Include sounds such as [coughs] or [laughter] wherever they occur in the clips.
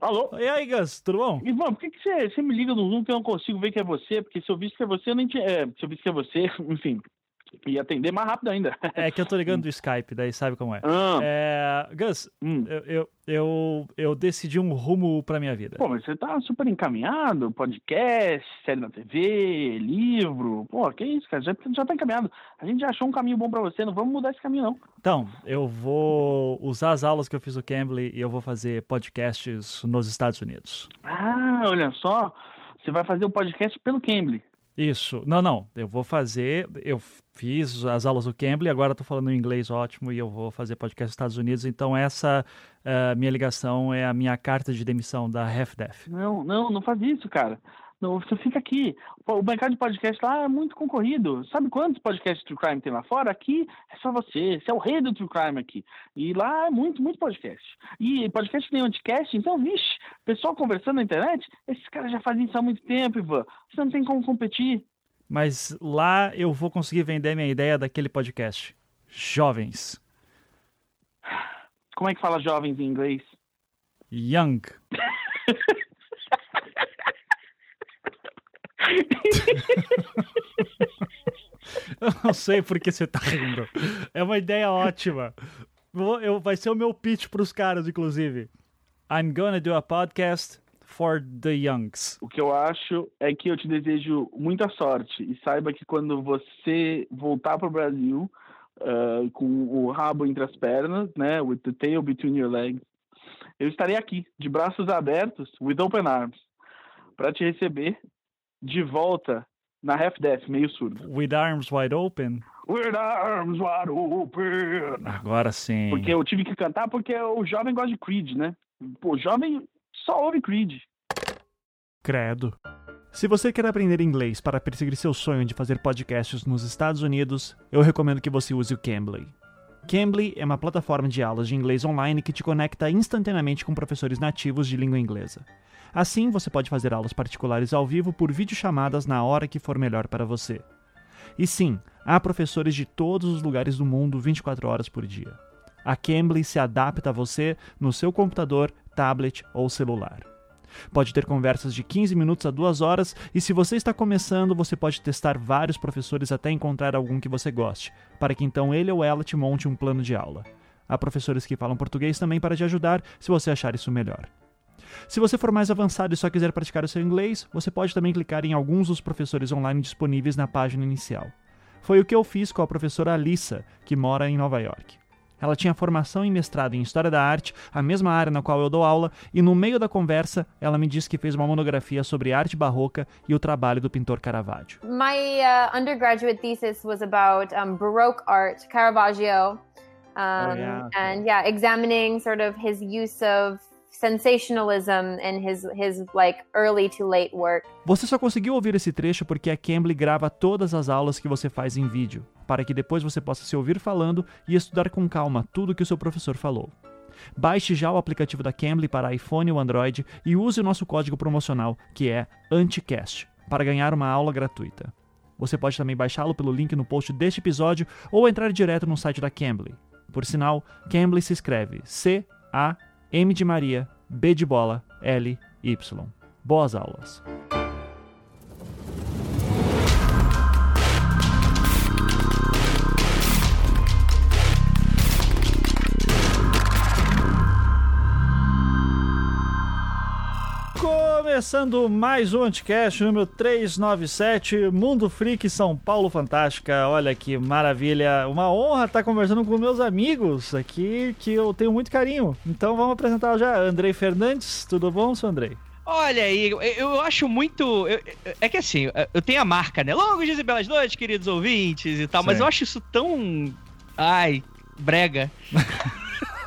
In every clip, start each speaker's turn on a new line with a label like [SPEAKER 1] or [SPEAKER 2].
[SPEAKER 1] Alô?
[SPEAKER 2] E aí, Gus, tudo bom?
[SPEAKER 1] Ivan, por que, que você, você me liga no Zoom que eu não consigo ver que é você? Porque se eu visse que é você, eu nem tinha. É, se eu visse que é você, [laughs] enfim, ia atender mais rápido ainda.
[SPEAKER 2] É que eu tô ligando [laughs] do Skype, daí sabe como é.
[SPEAKER 1] Ah,
[SPEAKER 2] É, Gus,
[SPEAKER 1] hum.
[SPEAKER 2] eu, eu, eu, eu decidi um rumo pra minha vida.
[SPEAKER 1] Pô, mas você tá super encaminhado, podcast, série na TV, livro. Pô, que isso, cara, já, já tá encaminhado. A gente já achou um caminho bom pra você, não vamos mudar esse caminho, não.
[SPEAKER 2] Então, eu vou usar as aulas que eu fiz no Cambly e eu vou fazer podcasts nos Estados Unidos.
[SPEAKER 1] Ah, olha só, você vai fazer o podcast pelo Cambly.
[SPEAKER 2] Isso. Não, não. Eu vou fazer. Eu fiz as aulas do Cambly, agora estou falando inglês ótimo e eu vou fazer podcast nos Estados Unidos. Então, essa eh, minha ligação é a minha carta de demissão da HalfDef.
[SPEAKER 1] Não, não, não faz isso, cara. Não, você fica aqui. O mercado de podcast lá é muito concorrido. Sabe quantos podcasts True Crime tem lá fora? Aqui é só você. Você é o rei do True Crime aqui. E lá é muito, muito podcast. E podcast tem anticast, então, vixe, pessoal conversando na internet, esses caras já fazem isso há muito tempo, Ivan. Você não tem como competir.
[SPEAKER 2] Mas lá eu vou conseguir vender minha ideia daquele podcast. Jovens.
[SPEAKER 1] Como é que fala jovens em inglês?
[SPEAKER 2] Young. [laughs] [laughs] Eu não sei por que você tá rindo. É uma ideia ótima. Vou- Eu, vai ser o meu pitch pros caras, inclusive. I'm gonna do a podcast for the youngs.
[SPEAKER 1] O que eu acho é que eu te desejo muita sorte e saiba que quando você voltar para o Brasil ah, com o rabo entre as pernas, né, with the tail between your legs, eu estarei aqui, de braços abertos, with open arms, para te receber de volta na Half Death, meio surdo.
[SPEAKER 2] With arms wide open.
[SPEAKER 1] With arms wide open.
[SPEAKER 2] Agora sim.
[SPEAKER 1] Porque eu tive que cantar porque o jovem gosta de Creed, né? Pô, o jovem só ouve Creed.
[SPEAKER 2] Credo. Se você quer aprender inglês para perseguir seu sonho de fazer podcasts nos Estados Unidos, eu recomendo que você use o Cambly. Cambly é uma plataforma de aulas de inglês online que te conecta instantaneamente com professores nativos de língua inglesa. Assim, você pode fazer aulas particulares ao vivo por videochamadas na hora que for melhor para você. E sim, há professores de todos os lugares do mundo 24 horas por dia. A Cambly se adapta a você no seu computador, tablet ou celular. Pode ter conversas de 15 minutos a 2 horas e se você está começando, você pode testar vários professores até encontrar algum que você goste, para que então ele ou ela te monte um plano de aula. Há professores que falam português também para te ajudar, se você achar isso melhor. Se você for mais avançado e só quiser praticar o seu inglês, você pode também clicar em alguns dos professores online disponíveis na página inicial. Foi o que eu fiz com a professora Alissa, que mora em Nova York. Ela tinha formação e mestrado em História da Arte, a mesma área na qual eu dou aula, e no meio da conversa, ela me disse que fez uma monografia sobre arte barroca e o trabalho do pintor Caravaggio.
[SPEAKER 3] My uh, undergraduate thesis was about um, Baroque art, Caravaggio, um,
[SPEAKER 2] yeah, okay.
[SPEAKER 3] and yeah, examining sort of his use of sensationalism in his his like early to late work.
[SPEAKER 2] Você só conseguiu ouvir esse trecho porque a Cambly grava todas as aulas que você faz em vídeo, para que depois você possa se ouvir falando e estudar com calma tudo que o seu professor falou. Baixe já o aplicativo da Cambly para iPhone ou Android e use o nosso código promocional, que é ANTICAST, para ganhar uma aula gratuita. Você pode também baixá-lo pelo link no post deste episódio ou entrar direto no site da Cambly. Por sinal, Cambly se escreve C-A-M de Maria, B de bola, L, Y. Boas aulas! Começando mais um Anticast número 397, Mundo Freak São Paulo Fantástica. Olha que maravilha, uma honra estar conversando com meus amigos aqui que eu tenho muito carinho. Então vamos apresentar já Andrei Fernandes. Tudo bom, seu Andrei?
[SPEAKER 4] Olha aí, eu, acho muito. eu- é que assim, eu tenho a marca, né? Longos dias e belas noites, queridos ouvintes e tal, mas
[SPEAKER 2] Sim.
[SPEAKER 4] eu acho isso tão. Ai, brega. [laughs]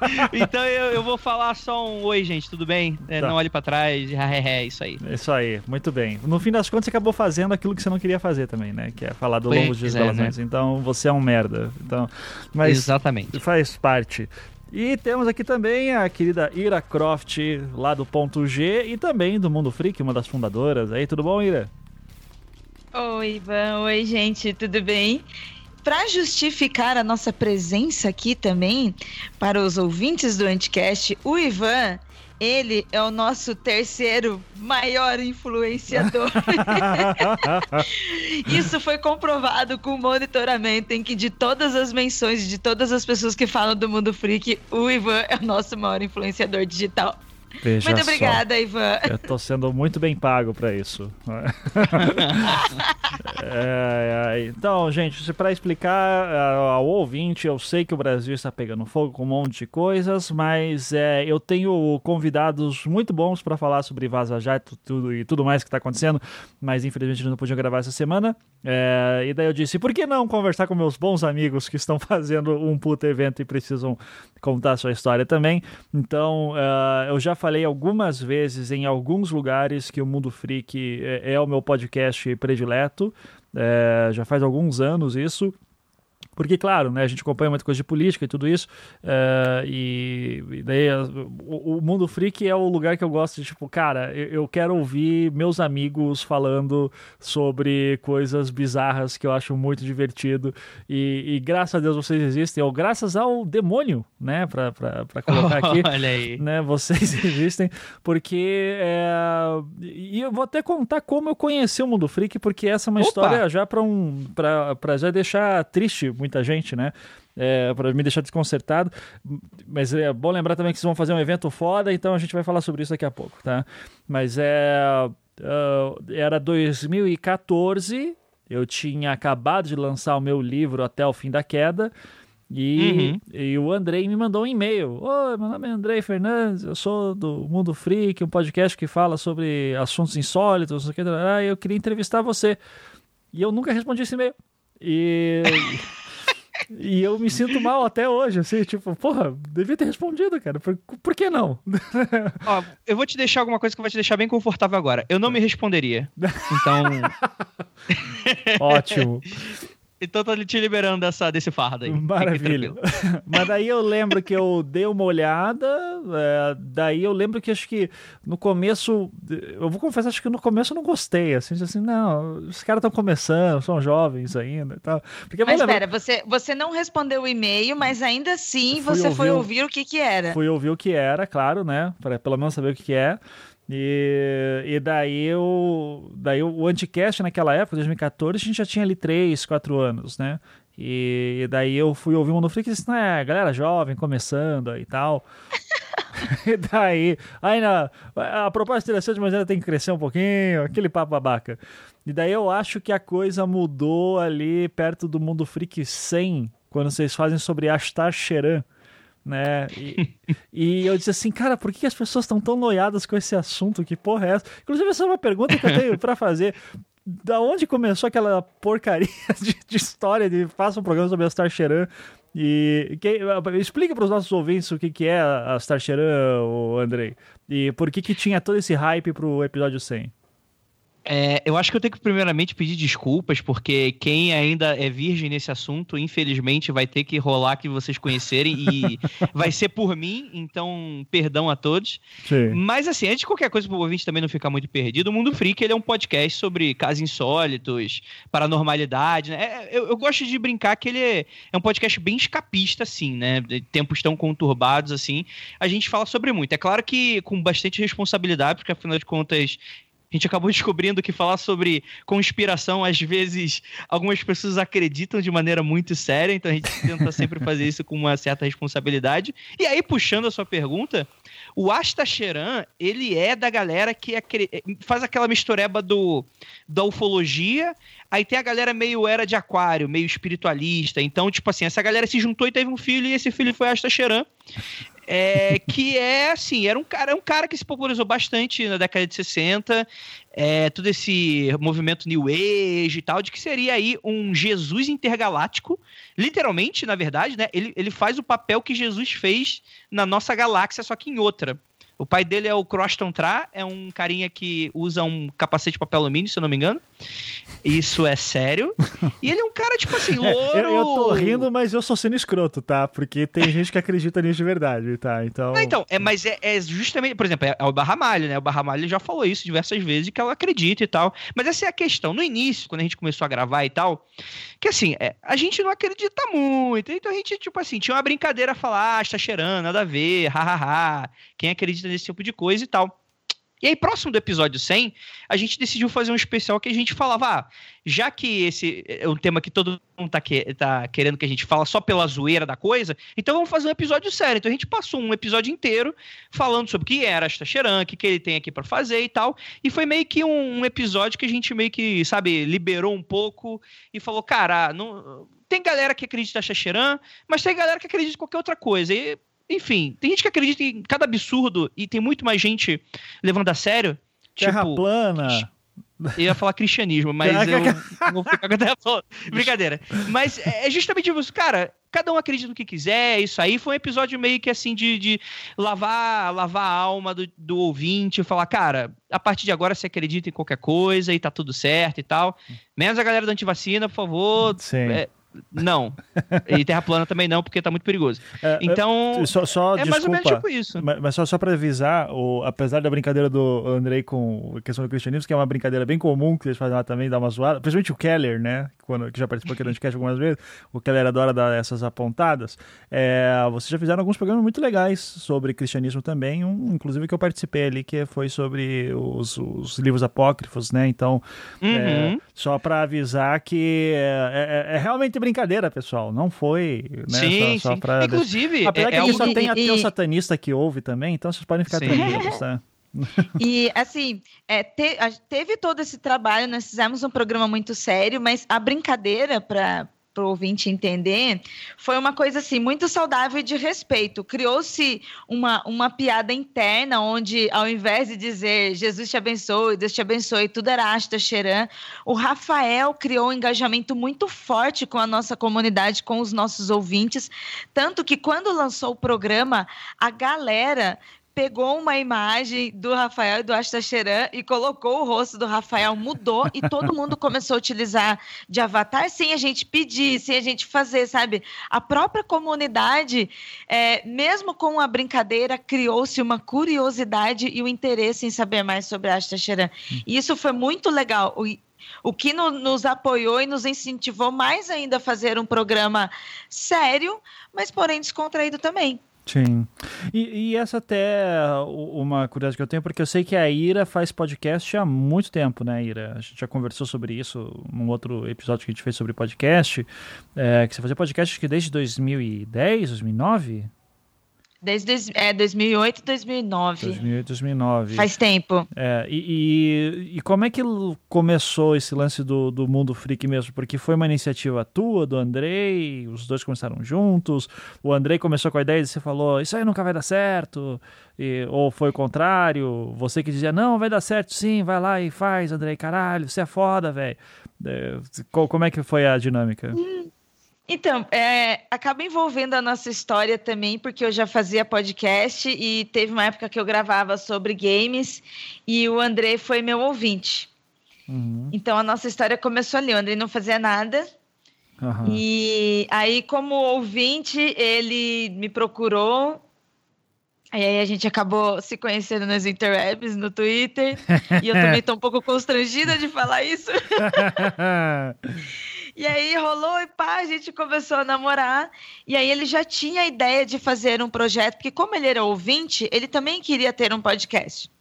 [SPEAKER 4] [laughs] então eu, eu vou falar só um oi, gente, tudo bem? É,
[SPEAKER 2] Tá.
[SPEAKER 4] Não olhe pra trás, [laughs] é isso aí.
[SPEAKER 2] Isso aí, muito bem. No fim das contas, você acabou fazendo aquilo que você não queria fazer também, né? Que é falar do
[SPEAKER 4] Pois
[SPEAKER 2] Longos Dias
[SPEAKER 4] é, né?
[SPEAKER 2] Então você é um merda. Então, mas
[SPEAKER 4] Exatamente.
[SPEAKER 2] faz parte. E temos aqui também a querida Ira Croft, lá do Ponto G, e também do Mundo Freak, uma das fundadoras. Aí, tudo bom, Ira?
[SPEAKER 5] Oi, Ivan. Oi, gente, tudo bem? Para justificar a nossa presença aqui também, para os ouvintes do Anticast, o Ivan, ele é o nosso terceiro maior influenciador. [laughs] Isso foi comprovado com o monitoramento em que de todas as menções de todas as pessoas que falam do mundo freak, o Ivan é o nosso maior influenciador digital.
[SPEAKER 2] Veja
[SPEAKER 5] Muito
[SPEAKER 2] só.
[SPEAKER 5] obrigada, Ivan.
[SPEAKER 2] Eu tô sendo muito bem pago pra isso. [laughs] É, é, então, gente, para explicar é, ao ouvinte, eu sei que o Brasil está pegando fogo com um monte de coisas, mas é, eu tenho convidados muito bons para falar sobre Vaza Jato tudo, e tudo mais que está acontecendo, mas infelizmente não podia gravar essa semana. É, e daí eu disse, por que não conversar com meus bons amigos que estão [laughs] fazendo um puto evento e precisam contar a sua história também? Então, é, eu já falei algumas vezes em alguns lugares que o Mundo Freak é, é o meu podcast predileto. É, já faz alguns anos isso. Porque, claro, né, a gente acompanha muita coisa de política e tudo isso, é, e, e, daí o, o, mundo freak é o lugar que eu gosto de, tipo, cara, eu, eu, quero ouvir meus amigos falando sobre coisas bizarras que eu acho muito divertido, e, e graças a Deus vocês existem, ou graças ao demônio, né, pra colocar aqui, [laughs]
[SPEAKER 4] Olha aí.
[SPEAKER 2] né, vocês [laughs] existem, porque, é, e eu vou até contar como eu conheci o mundo freak, porque essa é uma
[SPEAKER 4] Opa.
[SPEAKER 2] história já pra, um, pra já deixar triste muita gente, né? É, para me deixar desconcertado. Mas é bom lembrar também que vocês vão fazer um evento foda, então a gente vai falar sobre isso daqui a pouco, tá? Mas é. Uh, era 2014, eu tinha acabado de lançar o meu livro Até o Fim da Queda. E, uhum. e o Andrei me mandou um e-mail. Oi, meu nome é Andrei Fernandes, eu sou do Mundo Freak, um podcast que fala sobre assuntos insólitos, não sei o que. Ah, eu queria entrevistar você. E eu nunca respondi esse e-mail. E. [laughs] E eu me sinto mal até hoje, assim, tipo, porra, devia ter respondido, cara. Por, por que não? [laughs]
[SPEAKER 4] Ó, eu vou te deixar alguma coisa que vai te deixar bem confortável agora. Eu não me responderia. Então. [laughs]
[SPEAKER 2] Ótimo.
[SPEAKER 4] Então tô te liberando dessa, desse fardo aí.
[SPEAKER 2] Maravilha. [laughs] Mas daí eu lembro que eu dei uma olhada, é, daí eu lembro que acho que no começo, eu vou confessar, acho que no começo eu não gostei, assim, assim, não, os caras estão começando, são jovens ainda e tal. Porque,
[SPEAKER 5] mas
[SPEAKER 2] lembrar...
[SPEAKER 5] pera, você, você não respondeu o e-mail, mas ainda assim você ouvir, foi ouvir o que que era.
[SPEAKER 2] Fui ouvir o que era, claro, né, para pelo menos saber o que que é. E, e daí, eu, daí o Anticast naquela época, 2014, a gente já tinha ali 3, 4 anos, né? E, e daí eu fui ouvir o Freak e disse, né, galera jovem, começando e tal. [laughs] e daí, ainda, a proposta interessante, mas ainda tem que crescer um pouquinho, aquele papo babaca. E daí eu acho que a coisa mudou ali perto do Mundo Freak 100, quando vocês fazem sobre Ashtar Sheran né? E, e, eu disse assim, cara, por que as pessoas estão tão noiadas com esse assunto? Que porra é essa? Inclusive, essa é uma pergunta que eu tenho para fazer. Da onde começou aquela porcaria [laughs] de, de história de faça um programa sobre a Star Sheran? E que, explica para os nossos ouvintes o que, que é a Star Sheran, Andrei. E por que, que tinha todo esse hype pro episódio 100?
[SPEAKER 4] É, eu acho que eu tenho que primeiramente pedir desculpas, porque quem ainda é virgem nesse assunto, infelizmente, vai ter que rolar que vocês conhecerem e [laughs] vai ser por mim, então perdão a todos.
[SPEAKER 2] Sim.
[SPEAKER 4] Mas assim, antes de qualquer coisa, para o ouvinte também não ficar muito perdido, o Mundo Freak ele é um podcast sobre casos insólitos, paranormalidade, né? É, eu, eu, gosto de brincar que ele é, é um podcast bem escapista, assim, né? Tempos tão conturbados, assim, a gente fala sobre muito. É claro que com bastante responsabilidade, porque afinal de contas a gente acabou descobrindo que falar sobre conspiração, às vezes, algumas pessoas acreditam de maneira muito séria, então a gente tenta sempre [laughs] fazer isso com uma certa responsabilidade. E aí, puxando a sua pergunta, o Asta Sheran, ele é da galera que faz aquela mistureba do, da ufologia, aí tem a galera meio era de aquário, meio espiritualista. Então, tipo assim, essa galera se juntou e teve um filho, e esse filho foi Asta Sheran. É, que é assim, era um cara, um cara que se popularizou bastante na década de 60, é, todo esse movimento New Age e tal, de que seria aí um Jesus intergaláctico, literalmente, na verdade, né? Ele, ele faz o papel que Jesus fez na nossa galáxia, só que em outra. O pai dele é o Croston Tra, é um carinha que usa um capacete de papel alumínio, se eu não me engano. Isso é sério. E ele é um cara, tipo assim, louro. [laughs]
[SPEAKER 2] É, eu, eu tô rindo, mas eu sou sendo escroto, tá? Porque tem gente que acredita nisso de verdade, tá? Então.
[SPEAKER 4] Não, então, é, mas é, é justamente, por exemplo, é, é o Barramalho, né? O Barramalho já falou isso diversas vezes, que ela acredita e tal. Mas essa é a questão. No início, quando a gente começou a gravar e tal, que assim, é, a gente não acredita muito. Então a gente, tipo assim, tinha uma brincadeira falar, ah, está cheirando, nada a ver, hahaha. Quem acredita nesse tipo de coisa e tal. E aí, próximo do episódio 100, a gente decidiu fazer um especial que a gente falava, ah, já que esse é um tema que todo mundo tá, que, tá querendo que a gente fala só pela zoeira da coisa, então vamos fazer um episódio sério. Então a gente passou um episódio inteiro falando sobre o que era Astacheran, o que, que ele tem aqui para fazer e tal. E foi meio que um, um, episódio que a gente meio que, sabe, liberou um pouco e falou, cara, não... tem galera que acredita em Astacheran, mas tem galera que acredita em qualquer outra coisa. E enfim, tem gente que acredita em cada absurdo e tem muito mais gente levando a sério.
[SPEAKER 2] Terra
[SPEAKER 4] tipo,
[SPEAKER 2] plana.
[SPEAKER 4] Eu ia falar cristianismo, mas eu vou ficar com a terra plana. [laughs] Brincadeira. Mas é justamente isso, cara. Cada um acredita no que quiser, isso aí foi um episódio meio que assim de, de lavar, lavar a alma do, do ouvinte, falar, cara, a partir de agora você acredita em qualquer coisa e tá tudo certo e tal. Menos a galera da antivacina, por favor.
[SPEAKER 2] Sim.
[SPEAKER 4] É, não. E terra plana também não, porque tá muito perigoso. É, então,
[SPEAKER 2] só, só,
[SPEAKER 4] é
[SPEAKER 2] desculpa,
[SPEAKER 4] mais ou menos tipo isso.
[SPEAKER 2] Mas, mas só, só para avisar, o, apesar da brincadeira do Andrei com a questão do cristianismo, que é uma brincadeira bem comum que eles fazem lá também, dá uma zoada, principalmente o Keller, né? Quando, que já participou aqui do Anticast algumas vezes, o Keller adora dar essas apontadas. É, vocês já fizeram alguns programas muito legais sobre cristianismo também, um, inclusive que eu participei ali, que foi sobre os, os livros apócrifos, né? Então,
[SPEAKER 4] uhum.
[SPEAKER 2] é, só para avisar que é, é, é realmente brincadeira, pessoal. Não foi, né?
[SPEAKER 4] Sim,
[SPEAKER 2] só, só
[SPEAKER 4] sim.
[SPEAKER 2] Pra...
[SPEAKER 4] Inclusive,
[SPEAKER 2] apesar
[SPEAKER 4] é,
[SPEAKER 2] que
[SPEAKER 4] é
[SPEAKER 2] aqui só
[SPEAKER 5] e-
[SPEAKER 2] tem
[SPEAKER 5] e-
[SPEAKER 2] até o satanista que ouve também, então vocês podem ficar
[SPEAKER 4] Sim.
[SPEAKER 2] tranquilos, tá?
[SPEAKER 5] E assim, é, te- a- teve todo esse trabalho, nós fizemos um programa muito sério, mas a brincadeira para o ouvinte entender foi uma coisa assim muito saudável e de respeito. Criou-se uma, uma piada interna onde, ao invés de dizer Jesus te abençoe, Deus te abençoe, tudo era Asta Xeran, o Rafael criou um engajamento muito forte com a nossa comunidade, com os nossos ouvintes, tanto que quando lançou o programa, a galera pegou uma imagem do Rafael e do Astacheran e colocou o rosto do Rafael, mudou e todo mundo começou a utilizar de avatar sem a gente pedir, sem a gente fazer, sabe? A própria comunidade, é, mesmo com a brincadeira, criou-se uma curiosidade e o interesse em saber mais sobre Astacheran. E isso foi muito legal. O, o que no- nos apoiou e nos incentivou mais ainda a fazer um programa sério, mas porém descontraído também.
[SPEAKER 2] Sim. E, e essa até uma curiosidade que eu tenho, porque eu sei que a Ira faz podcast há muito tempo, né, Ira? A gente já conversou sobre isso num outro episódio que a gente fez sobre podcast. É, que você fazia podcast acho que desde 2010, 2009?
[SPEAKER 5] Desde dois- é, 2008 e 2009.
[SPEAKER 2] 2008, 2009.
[SPEAKER 5] Faz tempo.
[SPEAKER 2] É, e, e, e como é que começou esse lance do, do mundo freak mesmo? Porque foi uma iniciativa tua, do Andrei, os dois começaram juntos, o Andrei começou com a ideia e você falou, isso aí nunca vai dar certo, e- ou foi o contrário, você que dizia, não, vai dar certo sim, vai lá e faz, Andrei, caralho, você é foda, velho. É, co- como é que foi a dinâmica?
[SPEAKER 5] Então, é, acaba envolvendo a nossa história também, porque eu já fazia podcast e teve uma época que eu gravava sobre games e o André foi meu ouvinte.
[SPEAKER 2] Uhum,
[SPEAKER 5] Então a nossa história começou ali. O André não fazia nada
[SPEAKER 2] aham.
[SPEAKER 5] e aí, como ouvinte, ele me procurou. E aí a gente acabou se conhecendo nas interwebs, no Twitter. [laughs] e eu também tô um pouco constrangida de falar isso. [laughs] E aí rolou e pá, a gente começou a namorar. E aí ele já tinha a ideia de fazer um projeto, porque como ele era ouvinte, ele também queria ter um podcast.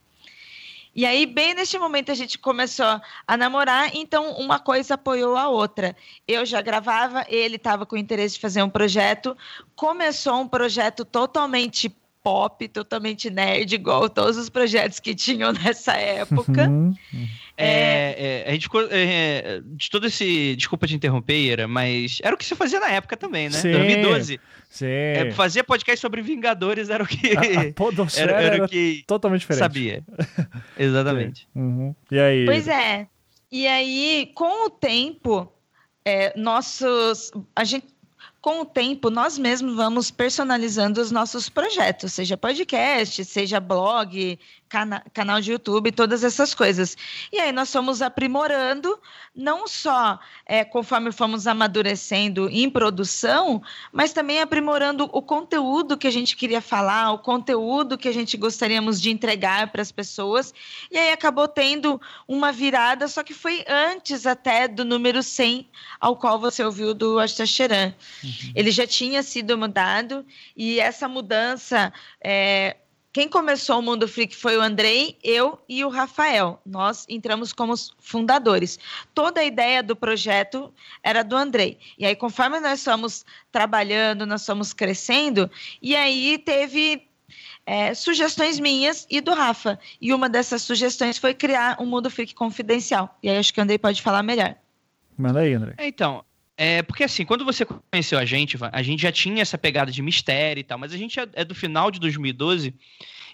[SPEAKER 5] E aí, bem neste momento, a gente começou a namorar, então uma coisa apoiou a outra. Eu já gravava, ele estava com interesse de fazer um projeto. Começou um projeto totalmente pop, totalmente nerd, igual todos os projetos que tinham [laughs] nessa época.
[SPEAKER 2] Uhum.
[SPEAKER 4] É, é, a gente ficou. é, de todo esse. Desculpa te interromper, Ira, mas era o que se fazia na época também, né?
[SPEAKER 2] Sim.
[SPEAKER 4] 2012.
[SPEAKER 2] Sim.
[SPEAKER 4] É, fazer podcast sobre Vingadores era o que.
[SPEAKER 2] a, a podosfera
[SPEAKER 4] era, era
[SPEAKER 2] era
[SPEAKER 4] o que
[SPEAKER 2] totalmente diferente.
[SPEAKER 4] sabia. Exatamente. [laughs]
[SPEAKER 2] Uhum. E aí?
[SPEAKER 5] Pois é. E aí, com o tempo, é, nossos. A gente, com o tempo, nós mesmos vamos personalizando os nossos projetos, seja podcast, seja blog, cana canal de YouTube, todas essas coisas. E aí nós fomos aprimorando, não só é, conforme fomos amadurecendo em produção, mas também aprimorando o conteúdo que a gente queria falar, o conteúdo que a gente gostaríamos de entregar para as pessoas. E aí acabou tendo uma virada, só que foi antes até do número 100, ao qual você ouviu do Astacheran. Uhum. Ele já tinha sido mudado, e essa mudança. É, quem começou o Mundo Freak foi o Andrei, eu e o Rafael. Nós entramos como fundadores. Toda a ideia do projeto era do Andrei. E aí, conforme nós fomos trabalhando, nós fomos crescendo, e aí teve é, sugestões minhas e do Rafa. E uma dessas sugestões foi criar um Mundo Freak confidencial. E aí acho que o Andrei pode falar melhor.
[SPEAKER 2] Manda aí, André.
[SPEAKER 4] Então, é, porque assim, quando você conheceu a gente, a gente já tinha essa pegada de mistério e tal, mas a gente é, é do final de 2012.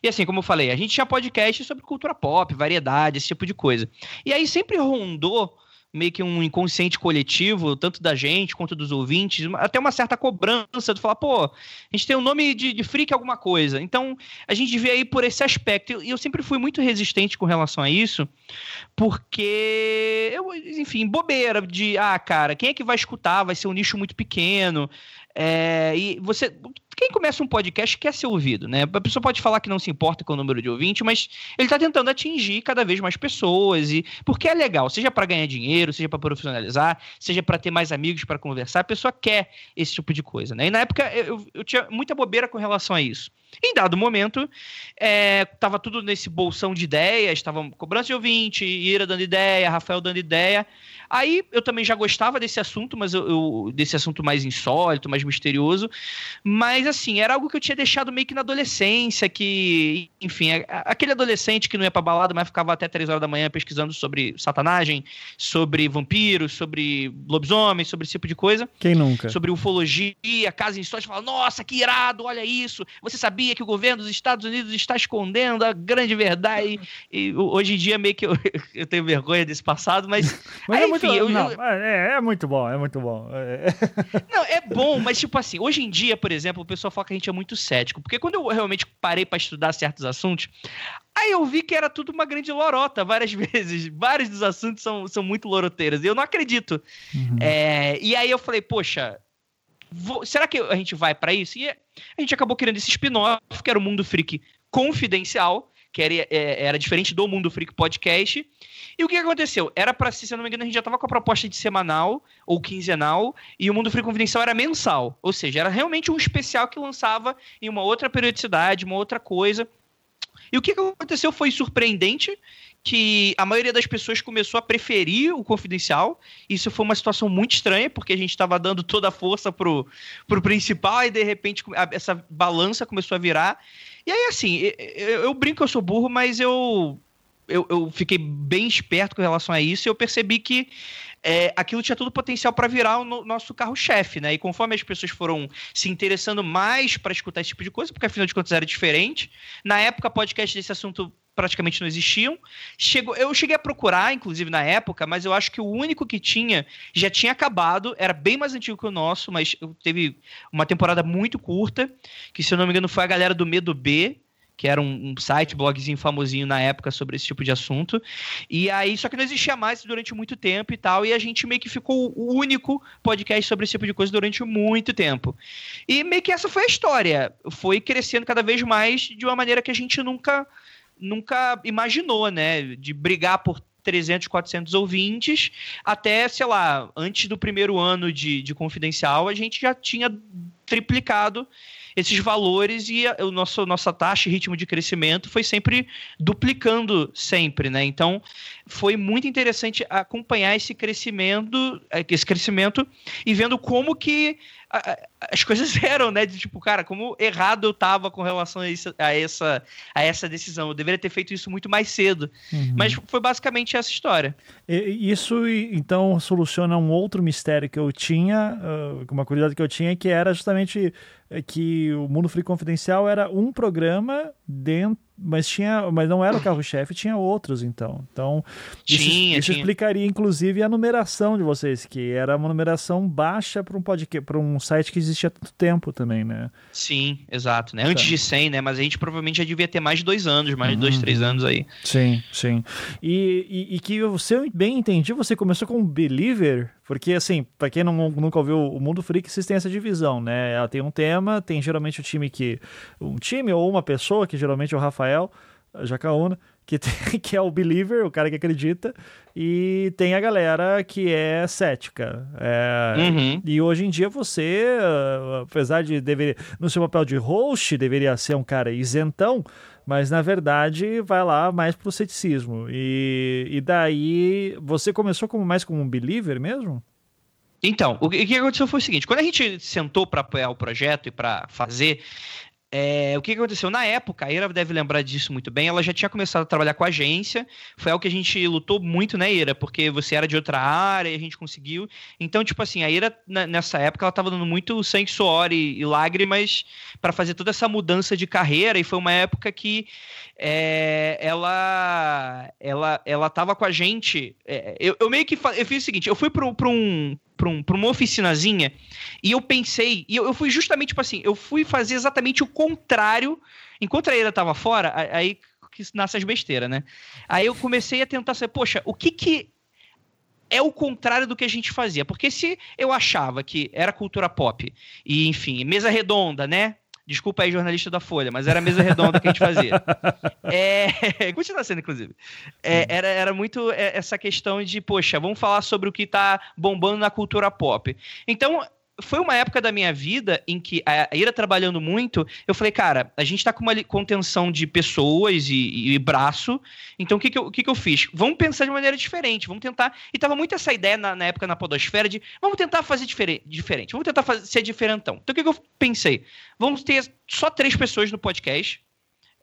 [SPEAKER 4] E assim, como eu falei, a gente tinha podcast sobre cultura pop, variedade, esse tipo de coisa. E aí sempre rondou meio que um inconsciente coletivo, tanto da gente quanto dos ouvintes, até uma certa cobrança de falar, pô, a gente tem o um nome de, de freak alguma coisa. Então, a gente devia ir por esse aspecto. E eu sempre fui muito resistente com relação a isso, porque eu, enfim, bobeira de, ah, cara, quem é que vai escutar? Vai ser um nicho muito pequeno. É, e você. Quem começa um podcast quer ser ouvido, né? A pessoa pode falar que não se importa com o número de ouvintes, mas ele está tentando atingir cada vez mais pessoas e porque é legal, seja para ganhar dinheiro, seja para profissionalizar, seja para ter mais amigos para conversar, a pessoa quer esse tipo de coisa, né? E na época eu, eu tinha muita bobeira com relação a isso. Em dado momento, é, tava tudo nesse bolsão de ideias, estavam cobrança de ouvinte, Ira dando ideia, Rafael dando ideia. Aí eu também já gostava desse assunto, mas eu, eu, desse assunto mais insólito, mais misterioso. Mas assim, era algo que eu tinha deixado meio que na adolescência, que, enfim, aquele adolescente que não ia pra balada, mas ficava até três horas da manhã pesquisando sobre satanagem, sobre vampiros, sobre lobisomens, sobre esse tipo de coisa.
[SPEAKER 2] Quem nunca?
[SPEAKER 4] Sobre ufologia, casa insólita, fala, nossa, que irado, olha isso. Você sabia que o governo dos Estados Unidos está escondendo a grande verdade? [laughs] E, e hoje em dia meio que eu, [laughs] eu tenho vergonha desse passado, mas...
[SPEAKER 2] mas aí, é enfim, eu, não, é, é, muito bom, é muito bom. É. [laughs]
[SPEAKER 4] Não, é bom, mas tipo assim, hoje em dia, por exemplo, o pessoal fala que a gente é muito cético, porque quando eu realmente parei para estudar certos assuntos, aí eu vi que era tudo uma grande lorota várias vezes. Vários dos assuntos são, são muito loroteiras, e eu não acredito. Uhum. É, e aí eu falei, poxa, será que a gente vai para isso? E a gente acabou criando esse spin-off, que era o Mundo Freak Confidencial, que era, é, era diferente do Mundo Freak Podcast. E o que aconteceu? Era para se, eu não me engano, a gente já tava com a proposta de semanal ou quinzenal, e o Mundo Freak Confidencial era mensal. Ou seja, era realmente um especial que lançava em uma outra periodicidade, uma outra coisa. E o que aconteceu foi surpreendente, que a maioria das pessoas começou a preferir o confidencial. Isso foi uma situação muito estranha, porque a gente estava dando toda a força pro, pro principal e de repente essa balança começou a virar. E aí, assim, eu, eu brinco que eu sou burro, mas eu, eu, eu fiquei bem esperto com relação a isso e eu percebi que é, aquilo tinha todo o potencial para virar o no, nosso carro-chefe, né? E conforme as pessoas foram se interessando mais para escutar esse tipo de coisa, porque afinal de contas era diferente, na época podcast desse assunto praticamente não existiam. Chegou, eu cheguei a procurar, inclusive na época, mas eu acho que o único que tinha já tinha acabado, era bem mais antigo que o nosso, mas teve uma temporada muito curta, que se eu não me engano foi a galera do Medo B, que era um, um, site, blogzinho famosinho na época sobre esse tipo de assunto. E aí, só que não existia mais durante muito tempo e tal, e a gente meio que ficou o único podcast sobre esse tipo de coisa durante muito tempo. E meio que essa foi a história. Foi crescendo cada vez mais de uma maneira que a gente nunca nunca imaginou, né? De brigar por 300, 400 ouvintes, até, sei lá, antes do primeiro ano de, de confidencial, a gente já tinha triplicado esses valores e o nosso nossa taxa e ritmo de crescimento foi sempre duplicando sempre, né? Então foi muito interessante acompanhar esse crescimento, esse crescimento e vendo como que as coisas [laughs] eram, né? De tipo, cara, como errado eu tava com relação a, isso, a, essa, a essa decisão. Eu deveria ter feito isso muito mais cedo. Uhum. Mas foi basicamente essa história.
[SPEAKER 2] E, isso, então, soluciona um outro mistério que eu tinha, uh, uma curiosidade que eu tinha, que era justamente é, que o Mundo Free Confidencial era um programa dentro mas tinha, mas não era o carro-chefe, tinha outros então. Então isso,
[SPEAKER 4] Tinha,
[SPEAKER 2] isso
[SPEAKER 4] tinha.
[SPEAKER 2] explicaria inclusive a numeração de vocês, que era uma numeração baixa para um podcast, para um site que existia há tanto tempo também, né?
[SPEAKER 4] Sim, exato, né? Antes
[SPEAKER 2] Tá.
[SPEAKER 4] de 100, né? Mas a gente provavelmente já devia ter mais de dois anos, mais de dois,
[SPEAKER 2] Uhum.
[SPEAKER 4] três anos aí.
[SPEAKER 2] Sim, sim. E, e, e que você, eu bem entendi, você começou com Believer, porque assim, pra quem não, nunca ouviu o Mundo Freak, vocês têm essa divisão, né? Ela tem um tema, tem geralmente o time que. Um time ou uma pessoa, que geralmente é o Rafael Jacaúna, que, [laughs] tem, que é o Believer, o cara que acredita, e tem a galera que é cética. É,
[SPEAKER 4] Uhum.
[SPEAKER 2] e hoje em dia você, ah, apesar de deveria, no seu papel de host, deveria ser um cara isentão, mas na verdade vai lá mais pro ceticismo. E, e daí você começou como mais como um believer mesmo?
[SPEAKER 4] Então, o que aconteceu foi o seguinte: quando a gente sentou para apoiar o projeto e para fazer, é, o que aconteceu? Na época, a Ira deve lembrar disso muito bem, ela já tinha começado a trabalhar com a agência, foi algo que a gente lutou muito, né, Ira? Porque você era de outra área e a gente conseguiu. Então, tipo assim, a Ira, nessa época, ela tava dando muito sangue, suor e, e lágrimas para fazer toda essa mudança de carreira, e foi uma época que é, ela, ela, ela tava com a gente. é, eu, eu meio que eu fiz o seguinte: eu fui para um, pra um, pra uma oficinazinha e eu pensei, e eu, eu fui justamente tipo assim, eu fui fazer exatamente o contrário. Enquanto a Ira tava fora, aí que nasce as besteiras, né? Aí eu comecei a tentar saber, poxa, o que que é o contrário do que a gente fazia? Porque se eu achava que era cultura pop e, enfim, mesa redonda, né? Desculpa aí, jornalista da Folha, mas era a mesa redonda que a gente fazia. [laughs] É, [laughs] continua sendo, inclusive. É, era, era muito é, essa questão de, poxa, vamos falar sobre o que tá bombando na cultura pop. Então, foi uma época da minha vida em que a Ira trabalhando muito, eu falei, cara, a gente tá com uma contenção de pessoas e, e braço, então o que que, eu, que que eu fiz? Vamos pensar de maneira diferente, vamos tentar. E tava muito essa ideia na, na época na Podosfera de vamos tentar fazer difere- diferente, vamos tentar fazer, ser diferentão. Então o que, que eu pensei? Vamos ter só três pessoas no podcast.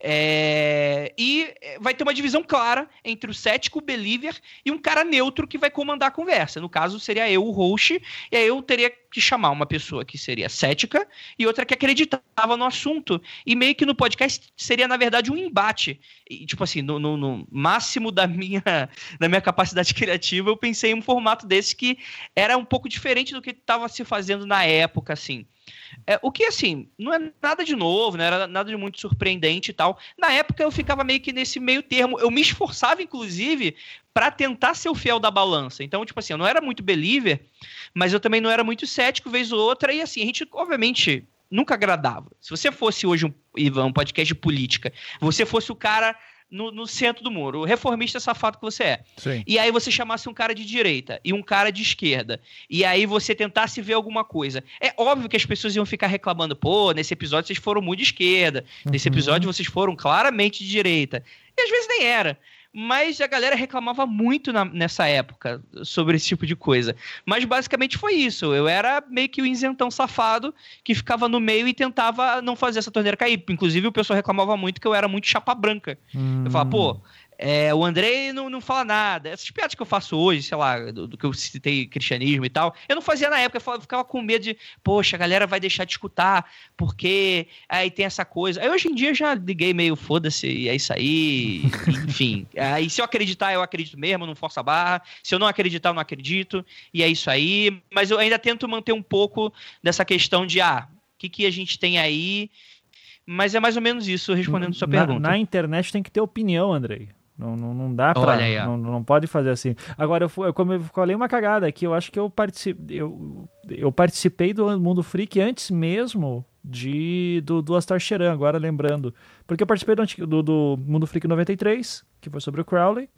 [SPEAKER 4] É, e vai ter uma divisão clara entre o cético, o believer e um cara neutro que vai comandar a conversa. No caso, seria eu, o host, e aí eu teria que chamar uma pessoa que seria cética e outra que acreditava no assunto. E meio que no podcast seria, na verdade, um embate. E, tipo assim, no, no- no máximo da minha, [laughs] da minha capacidade criativa, eu pensei em um formato desse que era um pouco diferente do que estava se fazendo na época, assim. É, o que, assim, não é nada de novo, não era nada de muito surpreendente e tal. Na época eu ficava meio que nesse meio termo. Eu me esforçava, inclusive, para tentar ser o fiel da balança. Então, tipo assim, eu não era muito believer, mas eu também não era muito cético, vez ou outra. E assim, a gente, obviamente, nunca agradava. Se você fosse hoje, um, Ivan, um podcast de política, você fosse o cara no, no centro do muro, o reformista safado que você é.
[SPEAKER 2] Sim.
[SPEAKER 4] E aí você chamasse um cara de direita e um cara de esquerda. E aí você tentasse ver alguma coisa. É óbvio que as pessoas iam ficar reclamando, pô, nesse episódio vocês foram muito de esquerda. Nesse
[SPEAKER 2] Uhum.
[SPEAKER 4] episódio vocês foram claramente de direita. E às vezes nem era. Mas a galera reclamava muito na- nessa época sobre esse tipo de coisa. Mas basicamente foi isso. Eu era meio que o isentão safado que ficava no meio e tentava não fazer essa torneira cair. Inclusive o pessoal reclamava muito que eu era muito chapa branca. Eu falava, pô, é, o Andrei não, não fala nada. Essas piadas que eu faço hoje, sei lá, do, do que eu citei cristianismo e tal, eu não fazia na época, eu falava- ficava com medo de, poxa, a galera vai deixar de escutar, porque aí tem essa coisa. Aí hoje em dia eu já liguei meio, foda-se, e é isso aí, [laughs] enfim. Aí se eu acreditar, eu acredito mesmo, não força a barra. Se eu não acreditar, eu não acredito, e é isso aí. Mas eu ainda tento manter um pouco dessa questão de, ah, o que, que a gente tem aí? Mas é mais ou menos isso, respondendo sua
[SPEAKER 2] na,
[SPEAKER 4] pergunta.
[SPEAKER 2] Na internet tem que ter opinião, Andrei. Não, não, não dá pra.
[SPEAKER 4] Aí,
[SPEAKER 2] não, não pode fazer assim. Agora, eu, eu, como eu falei uma cagada aqui, eu acho que eu, partici eu, eu participei do Mundo Freak antes mesmo de do, do Astar Cheran, agora lembrando. Porque eu participei do, do, do Mundo Freak 93, que foi sobre o Crowley.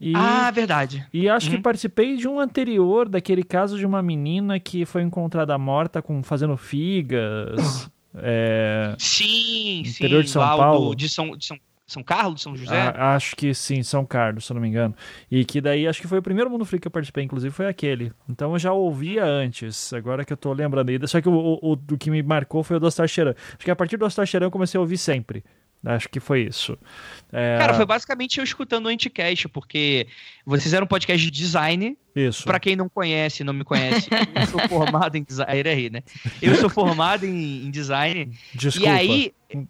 [SPEAKER 2] E,
[SPEAKER 4] Ah, verdade.
[SPEAKER 2] e acho que
[SPEAKER 4] uhum.
[SPEAKER 2] participei de um anterior, daquele caso de uma menina que foi encontrada morta com fazendo figas. é, [coughs]
[SPEAKER 4] Sim, sim.
[SPEAKER 2] Interior de São Paulo.
[SPEAKER 4] de São, de São, São Carlos, São José.
[SPEAKER 2] A- acho que sim, São Carlos, se eu não me engano. E que daí, acho que foi o primeiro Mundo Freak que eu participei, inclusive, foi aquele. Então eu já ouvia antes, agora que eu tô lembrando aí. Só que o, o, o do que me marcou foi o do Astar Cheran. Acho que a partir do Astar Cheran eu comecei a ouvir sempre. Acho que foi isso. É,
[SPEAKER 4] Cara, foi basicamente eu escutando o Anticast, porque vocês eram um podcast de design.
[SPEAKER 2] isso.
[SPEAKER 4] Pra quem não conhece, não me conhece, eu sou formado em design. Aí, aí, né? Eu sou formado em, em design.
[SPEAKER 2] Desculpa.
[SPEAKER 4] E aí. [laughs]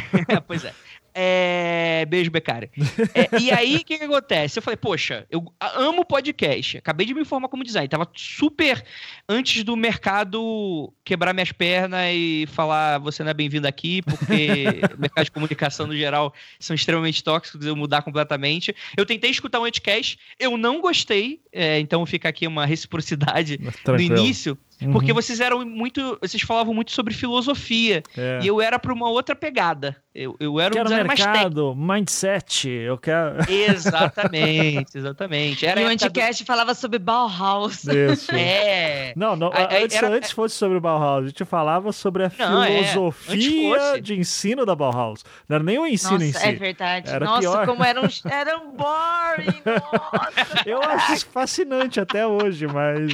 [SPEAKER 4] [laughs] pois é. É... Beijo, Becari. É, e aí, o que, que acontece? Eu falei, poxa, eu amo podcast. Acabei de me formar como design. Tava super antes do mercado quebrar minhas pernas e falar você não é bem-vindo aqui, porque o [laughs] mercado de comunicação no geral são extremamente tóxicos, eu mudar completamente. Eu tentei escutar um podcast, eu não gostei, é, então fica aqui uma reciprocidade
[SPEAKER 2] Tranquilo.
[SPEAKER 4] no início.
[SPEAKER 2] Uhum.
[SPEAKER 4] Porque vocês eram muito. Vocês falavam muito sobre filosofia.
[SPEAKER 2] É.
[SPEAKER 4] E eu era para uma outra pegada. Eu, eu era um
[SPEAKER 2] quero
[SPEAKER 4] designer mais técnico.
[SPEAKER 2] mercado, mindset, eu quero. [laughs]
[SPEAKER 4] Exatamente, exatamente. Era
[SPEAKER 5] e o
[SPEAKER 4] a época do-
[SPEAKER 5] Anticast falava sobre Bauhaus.
[SPEAKER 2] Isso. [laughs]
[SPEAKER 4] É.
[SPEAKER 2] Não, não
[SPEAKER 4] aí
[SPEAKER 2] antes,
[SPEAKER 4] era-
[SPEAKER 2] antes fosse sobre o Bauhaus, a gente falava sobre a
[SPEAKER 4] Não, é,
[SPEAKER 2] filosofia
[SPEAKER 4] fosse.
[SPEAKER 2] de ensino da Bauhaus. Não era nem o ensino
[SPEAKER 5] Nossa,
[SPEAKER 2] em si.
[SPEAKER 5] é verdade.
[SPEAKER 2] Era
[SPEAKER 5] Nossa,
[SPEAKER 2] pior.
[SPEAKER 5] como eram, [laughs] eram boring. Nossa,
[SPEAKER 2] Eu acho isso fascinante até hoje, mas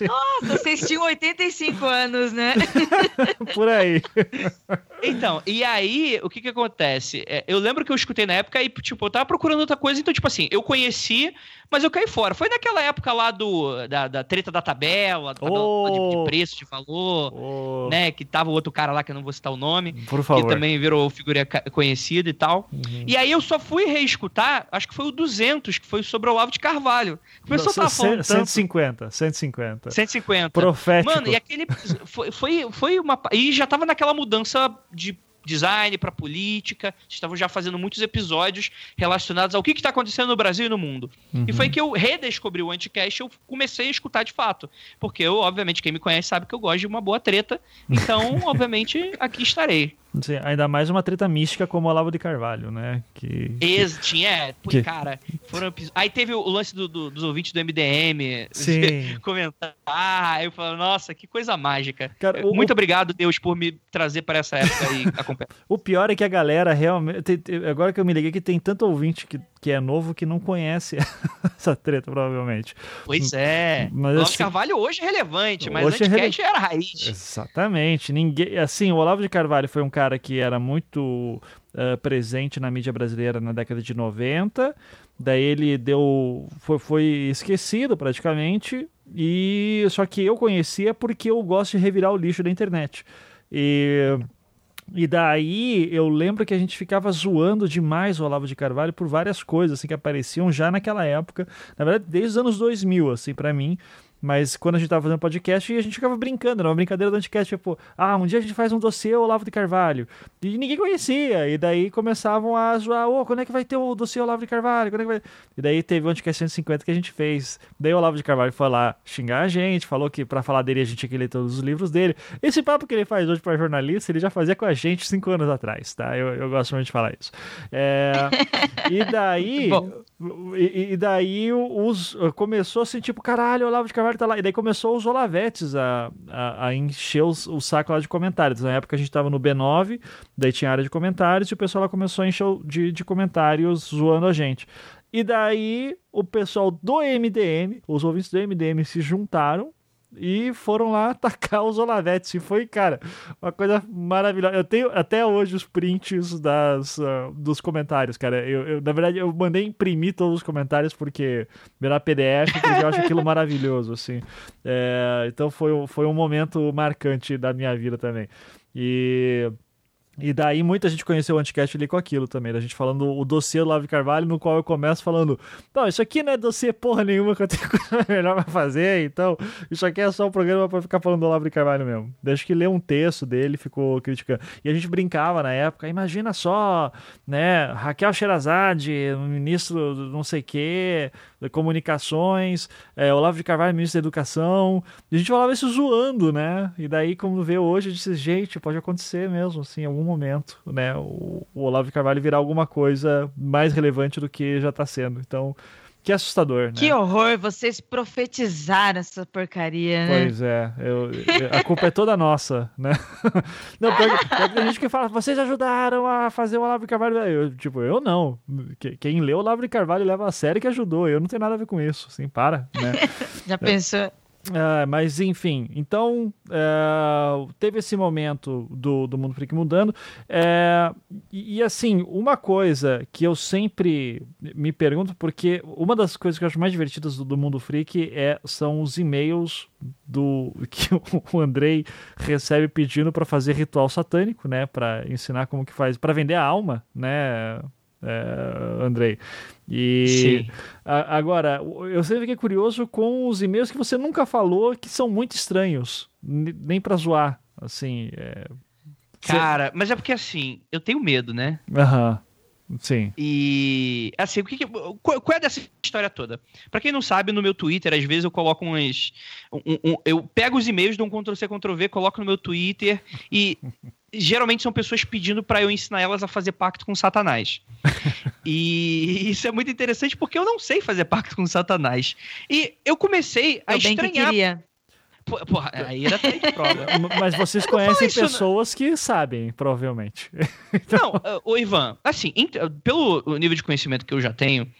[SPEAKER 5] Nossa, vocês tinham 85 anos, né?
[SPEAKER 2] por aí.
[SPEAKER 4] Então, e aí, o que que acontece? É, eu lembro que eu escutei na época e, tipo, eu tava procurando outra coisa, então, tipo assim, eu conheci, mas eu caí fora. Foi naquela época lá do, da, da treta da tabela, da tabela
[SPEAKER 2] Oh.
[SPEAKER 4] de, de preço, de valor,
[SPEAKER 2] Ô,
[SPEAKER 4] né? Que tava o outro cara lá, que eu não vou citar o nome,
[SPEAKER 2] Por
[SPEAKER 4] que
[SPEAKER 2] favor.
[SPEAKER 4] também virou figura ca- conhecida e tal.
[SPEAKER 2] Uhum.
[SPEAKER 4] E aí eu só fui reescutar, acho que foi o 200, que foi sobre o Olavo de Carvalho. Tava falando tanto.
[SPEAKER 2] 150, 150.
[SPEAKER 4] 150.
[SPEAKER 2] Profético.
[SPEAKER 4] Mano, e aquele. Foi, foi, foi uma. E já tava naquela mudança de design para política. Estavam já fazendo muitos episódios relacionados ao que está acontecendo no Brasil e no mundo.
[SPEAKER 2] Uhum.
[SPEAKER 4] E foi que eu redescobri o Anticast e eu comecei a escutar de fato. Porque eu, obviamente, quem me conhece sabe que eu gosto de uma boa treta. Então, [laughs] obviamente, aqui estarei.
[SPEAKER 2] Sim, ainda mais uma treta mística como o Olavo de Carvalho, né? Que...
[SPEAKER 4] Ex, tinha, é,
[SPEAKER 2] Que-
[SPEAKER 4] cara, foram Aí teve o lance do- do- dos ouvintes do MDM
[SPEAKER 2] Sim. [laughs]
[SPEAKER 4] comentar. Ah, eu falo, nossa, que coisa mágica.
[SPEAKER 2] Cara, o-
[SPEAKER 4] Muito obrigado, Deus, por me trazer para essa época e [laughs] acompanhar.
[SPEAKER 2] O pior é que a galera realmente. agora que eu me liguei que tem tanto ouvinte que, que é novo que não conhece [laughs] essa treta, provavelmente.
[SPEAKER 4] Pois é.
[SPEAKER 2] Mas
[SPEAKER 4] o Olavo
[SPEAKER 2] assim-
[SPEAKER 4] de Carvalho hoje é relevante, mas
[SPEAKER 2] Hoje é
[SPEAKER 4] antes era raiz.
[SPEAKER 2] Exatamente. Ninguém, assim, o Olavo de Carvalho foi um cara que era muito eh, presente na mídia brasileira na década de 90. Daí ele deu foi, foi esquecido praticamente e só que eu conhecia porque eu gosto de revirar o lixo da internet. E e daí eu lembro que a gente ficava zoando demais o Olavo de Carvalho por várias coisas assim que apareciam já naquela época, na verdade desde os anos 2000 assim para mim. Mas quando a gente tava fazendo podcast, a gente ficava brincando, era uma brincadeira do Anticast, tipo, ah, um dia a gente faz um dossiê Olavo de Carvalho. E ninguém conhecia, e daí começavam a zoar, ô, quando é que vai ter o dossiê Olavo de Carvalho? Quando é que vai... E daí teve o Anticast 150 que a gente fez. Daí o Olavo de Carvalho foi lá xingar a gente, falou que pra falar dele a gente tinha que ler todos os livros dele. Esse papo que ele faz hoje pra jornalista, ele já fazia com a gente cinco anos atrás, tá? Eu, eu gosto muito de falar isso. É... [laughs] e daí... E, e daí os, começou assim, tipo, caralho, Olavo de Carvalho tá lá. E daí começou os Olavetes a, a, a encher os- o saco lá de comentários. Na época a gente tava no B9, daí tinha área de comentários e o pessoal lá começou a encher de, de comentários zoando a gente. E daí o pessoal do MDM, os ouvintes do MDM se juntaram e foram lá [laughs] atacar os Olavetes. E foi, cara, uma coisa maravilhosa. Eu tenho até hoje os prints das, ah, dos comentários, cara. Eu, eu, na verdade, eu mandei imprimir todos os comentários porque virar PDF, porque eu acho aquilo [laughs] maravilhoso, assim. É, então foi, foi um momento marcante da minha vida também. E. E daí muita gente conheceu o Anticast ali com aquilo também, da gente falando o dossiê do Lave Carvalho, no qual eu começo falando, não, isso aqui não é dossiê porra nenhuma que eu tenho [laughs] coisa melhor pra fazer, então isso aqui é só um programa pra ficar falando do Olavo de Carvalho mesmo. Deixa que leu um texto dele, ficou criticando. E a gente brincava na época, imagina só, né, Raquel Sherazade, ministro não sei o quê, de comunicações, é, Olavo de Carvalho, ministro da educação. E a gente falava isso zoando, né? E daí, como vê hoje, gente disse, gente, pode acontecer mesmo, assim, algum momento, né? O, o Olavo de Carvalho virar alguma coisa mais relevante do que já tá sendo. Então, que assustador, né?
[SPEAKER 5] Que horror, vocês profetizaram essa porcaria, né?
[SPEAKER 2] Pois é, eu- eu- a culpa é toda nossa, né? [laughs] Não, tem gente que fala, vocês ajudaram a fazer o Olavo de Carvalho. Eu, tipo, eu não. Que- Quem leu o Olavo de Carvalho leva a sério que ajudou. Eu não tenho nada a ver com isso, assim, para, né? [laughs]
[SPEAKER 5] Já pensou?
[SPEAKER 2] Uh, mas enfim, então uh, teve esse momento do, do Mundo Freak mudando. Uh, e, e, assim, uma coisa que eu sempre me pergunto, porque uma das coisas que eu acho mais divertidas do, do Mundo Freak é, são os e-mails do [laughs] que o Andrei recebe pedindo para fazer ritual satânico, né? Para ensinar como que faz, para vender a alma, né? É, Andrei. E a, agora, eu sempre fiquei curioso com os e-mails que você nunca falou que são muito estranhos, nem para zoar, assim. É...
[SPEAKER 4] Cara, mas é porque assim, eu tenho medo, né?
[SPEAKER 2] Aham. Sim.
[SPEAKER 4] E assim, o que, que qual, qual, é dessa história toda? Para quem não sabe, no meu Twitter, às vezes eu coloco umas um, um, eu pego os e-mails, dou um Ctrl C, Ctrl V, coloco no meu Twitter e [laughs] geralmente são pessoas pedindo para eu ensinar elas a fazer pacto com Satanás. e isso é muito interessante porque eu não sei fazer pacto com Satanás. E eu comecei a eu estranhar. Bem que queria. Porra, aí era de [laughs] prova.
[SPEAKER 2] Mas vocês conhecem isso, pessoas que sabem, provavelmente. [laughs]
[SPEAKER 4] Então... Não, o Ivan, assim, pelo nível de conhecimento que eu já tenho,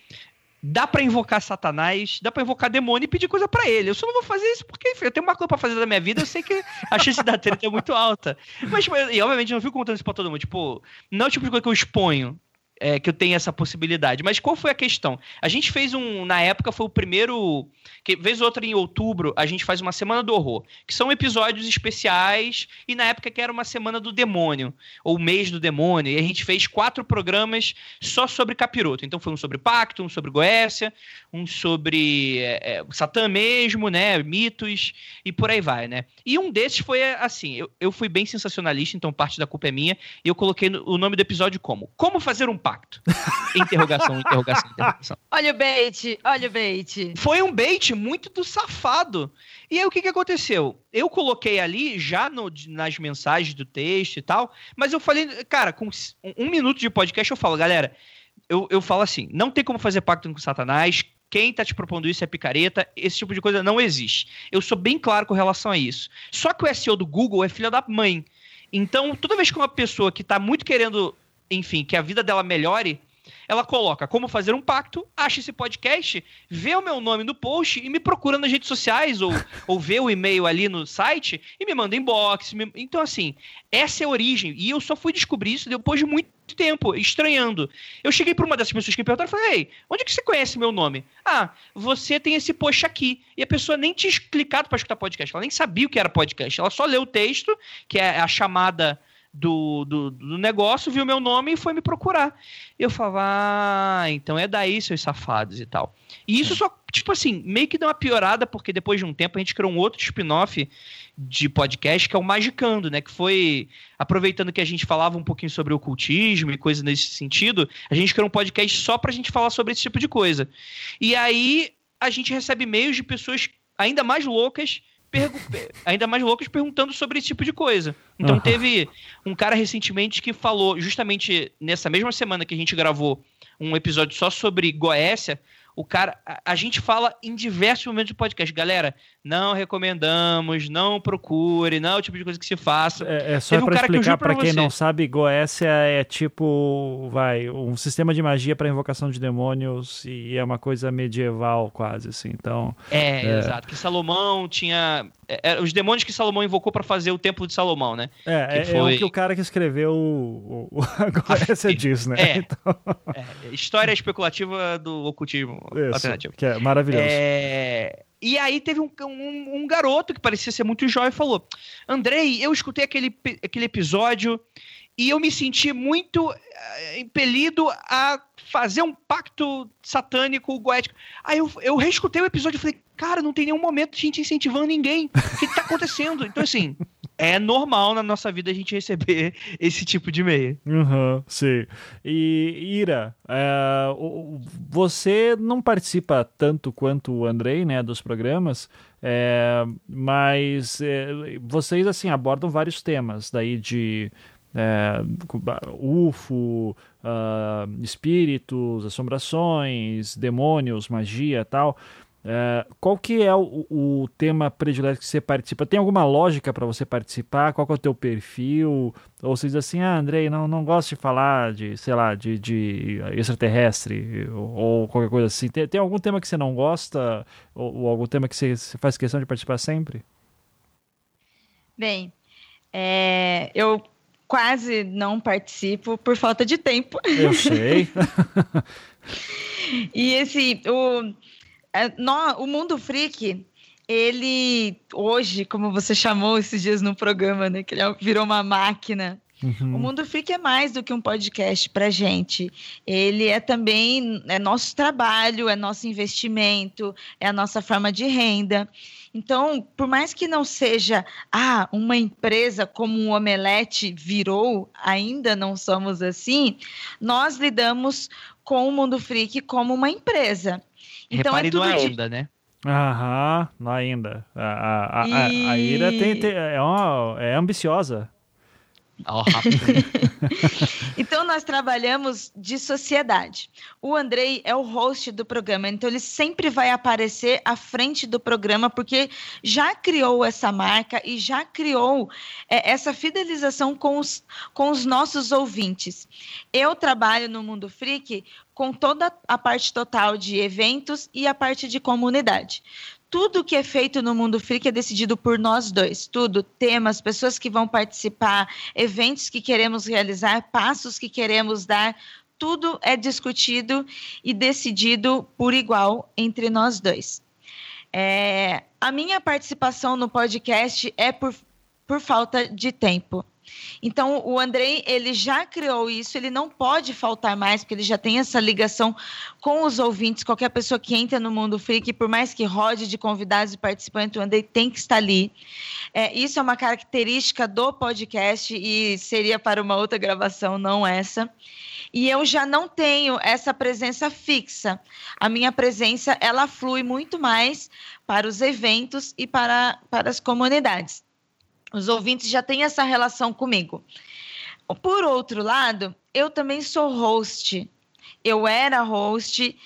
[SPEAKER 4] dá para invocar Satanás, dá para invocar demônio e pedir coisa para ele. Eu só não vou fazer isso porque, enfim, eu tenho uma coisa pra fazer da minha vida, eu sei que a chance da treta é muito alta. Mas, e obviamente, eu não fico contando isso pra todo mundo. Tipo, não é o tipo de coisa que eu exponho é, que eu tenho essa possibilidade. Mas qual foi a questão? A gente fez um. Na época, foi o primeiro. Que, vez ou outra em outubro, a gente faz uma semana do horror, que são episódios especiais, e na época que era uma semana do demônio, ou mês do demônio, e a gente fez quatro programas só sobre capiroto. Então foi um sobre Pacto, um sobre Goécia, um sobre é, é, Satã mesmo, né? Mitos, e por aí vai, né? E um desses foi assim: eu, eu fui bem sensacionalista, então parte da culpa é minha, e eu coloquei o nome do episódio como Como Fazer um Pacto impacto. interrogação, interrogação, interrogação. [laughs]
[SPEAKER 5] Olha o bait, olha o bait.
[SPEAKER 4] Foi um bait muito do safado. E aí o que, que aconteceu? Eu coloquei ali já no, nas mensagens do texto e tal, mas eu falei, cara, com um minuto de podcast eu falo, galera, eu, eu falo assim, não tem como fazer pacto com Satanás, quem tá te propondo isso é picareta, esse tipo de coisa não existe. Eu sou bem claro com relação a isso. Só que o SEO do Google é filha da mãe. Então, toda vez que uma pessoa que tá muito querendo enfim, que a vida dela melhore, ela coloca como fazer um pacto, acha esse podcast, vê o meu nome no post e me procura nas redes sociais ou, [laughs] ou vê o e-mail ali no site e me manda inbox. Me... Então, assim, essa é a origem. E eu só fui descobrir isso depois de muito tempo, estranhando. Eu cheguei para uma dessas pessoas que me perguntaram e falei: Ei, onde que você conhece meu nome? Ah, você tem esse post aqui. E a pessoa nem tinha explicado para escutar podcast, ela nem sabia o que era podcast. Ela só leu o texto, que é a chamada do, do, do, negócio, viu meu nome e foi me procurar. Eu falava, ah, então é daí, seus safados e tal. E isso só, tipo assim, meio que deu uma piorada, porque depois de um tempo a gente criou um outro spin-off de podcast, que é o Magicando, né? Que foi, aproveitando que a gente falava um pouquinho sobre ocultismo e coisas nesse sentido, a gente criou um podcast só pra gente falar sobre esse tipo de coisa. E aí a gente recebe e-mails de pessoas ainda mais loucas ainda mais loucos perguntando sobre esse tipo de coisa. Então uhum. teve um cara recentemente que falou, justamente nessa mesma semana que a gente gravou um episódio só sobre Goécia, o cara, a, a, gente fala em diversos momentos do podcast, galera, não recomendamos, não procure, não é o tipo de coisa que se faça.
[SPEAKER 2] É, é só para um explicar para quem não sabe, Goécia é tipo, vai, um sistema de magia para invocação de demônios e é uma coisa medieval quase assim. Então,
[SPEAKER 4] é, é... exato, que Salomão tinha é, é, os demônios que Salomão invocou para fazer o templo de Salomão, né?
[SPEAKER 2] É, é, foi... é, o que o cara que escreveu o, o, [laughs] agora você [laughs] diz, né?
[SPEAKER 4] É, então... é, história especulativa do ocultismo Isso, alternativo.
[SPEAKER 2] Que é maravilhoso.
[SPEAKER 4] É... E aí teve um, um, um, garoto que parecia ser muito jovem e falou: Andrei, eu escutei aquele, aquele episódio e eu me senti muito uh, impelido a fazer um pacto satânico goético. Aí eu, eu reescutei o episódio e falei, cara, não tem nenhum momento de gente incentivando ninguém. O que, está acontecendo? Então, assim, é normal na nossa vida a gente receber [laughs] esse tipo de e-mail.
[SPEAKER 2] Uhum, sim. E, Ira, é, você não participa tanto quanto o Andrei, né, dos programas, é, mas é, vocês, assim, abordam vários temas daí de é, UFO, uh, espíritos, assombrações, demônios, magia tal. É, qual que é o, o, tema predileto que você participa? Tem alguma lógica para você participar? Qual que é o teu perfil? Ou você diz assim, ah, Andrei, não, não gosto de falar de, sei lá, de, de extraterrestre ou, ou qualquer coisa assim. Tem, tem, algum tema que você não gosta? Ou, ou algum tema que você, você, faz questão de participar sempre?
[SPEAKER 5] Bem, é, eu quase não participo por falta de tempo.
[SPEAKER 2] Eu sei. [laughs]
[SPEAKER 5] e esse, o é, no, o mundo freak, ele hoje, como você chamou esses dias no programa, né, que ele virou uma máquina. Uhum. O Mundo Freak é mais do que um podcast para gente. Ele é também é nosso trabalho, é nosso investimento, é a nossa forma de renda. Então, por mais que não seja ah, uma empresa como o um Omelete virou, ainda não somos assim, nós lidamos com o Mundo Freak como uma empresa.
[SPEAKER 4] Então Repare é tudo no ainda, né?
[SPEAKER 2] Aham, no ainda. A, a, a, e... a, a Ira tem, tem, é, uma, é ambiciosa.
[SPEAKER 5] Oh, [laughs] então nós trabalhamos de sociedade. O Andrei é o host do programa, então ele sempre vai aparecer à frente do programa porque já criou essa marca e já criou é, essa fidelização com os, com os nossos ouvintes. Eu trabalho no Mundo Freak com toda a parte total de eventos e a parte de comunidade tudo que é feito no Mundo Freak é decidido por nós dois. Tudo, temas, pessoas que vão participar, eventos que queremos realizar, passos que queremos dar, tudo é discutido e decidido por igual entre nós dois. É, a minha participação no podcast é por, por falta de tempo. Então, o Andrei, ele já criou isso, ele não pode faltar mais, porque ele já tem essa ligação com os ouvintes, qualquer pessoa que entra no Mundo Freak, por mais que rode de convidados e participantes, o Andrei tem que estar ali. É, isso é uma característica do podcast e seria para uma outra gravação, não essa. E eu já não tenho essa presença fixa. A minha presença, ela flui muito mais para os eventos e para, para as comunidades. Os ouvintes já têm essa relação comigo. Por outro lado, eu também sou host. Eu era host,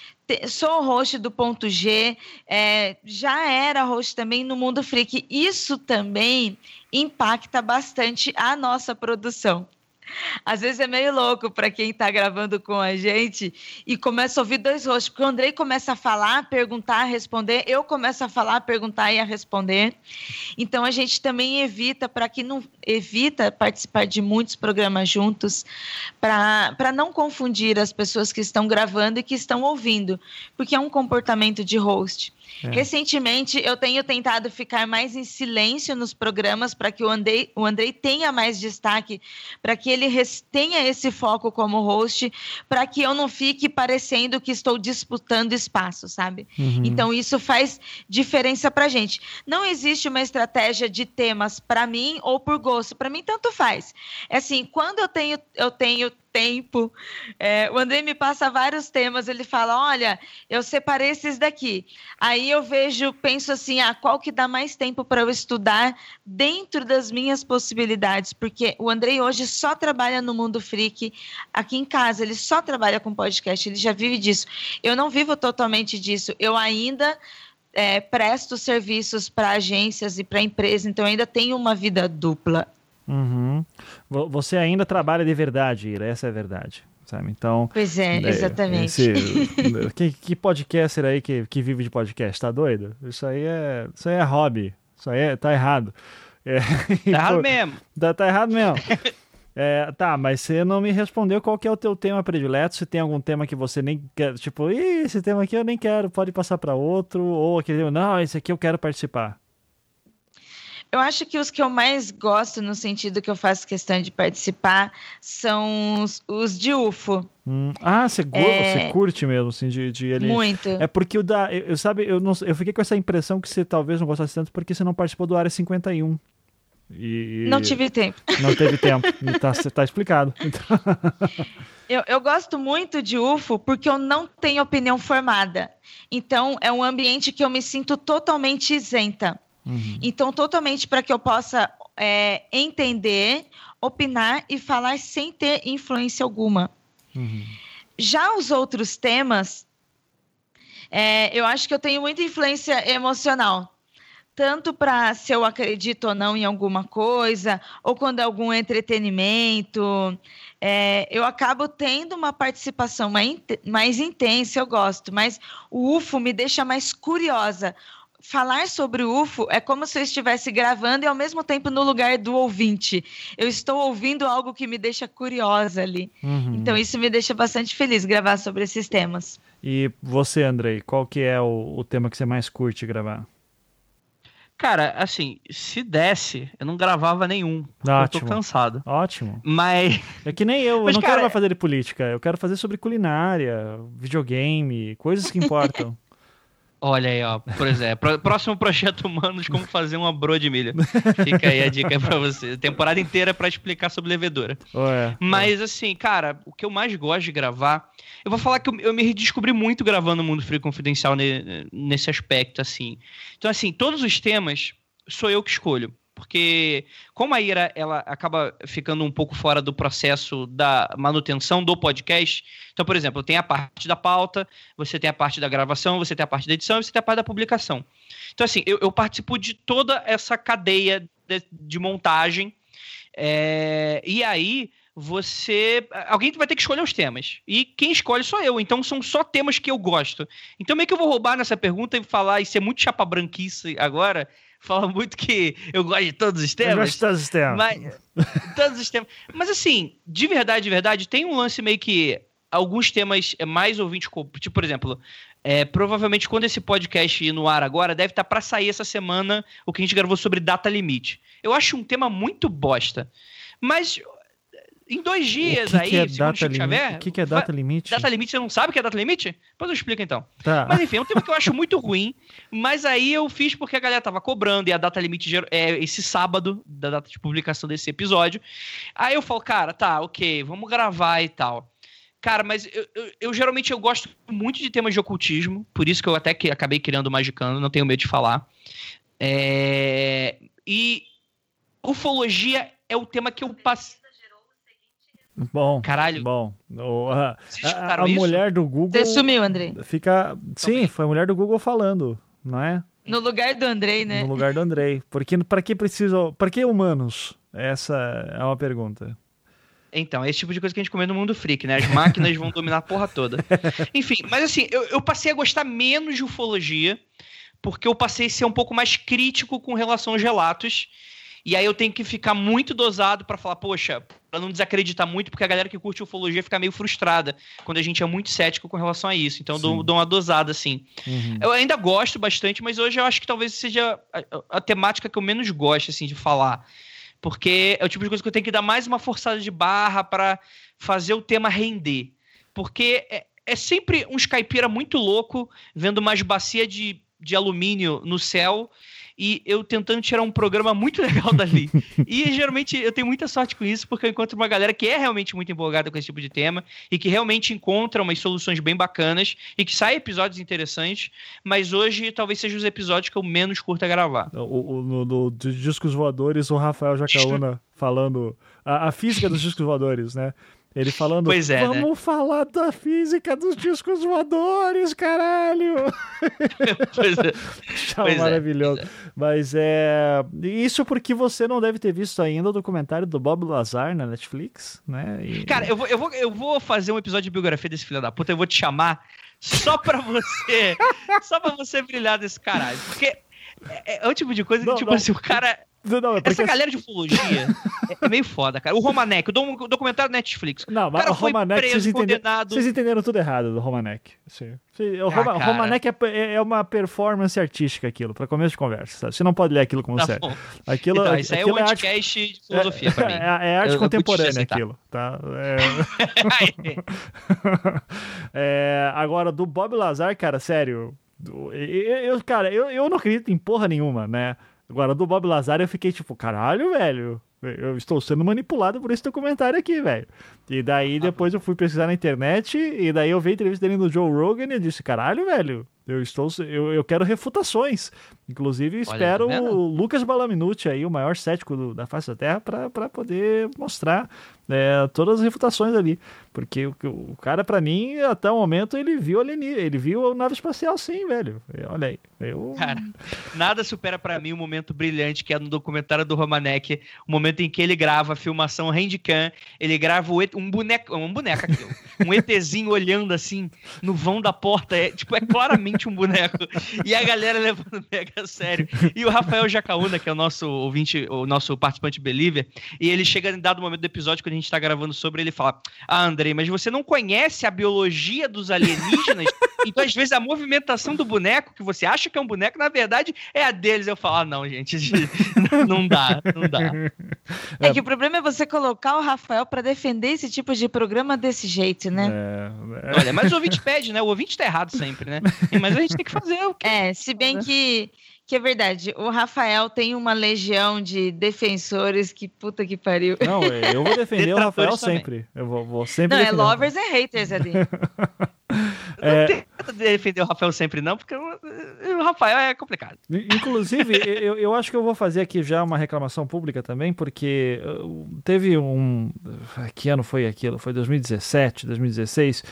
[SPEAKER 5] sou host do Ponto G, é, já era host também no Mundo Freak. Isso também impacta bastante a nossa produção. Às vezes é meio louco para quem está gravando com a gente e começa a ouvir dois rostos, porque o Andrei começa a falar, perguntar, responder, eu começo a falar, perguntar e a responder. Então a gente também evita, para que não evita participar de muitos programas juntos, para não confundir as pessoas que estão gravando e que estão ouvindo, porque é um comportamento de host. É. Recentemente, eu tenho tentado ficar mais em silêncio nos programas para que o Andrei, o Andrei tenha mais destaque, para que ele tenha esse foco como host, para que eu não fique parecendo que estou disputando espaço, sabe? Uhum. Então, isso faz diferença para gente. Não existe uma estratégia de temas para mim ou por gosto. Para mim, tanto faz. É assim, quando eu tenho, eu tenho tempo. É, o André me passa vários temas, ele fala: olha, eu separei esses daqui. Aí eu vejo, penso assim, ah, qual que dá mais tempo para eu estudar dentro das minhas possibilidades? Porque o Andrei hoje só trabalha no mundo freak aqui em casa, ele só trabalha com podcast, ele já vive disso. Eu não vivo totalmente disso, eu ainda. É, presto serviços para agências e para empresas, então ainda tenho uma vida dupla.
[SPEAKER 2] Uhum. Você ainda trabalha de verdade, Ira, essa é a verdade. Sabe? Então,
[SPEAKER 5] pois é, né, exatamente. Esse, [laughs] [laughs]
[SPEAKER 2] que, que podcaster aí que, que vive de podcast? Tá doido? Isso aí é, isso aí é hobby. Isso aí é, tá errado. [laughs]
[SPEAKER 4] É, tá errado mesmo.
[SPEAKER 2] Tá, tá errado mesmo. É, tá, mas você não me respondeu qual que é o teu tema predileto, se tem algum tema que você nem quer, tipo, esse tema aqui eu nem quero, pode passar para outro, ou aquele, não, esse aqui eu quero participar.
[SPEAKER 5] Eu acho que os que eu mais gosto, no sentido que eu faço questão de participar, são os, os de UFO.
[SPEAKER 2] Hum. Ah, você, é... curte mesmo, assim, de, de ele...
[SPEAKER 5] Muito.
[SPEAKER 2] É porque o da. Eu, eu, sabe, eu, não, eu fiquei com essa impressão que você talvez não gostasse tanto porque você não participou do Área 51.
[SPEAKER 5] E, não tive tempo.
[SPEAKER 2] Não teve [laughs] tempo. tá, tá explicado. Então... [laughs]
[SPEAKER 5] Eu, eu, gosto muito de UFO porque eu não tenho opinião formada. Então, é um ambiente que eu me sinto totalmente isenta. Uhum. Então, totalmente para que eu possa é, entender, opinar e falar sem ter influência alguma. Uhum. Já os outros temas, É, eu acho que eu tenho muita influência emocional tanto para se eu acredito ou não em alguma coisa, ou quando é algum entretenimento. É, eu acabo tendo uma participação mais, mais intensa, eu gosto, mas o UFO me deixa mais curiosa. Falar sobre o UFO é como se eu estivesse gravando e ao mesmo tempo no lugar do ouvinte. Eu estou ouvindo algo que me deixa curiosa ali. Uhum. Então isso me deixa bastante feliz gravar sobre esses temas.
[SPEAKER 2] E você, Andrei, qual que é o, o tema que você mais curte gravar?
[SPEAKER 4] Cara, assim, se desse, eu não gravava nenhum. Ótimo. Eu tô cansado.
[SPEAKER 2] Ótimo.
[SPEAKER 4] Mas.
[SPEAKER 2] É que nem eu, Mas, eu não cara... quero mais fazer de política. Eu quero fazer sobre culinária, videogame, coisas que importam. [laughs]
[SPEAKER 4] Olha aí, ó. Por exemplo, próximo projeto Humanos, como fazer uma broa de milho. Fica aí a dica pra você. Temporada inteira para explicar sobre levedura.
[SPEAKER 2] Ué,
[SPEAKER 4] Mas, assim, cara, o que eu mais gosto de gravar. Eu vou falar que eu, eu me redescobri muito gravando o Mundo Frio Confidencial ne, nesse aspecto, assim. Então, assim, todos os temas sou eu que escolho porque como a Ira ela acaba ficando um pouco fora do processo da manutenção do podcast, então, por exemplo, tem a parte da pauta, você tem a parte da gravação, você tem a parte da edição e você tem a parte da publicação. Então, assim, eu, eu participo de toda essa cadeia de, de montagem, é, e aí você. Alguém vai ter que escolher os temas. E quem escolhe sou eu. Então são só temas que eu gosto. Então, meio que eu vou roubar nessa pergunta e falar e ser muito chapa branquice agora fala muito que eu gosto de todos os temas. Eu
[SPEAKER 2] gosto de todos os temas.
[SPEAKER 4] Mas, [laughs] todos os temas. Mas assim, de verdade, de verdade, tem um lance meio que alguns temas é mais ouvintes, tipo, por exemplo, é, provavelmente quando esse podcast ir no ar agora, deve estar tá para sair essa semana o que a gente gravou sobre data limite. Eu acho um tema muito bosta. Mas em dois dias
[SPEAKER 2] que
[SPEAKER 4] aí,
[SPEAKER 2] que é data Xavier,
[SPEAKER 4] O
[SPEAKER 2] que, que é data limite?
[SPEAKER 4] Data limite, você não sabe o que é data limite? Depois eu explico então.
[SPEAKER 2] Tá.
[SPEAKER 4] Mas enfim, é um tema que eu acho muito ruim, mas aí eu fiz porque a galera tava cobrando e a data limite é esse sábado, da data de publicação desse episódio. Aí eu falo, cara, tá, ok, vamos gravar e tal. Cara, mas eu, eu, eu, geralmente eu gosto muito de temas de ocultismo, por isso que eu até que acabei criando o Magicano, não tenho medo de falar. É... E ufologia é o tema que eu passei
[SPEAKER 2] Bom.
[SPEAKER 4] Caralho.
[SPEAKER 2] Bom. O, a, a, a mulher do Google.
[SPEAKER 5] Você sumiu, Andrei.
[SPEAKER 2] Fica. Sim, foi a mulher do Google falando, não é?
[SPEAKER 5] No lugar do Andrei, né?
[SPEAKER 2] No lugar do Andrei. Porque para que precisa. Para que humanos? Essa é uma pergunta.
[SPEAKER 4] Então, é esse tipo de coisa que a gente comenta no mundo freak, né? As máquinas vão dominar a porra toda. [laughs] Enfim, mas assim, eu, eu passei a gostar menos de ufologia, porque eu passei a ser um pouco mais crítico com relação aos relatos e aí eu tenho que ficar muito dosado para falar, poxa, para não desacreditar muito, porque a galera que curte ufologia fica meio frustrada quando a gente é muito cético com relação a isso. Então eu dou, dou, uma dosada, assim. Uhum. Eu ainda gosto bastante, mas hoje eu acho que talvez seja a, a, temática que eu menos gosto, assim, de falar. Porque é o tipo de coisa que eu tenho que dar mais uma forçada de barra para fazer o tema render. Porque é, é sempre um caipira muito louco vendo umas bacia de, de alumínio no céu e eu tentando tirar um programa muito [laughs] legal dali. e geralmente eu tenho muita sorte com isso, porque eu encontro uma galera que é realmente muito empolgada com esse tipo de tema e que realmente encontra umas soluções bem bacanas e que saem episódios interessantes, mas hoje talvez sejam os episódios que eu menos curto a gravar.
[SPEAKER 2] O, o, no, no Discos Voadores, o Rafael Jacaúna [laughs] falando a, a física dos discos voadores, né? Ele falando,
[SPEAKER 4] pois é,
[SPEAKER 2] né? vamos né? falar da física dos discos voadores, caralho! [laughs]
[SPEAKER 4] pois é.
[SPEAKER 2] pois é, maravilhoso. É. Mas é. Isso porque você não deve ter visto ainda o documentário do Bob Lazar na Netflix, né?
[SPEAKER 4] E... Cara, eu vou, eu, vou, eu vou fazer um episódio de biografia desse filho da puta, eu vou te chamar só pra você. [laughs] só pra você brilhar desse caralho. Porque é, é, o tipo de coisa que, não, tipo não. assim, o cara não, é porque... Essa galera de ufologia [laughs] é meio foda, cara. O Romanek, o documentário Netflix.
[SPEAKER 2] Não, mas o, o Romanek, preso, vocês, entenderam, vocês entenderam tudo errado do Romanek. Sim. O ah, Romanek é, é, é, uma performance artística aquilo, para começo de conversa. Sabe? Você não pode ler aquilo como tá sério. Aquilo,
[SPEAKER 4] então, isso aí é um anticast arte... de filosofia pra mim.
[SPEAKER 2] É, é arte eu, contemporânea eu aquilo, tá? [laughs] [laughs] É... agora, do Bob Lazar, cara, sério. Eu, cara, eu, eu não acredito em porra nenhuma, né? Agora, do Bob Lazar, eu fiquei tipo, caralho, velho. Eu estou sendo manipulado por esse documentário aqui, velho. E daí depois eu fui pesquisar na internet, e daí eu vi a entrevista dele no Joe Rogan e eu disse, caralho, velho, eu estou. Eu, eu quero refutações. Inclusive, espero
[SPEAKER 4] tá
[SPEAKER 2] o Lucas Balaminuti aí, o maior cético do, da face da Terra, para poder mostrar é, todas as refutações ali. Porque o, o cara, para mim, até o momento, ele viu alien, ele viu a nave espacial sim, velho. Olha aí. Eu...
[SPEAKER 4] Cara, nada supera para mim o um momento brilhante que é no documentário do Romanek, o momento em que ele grava a filmação handcam, ele grava um boneco, um boneco aquilo, um ETzinho olhando assim no vão da porta, é, tipo, é claramente um boneco. E a galera levando mega [laughs] sério. E o Rafael Jacaúna, que é o nosso ouvinte, o nosso participante believer, e ele chega em dado momento do episódio, quando a gente tá gravando sobre, ele fala: Ah, Andrei, mas você não conhece a biologia dos alienígenas? [laughs] Então, às vezes, a movimentação do boneco, que você acha que é um boneco, na verdade, é a deles. Eu falo, ah, não, gente, [laughs] não dá, não dá.
[SPEAKER 5] É que o problema é você colocar o Rafael para defender esse tipo de programa desse jeito, né?
[SPEAKER 4] É, é. Olha, mas o ouvinte pede, né? O ouvinte tá errado sempre, né? Mas a gente tem que fazer o que.
[SPEAKER 5] É, se bem que que é verdade. O Rafael tem uma legião de defensores que puta que pariu.
[SPEAKER 2] Não, eu vou [laughs] defender o Rafael sempre. Eu vou, vou sempre
[SPEAKER 5] Não, é lovers e haters ali. [laughs]
[SPEAKER 4] é... Não defender o Rafael sempre não, porque o Rafael é complicado.
[SPEAKER 2] Inclusive, [laughs] eu, eu acho que eu vou fazer aqui já uma reclamação pública também, porque uh, teve um... Que ano foi aquilo? Foi 2017, 2016.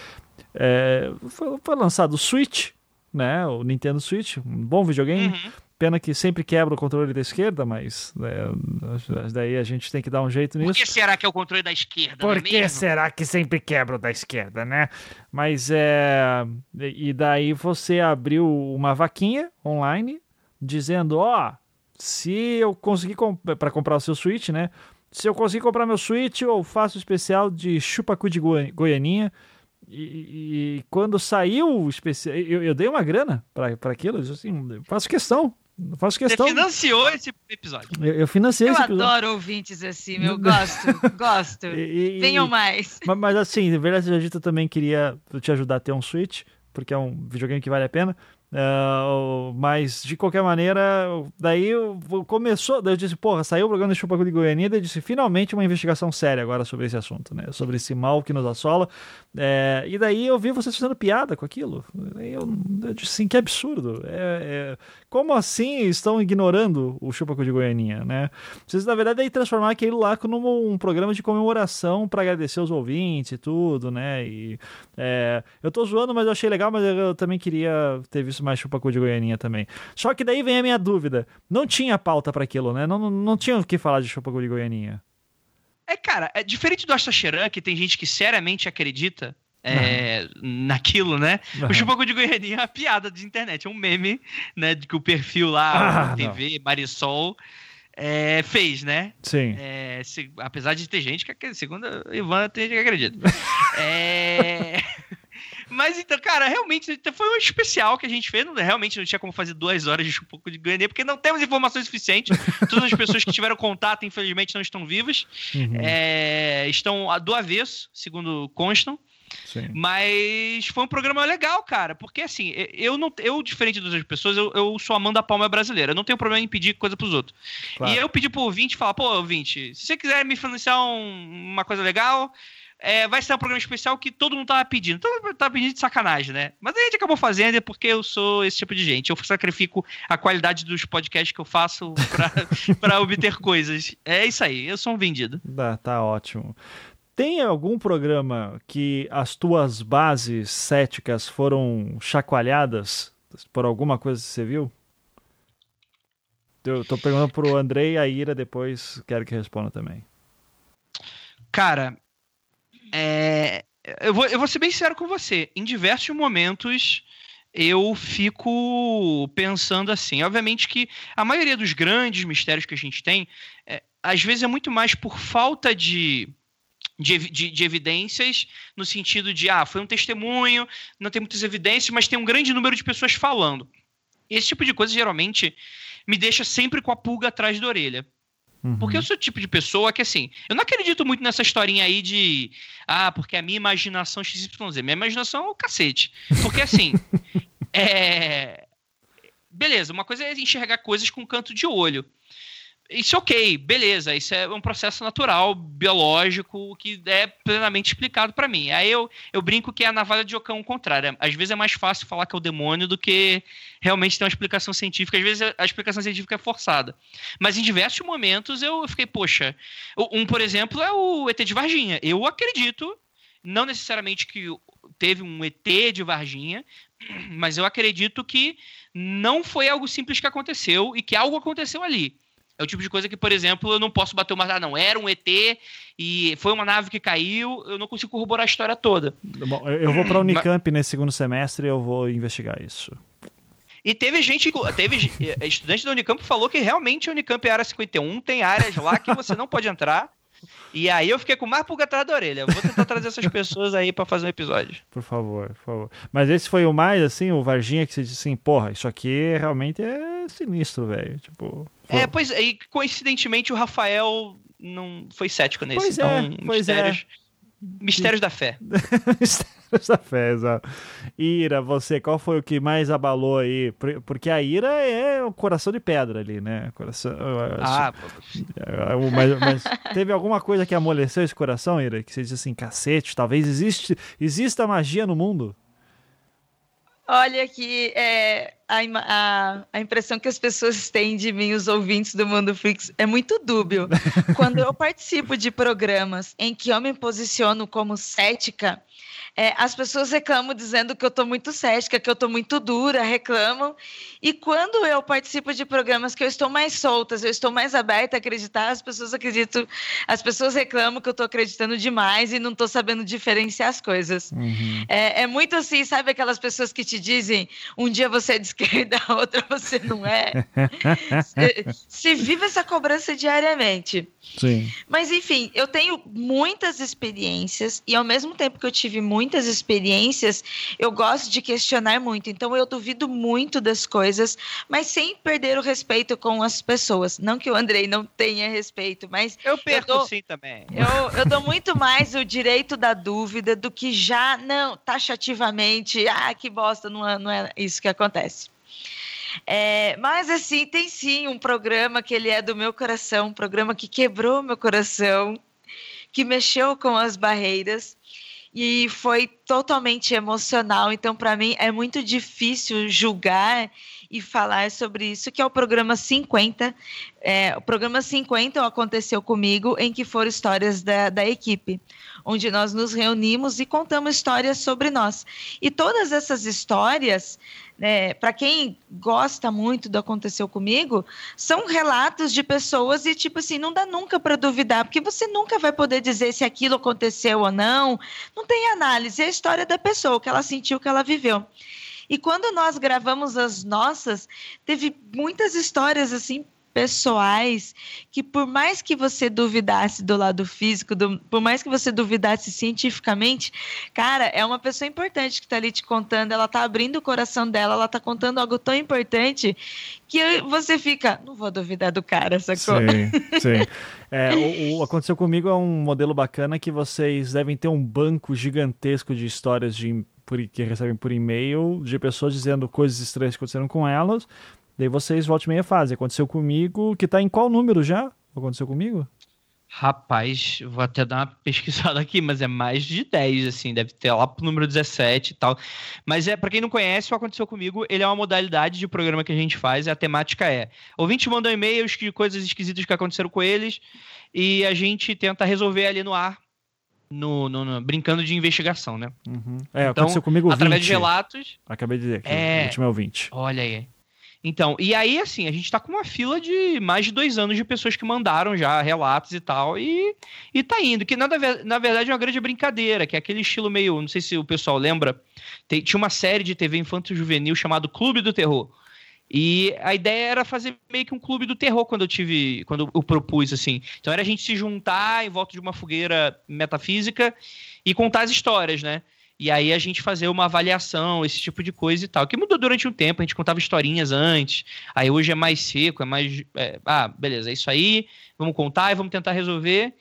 [SPEAKER 2] É, foi, foi lançado o Switch, né? O Nintendo Switch, um bom videogame. Uhum. Pena que sempre quebra o controle da esquerda, mas né, daí a gente tem que dar um jeito nisso. Por
[SPEAKER 4] que será que é o controle da esquerda?
[SPEAKER 2] Por que é será que sempre quebra o da esquerda, né? Mas é. E daí você abriu uma vaquinha online dizendo: ó, oh, se eu conseguir comp para comprar o seu Switch, né? Se eu conseguir comprar meu Switch, eu faço especial de chupacu de Goianinha e, e, quando saiu o especial, eu, eu, dei uma grana para aquilo, assim, faço questão. Faço questão.
[SPEAKER 4] Você financiou esse episódio.
[SPEAKER 2] Eu, eu financiei
[SPEAKER 5] eu
[SPEAKER 2] esse episódio.
[SPEAKER 5] Eu adoro ouvintes assim, eu gosto, [laughs] gosto. E, Venham mais. [laughs]
[SPEAKER 2] Mas, mas assim, de verdade, a gente também queria te ajudar a ter um Switch, porque é um videogame que vale a pena. Uh, mas de qualquer maneira, daí começou, daí eu disse, porra, saiu o programa de Chupacu de Goiânia, daí eu disse, finalmente uma investigação séria agora sobre esse assunto, né? Sobre esse mal que nos assola. É, e daí eu vi vocês fazendo piada com aquilo. Eu, eu disse assim, que absurdo. É, é, como assim estão ignorando o Chupacu de Goianinha, né? Vocês, na verdade, aí transformar aquilo lá como um programa de comemoração para agradecer os ouvintes e tudo, né? E é, eu tô zoando, mas eu achei legal, mas eu também queria ter visto mais chupacu de Goianinha também. Só que daí vem a minha dúvida. Não tinha pauta para aquilo, né? Não, não, não tinha o que falar de chupacu de Goianinha.
[SPEAKER 4] É, cara, é diferente do Astacheran, que tem gente que seriamente acredita é, naquilo, né? Uhum. O Chupacu de Goianinha é uma piada de internet, é um meme, né? De que o perfil lá, ah, TV, não. Marisol, é, fez, né?
[SPEAKER 2] Sim.
[SPEAKER 4] É, se, apesar de ter gente que, segundo a Ivan, tem gente que acredita. [laughs] é... Mas então, cara, realmente foi um especial que a gente fez. Não, realmente não tinha como fazer duas horas de um pouco de ganhar, porque não temos informações suficientes. [laughs] Todas as pessoas que tiveram contato, infelizmente, não estão vivas. Uhum. É, estão do avesso, segundo constam. Sim. Mas foi um programa legal, cara. Porque assim, eu não. Eu, diferente das outras pessoas, eu, eu sou Amanda Palma brasileira. Eu não tenho problema em pedir coisa pros outros. Claro. E eu pedi pro ouvinte falar, pô, ouvinte, se você quiser me financiar um, uma coisa legal é, vai ser um programa especial que todo mundo tava pedindo. Todo mundo tava pedindo de sacanagem, né? Mas a gente acabou fazendo é porque eu sou esse tipo de gente. Eu sacrifico a qualidade dos podcasts que eu faço para [laughs] obter coisas. É isso aí, eu sou um vendido.
[SPEAKER 2] Tá, tá ótimo. Tem algum programa que as tuas bases céticas foram chacoalhadas por alguma coisa que você viu? Eu tô perguntando pro Andrei e a Ira depois, quero que responda também.
[SPEAKER 4] Cara, é, eu, vou, eu vou ser bem sincero com você. Em diversos momentos eu fico pensando assim. Obviamente que a maioria dos grandes mistérios que a gente tem, é, às vezes é muito mais por falta de, de, de, de, evidências, no sentido de, ah, foi um testemunho, não tem muitas evidências, mas tem um grande número de pessoas falando. Esse tipo de coisa geralmente me deixa sempre com a pulga atrás da orelha. Uhum. Porque eu sou o tipo de pessoa que, assim, eu não acredito muito nessa historinha aí de. Ah, porque a minha imaginação XYZ. Minha imaginação é o cacete. Porque, assim. [laughs] é. Beleza, uma coisa é enxergar coisas com canto de olho. Isso é ok, beleza, isso é um processo natural, biológico, que é plenamente explicado para mim. Aí eu, eu brinco que é a navalha de Ocão contrário. Às vezes é mais fácil falar que é o demônio do que realmente ter uma explicação científica. Às vezes a explicação científica é forçada. Mas em diversos momentos eu fiquei, poxa. Um, por exemplo, é o ET de Varginha. Eu acredito, não necessariamente que teve um ET de Varginha, mas eu acredito que não foi algo simples que aconteceu e que algo aconteceu ali. É o tipo de coisa que, por exemplo, eu não posso bater uma. Ah, não, era um ET e foi uma nave que caiu, eu não consigo corroborar a história toda.
[SPEAKER 2] Bom, eu vou para a Unicamp Mas... nesse segundo semestre e eu vou investigar isso.
[SPEAKER 4] E teve gente, teve [laughs] estudante da Unicamp falou que realmente a Unicamp é área 51, tem áreas lá que você não pode entrar. E aí eu fiquei com mais pulga atrás da orelha. vou tentar trazer essas pessoas aí para fazer um episódio. [laughs]
[SPEAKER 2] Por favor, por favor. Mas esse foi o mais, assim, o Varginha que você disse assim, porra, isso aqui realmente é sinistro, velho. Tipo.
[SPEAKER 4] Foi... É, pois e coincidentemente o Rafael não foi cético nesse.
[SPEAKER 2] Pois
[SPEAKER 4] então,
[SPEAKER 2] é, pois é.
[SPEAKER 4] mistérios, é. Mistérios da fé. [laughs] [laughs]
[SPEAKER 2] da fé, exato. Ira, você, qual foi o que mais abalou aí? Porque a ira é o coração de pedra ali, né? Coração. Ah, é, mas, mas teve alguma coisa que amoleceu esse coração, Ira? Que você disse assim, cacete, talvez existe, exista magia no mundo?
[SPEAKER 5] Olha que é, a, a, a, impressão que as pessoas têm de mim, os ouvintes do Mundo Freaks, é muito dúbio. [laughs] Quando eu participo de programas em que eu me posiciono como cética, é, as pessoas reclamam dizendo que eu estou muito cética, que eu estou muito dura, reclamam. E quando eu participo de programas que eu estou mais soltas, eu estou mais aberta a acreditar, as pessoas acreditam, as pessoas reclamam que eu estou acreditando demais e não estou sabendo diferenciar as coisas. Uhum. É, é, muito assim, sabe aquelas pessoas que te dizem um dia você é de [laughs] esquerda, outra você não é. se, se vive essa cobrança diariamente.
[SPEAKER 2] Sim.
[SPEAKER 5] Mas enfim, eu tenho muitas experiências e ao mesmo tempo que eu tive muitas experiências, eu gosto de questionar muito. Então eu duvido muito das coisas, mas sem perder o respeito com as pessoas. Não que o Andrei não tenha respeito, mas
[SPEAKER 4] eu perco eu dou, sim também.
[SPEAKER 5] Eu, eu dou muito mais o direito da dúvida do que já não taxativamente. Ah, que bosta, não é, não é isso que acontece. É, mas assim, tem sim um programa que ele é do meu coração, um programa que quebrou meu coração, que mexeu com as barreiras e foi totalmente emocional. Então, para mim, é muito difícil julgar e falar sobre isso, que é o programa 50. É, o programa 50 aconteceu comigo, em que foram histórias da, da equipe, onde nós nos reunimos e contamos histórias sobre nós. E todas essas histórias é, para quem gosta muito do Aconteceu Comigo, são relatos de pessoas e, tipo assim, não dá nunca para duvidar, porque você nunca vai poder dizer se aquilo aconteceu ou não. Não tem análise, é a história da pessoa, o que ela sentiu, o que ela viveu. E quando nós gravamos as nossas, teve muitas histórias assim pessoais que por mais que você duvidasse do lado físico, do, por mais que você duvidasse cientificamente, cara, é uma pessoa importante que está ali te contando, ela está abrindo o coração dela, ela está contando algo tão importante que você fica, não vou duvidar do cara, sacou?
[SPEAKER 2] Sim, [laughs] sim. É, o, o, aconteceu comigo é um modelo bacana que vocês devem ter um banco gigantesco de histórias de por, que recebem por e-mail de pessoas dizendo coisas estranhas que aconteceram com elas Daí vocês volte meia fase. Aconteceu comigo, que tá em qual número já? Aconteceu comigo?
[SPEAKER 4] Rapaz, vou até dar uma [laughs] pesquisada aqui, mas é mais de 10, assim, deve ter lá pro número 17 e tal. Mas é, para quem não conhece, o Aconteceu Comigo, ele é uma modalidade de programa que a gente faz, e a temática é: ouvinte mandam e-mails de coisas esquisitas que aconteceram com eles, e a gente tenta resolver ali no ar, no, no, no brincando de investigação, né?
[SPEAKER 2] Uhum. É, então, aconteceu comigo
[SPEAKER 4] Através de relatos.
[SPEAKER 2] Acabei de dizer que
[SPEAKER 4] é...
[SPEAKER 2] o último é o 20.
[SPEAKER 4] Olha aí. Então, e aí, assim, a gente tá com uma fila de mais de dois anos de pessoas que mandaram já relatos e tal, e, e tá indo. Que na, na verdade é uma grande brincadeira, que é aquele estilo meio. Não sei se o pessoal lembra, tem, tinha uma série de TV infanto-juvenil chamado Clube do Terror. E a ideia era fazer meio que um clube do terror quando eu tive, quando eu propus assim. Então era a gente se juntar em volta de uma fogueira metafísica e contar as histórias, né? E aí a gente fazer uma avaliação, esse tipo de coisa e tal. Que mudou durante um tempo, a gente contava historinhas antes, aí hoje é mais seco, é mais. É, ah, beleza, é isso aí, vamos contar e vamos tentar resolver.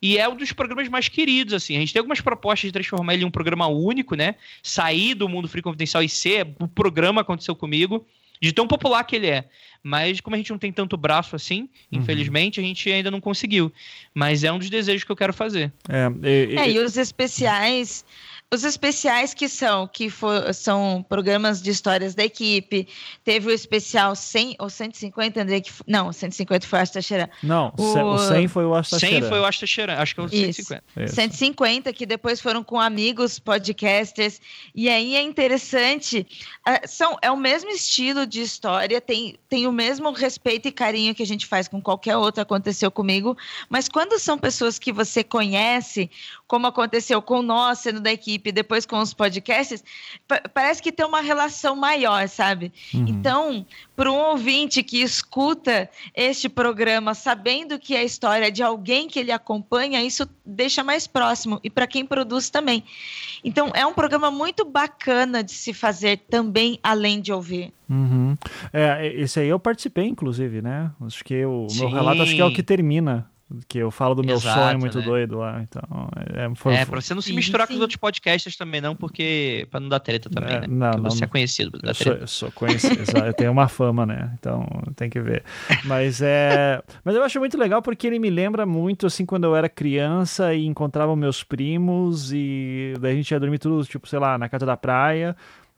[SPEAKER 4] E é um dos programas mais queridos, assim. A gente tem algumas propostas de transformar ele em um programa único, né? Sair do mundo free confidencial e ser o programa aconteceu comigo de tão popular que ele é. Mas como a gente não tem tanto braço assim,
[SPEAKER 2] Uhum.
[SPEAKER 4] infelizmente, a gente ainda não conseguiu. Mas é um dos desejos que eu quero fazer.
[SPEAKER 2] É, e,
[SPEAKER 5] É,
[SPEAKER 2] e-
[SPEAKER 5] e os especiais, os especiais que são, que for, são programas de histórias da equipe. Teve o especial 100 ou 150, André, que, não, 150 foi a Teixeira.
[SPEAKER 2] não,
[SPEAKER 5] o-
[SPEAKER 2] o 100 foi o
[SPEAKER 4] 100
[SPEAKER 2] Astacheira.
[SPEAKER 4] foi o Asta Cheirão, acho que é o
[SPEAKER 5] Isso.
[SPEAKER 4] 150.
[SPEAKER 2] Isso.
[SPEAKER 5] 150 que depois foram com amigos podcasters. E aí é interessante, ah, são, é o mesmo estilo de história, tem, tem o mesmo respeito e carinho que a gente faz com qualquer outro aconteceu comigo, mas quando são pessoas que você conhece, como aconteceu com nós, sendo da equipe, depois com os podcasts, pa- parece que tem uma relação maior, sabe?
[SPEAKER 2] Uhum.
[SPEAKER 5] Então, para um ouvinte que escuta este programa sabendo que é a história de alguém que ele acompanha, isso deixa mais próximo. E para quem produz também. Então, é um programa muito bacana de se fazer também, além de ouvir.
[SPEAKER 2] Uhum. É, esse aí eu participei, inclusive, né? Acho que o meu relato acho que é o que termina. Que eu falo do meu
[SPEAKER 4] Exato,
[SPEAKER 2] sonho muito
[SPEAKER 4] né?
[SPEAKER 2] doido lá. Então, é, foi,
[SPEAKER 4] É, pra você não se
[SPEAKER 5] Sim,
[SPEAKER 4] misturar com
[SPEAKER 5] sim.
[SPEAKER 4] os outros podcasters também, não, porque. pra não dar treta também,
[SPEAKER 2] É,
[SPEAKER 4] né?
[SPEAKER 2] não,
[SPEAKER 4] porque
[SPEAKER 2] não,
[SPEAKER 4] você
[SPEAKER 2] não.
[SPEAKER 4] é conhecido
[SPEAKER 2] Eu sou,
[SPEAKER 4] treta.
[SPEAKER 2] eu sou conhecido, [laughs] eu tenho uma fama, né? Então tem que ver. Mas é, mas eu acho muito legal porque ele me lembra muito assim quando eu era criança e encontrava meus primos e daí a gente ia dormir tudo tipo sei lá na casa da praia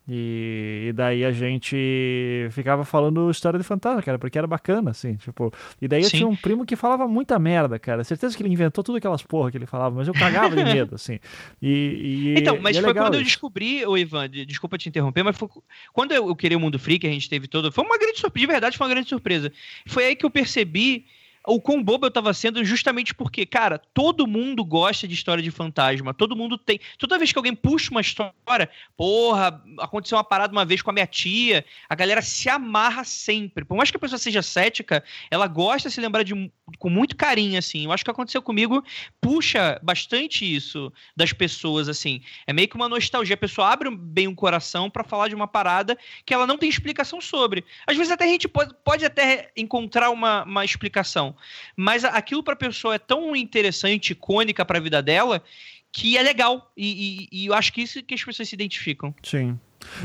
[SPEAKER 2] e, e daí a gente ficava falando história de fantasma, cara, porque era bacana, assim, tipo. E daí eu
[SPEAKER 4] Sim.
[SPEAKER 2] tinha um primo que falava muita merda, cara. Certeza que ele inventou tudo aquelas porra que ele falava, mas eu cagava de medo, assim. E, e-
[SPEAKER 4] Então, mas
[SPEAKER 2] e é
[SPEAKER 4] foi quando eu
[SPEAKER 2] isso.
[SPEAKER 4] descobri, ô Ivan, de- desculpa te interromper, mas foi quando eu, eu queria o Mundo Freak, a gente teve todo. Foi uma grande surpresa, de verdade, foi uma grande surpresa. Foi aí que eu percebi o quão bobo eu tava sendo, justamente porque, cara, todo mundo gosta de história de fantasma. Todo mundo tem. Toda vez que alguém puxa uma história, porra, aconteceu uma parada uma vez com a minha tia, a galera se amarra sempre. Por mais que a pessoa seja cética, ela gosta de se lembrar de, com muito carinho, assim. Eu acho que aconteceu comigo, puxa bastante isso das pessoas, assim. É meio que uma nostalgia. A pessoa abre bem o coração pra falar de uma parada que ela não tem explicação sobre. Às vezes até a gente pode, pode até encontrar uma, uma explicação, mas a- aquilo pra pessoa é tão interessante, icônica pra vida dela, que é legal. E, e- e eu acho que isso que as pessoas se identificam.
[SPEAKER 2] Sim.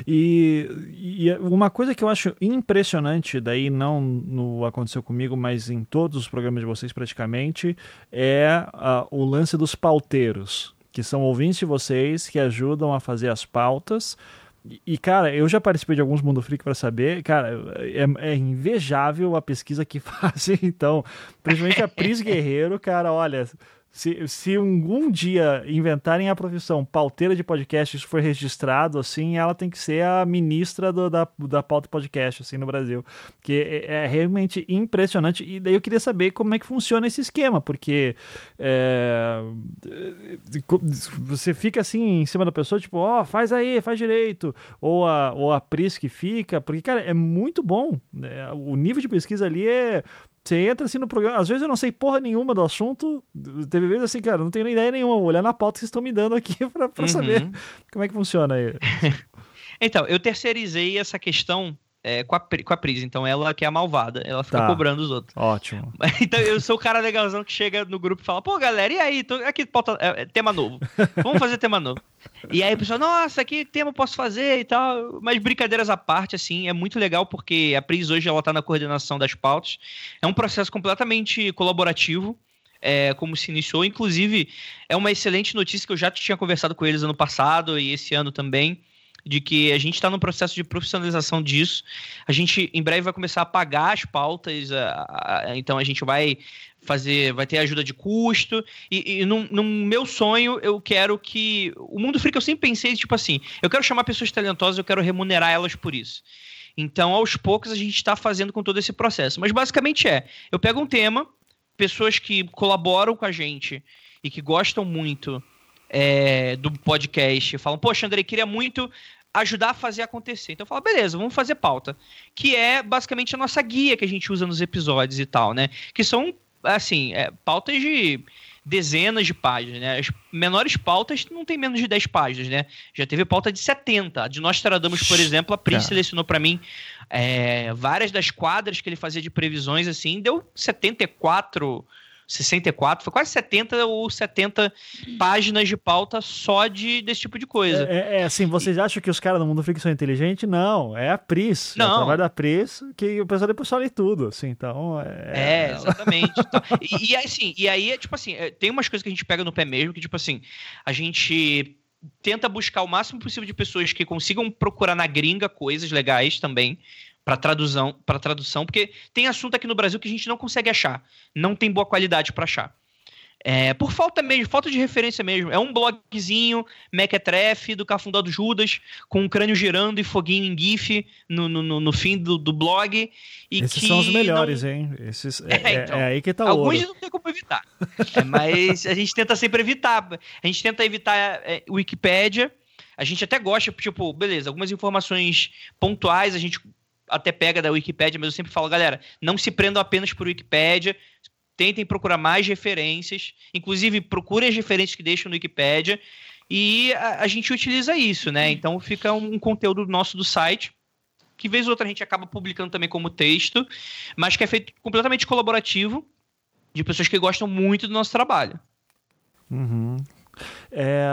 [SPEAKER 2] E, e uma coisa que eu acho impressionante, daí não no aconteceu comigo, mas em todos os programas de vocês praticamente, é o lance dos pauteiros, que são ouvintes de vocês que ajudam a fazer as pautas. E- cara, eu já participei de alguns Mundo Freak para saber, cara, é, é invejável a pesquisa que [laughs] fazem, então, principalmente a Pris [laughs] Guerreiro, cara, olha, se, se algum dia inventarem a profissão pauteira de podcast, isso for registrado, assim, ela tem que ser a ministra do- da, da pauta podcast, assim, no Brasil. Que é, é realmente impressionante. E daí eu queria saber como é que funciona esse esquema, porque é, você fica assim em cima da pessoa, tipo, ó, faz aí, faz direito. Ou a, ou a Pris que fica, porque, cara, é muito bom. né? O nível de pesquisa ali é. Você entra assim no programa, às vezes eu não sei porra nenhuma do assunto. Teve vezes assim, cara, não tenho nem ideia nenhuma. Vou olhar na pauta que vocês estão me dando aqui [laughs] pra, pra
[SPEAKER 4] Uhum.
[SPEAKER 2] saber como é que funciona aí. [laughs]
[SPEAKER 4] Então, eu terceirizei essa questão é, com, a, com a Pris. Então, ela que é a malvada, ela fica
[SPEAKER 2] Tá.
[SPEAKER 4] cobrando os outros.
[SPEAKER 2] Ótimo. [laughs]
[SPEAKER 4] Então eu sou o cara legalzão que chega no grupo e fala, pô, galera, e aí? Tô aqui, pauta, é, é, tema novo. Vamos fazer tema novo. E aí o pessoal, nossa, que tema eu posso fazer e tal. Mas brincadeiras à parte, assim, é muito legal porque a Pris hoje ela tá na coordenação das pautas. É um processo completamente colaborativo. É, como se iniciou, inclusive é uma excelente notícia que eu já tinha conversado com eles ano passado e esse ano também, de que a gente está no processo de profissionalização disso. A gente em breve vai começar a pagar as pautas, a- a- a- então a gente vai fazer, vai ter ajuda de custo. E, e no, meu sonho, eu quero que. O mundo freak eu sempre pensei, tipo assim, eu quero chamar pessoas talentosas, eu quero remunerar elas por isso. Então, aos poucos, a gente está fazendo com todo esse processo. Mas basicamente é: eu pego um tema, pessoas que colaboram com a gente e que gostam muito é, do podcast falam, poxa, Andrei, queria muito ajudar a fazer acontecer. Então eu falo, beleza, vamos fazer pauta. Que é basicamente a nossa guia que a gente usa nos episódios e tal, né? Que são, assim, é, pautas de dezenas de páginas, né? As menores pautas não tem menos de 10 páginas, né? Já teve pauta de 70. A de Nostradamus, por exemplo, a Pris
[SPEAKER 2] Cara.
[SPEAKER 4] selecionou para mim é, várias das quadras que ele fazia de previsões, assim, deu 74 64, foi quase 70 ou 70 páginas de pauta só de, desse tipo de coisa.
[SPEAKER 2] É, é assim, vocês acham que os caras do Mundo Freak são inteligentes? Não, é a Pris. Não. É o trabalho da Pris que o pessoal depois só lê tudo, assim, então...
[SPEAKER 4] É, é exatamente. então, e, e, assim, e aí, tipo assim, é, tem umas coisas que a gente pega no pé mesmo, que tipo assim, a gente tenta buscar o máximo possível de pessoas que consigam procurar na gringa coisas legais também, para tradução, para tradução, porque tem assunto aqui no Brasil que a gente não consegue achar, não tem boa qualidade para achar. É, por falta mesmo, falta de referência mesmo. É um blogzinho mequetrefe do Cafundó do Judas, com um crânio girando e foguinho em GIF no, no, no fim do, do blog. E
[SPEAKER 2] Esses são os melhores, não... hein? Esses, [laughs] é, é, é, então, é, aí que tá o
[SPEAKER 4] Alguns
[SPEAKER 2] ouro.
[SPEAKER 4] não tem como evitar. É, mas a gente tenta sempre evitar. A gente tenta evitar é, Wikipédia. A gente até gosta, tipo, beleza, algumas informações pontuais a gente até pega da Wikipédia, mas eu sempre falo, galera, não se prendam apenas por Wikipédia, tentem procurar mais referências, inclusive procurem as referências que deixam no Wikipédia, e a, a gente utiliza isso, né? Então fica um, um conteúdo nosso do site, que vez ou outra a gente acaba publicando também como texto, mas que é feito completamente colaborativo, de pessoas que gostam muito do nosso trabalho.
[SPEAKER 2] Uhum. É,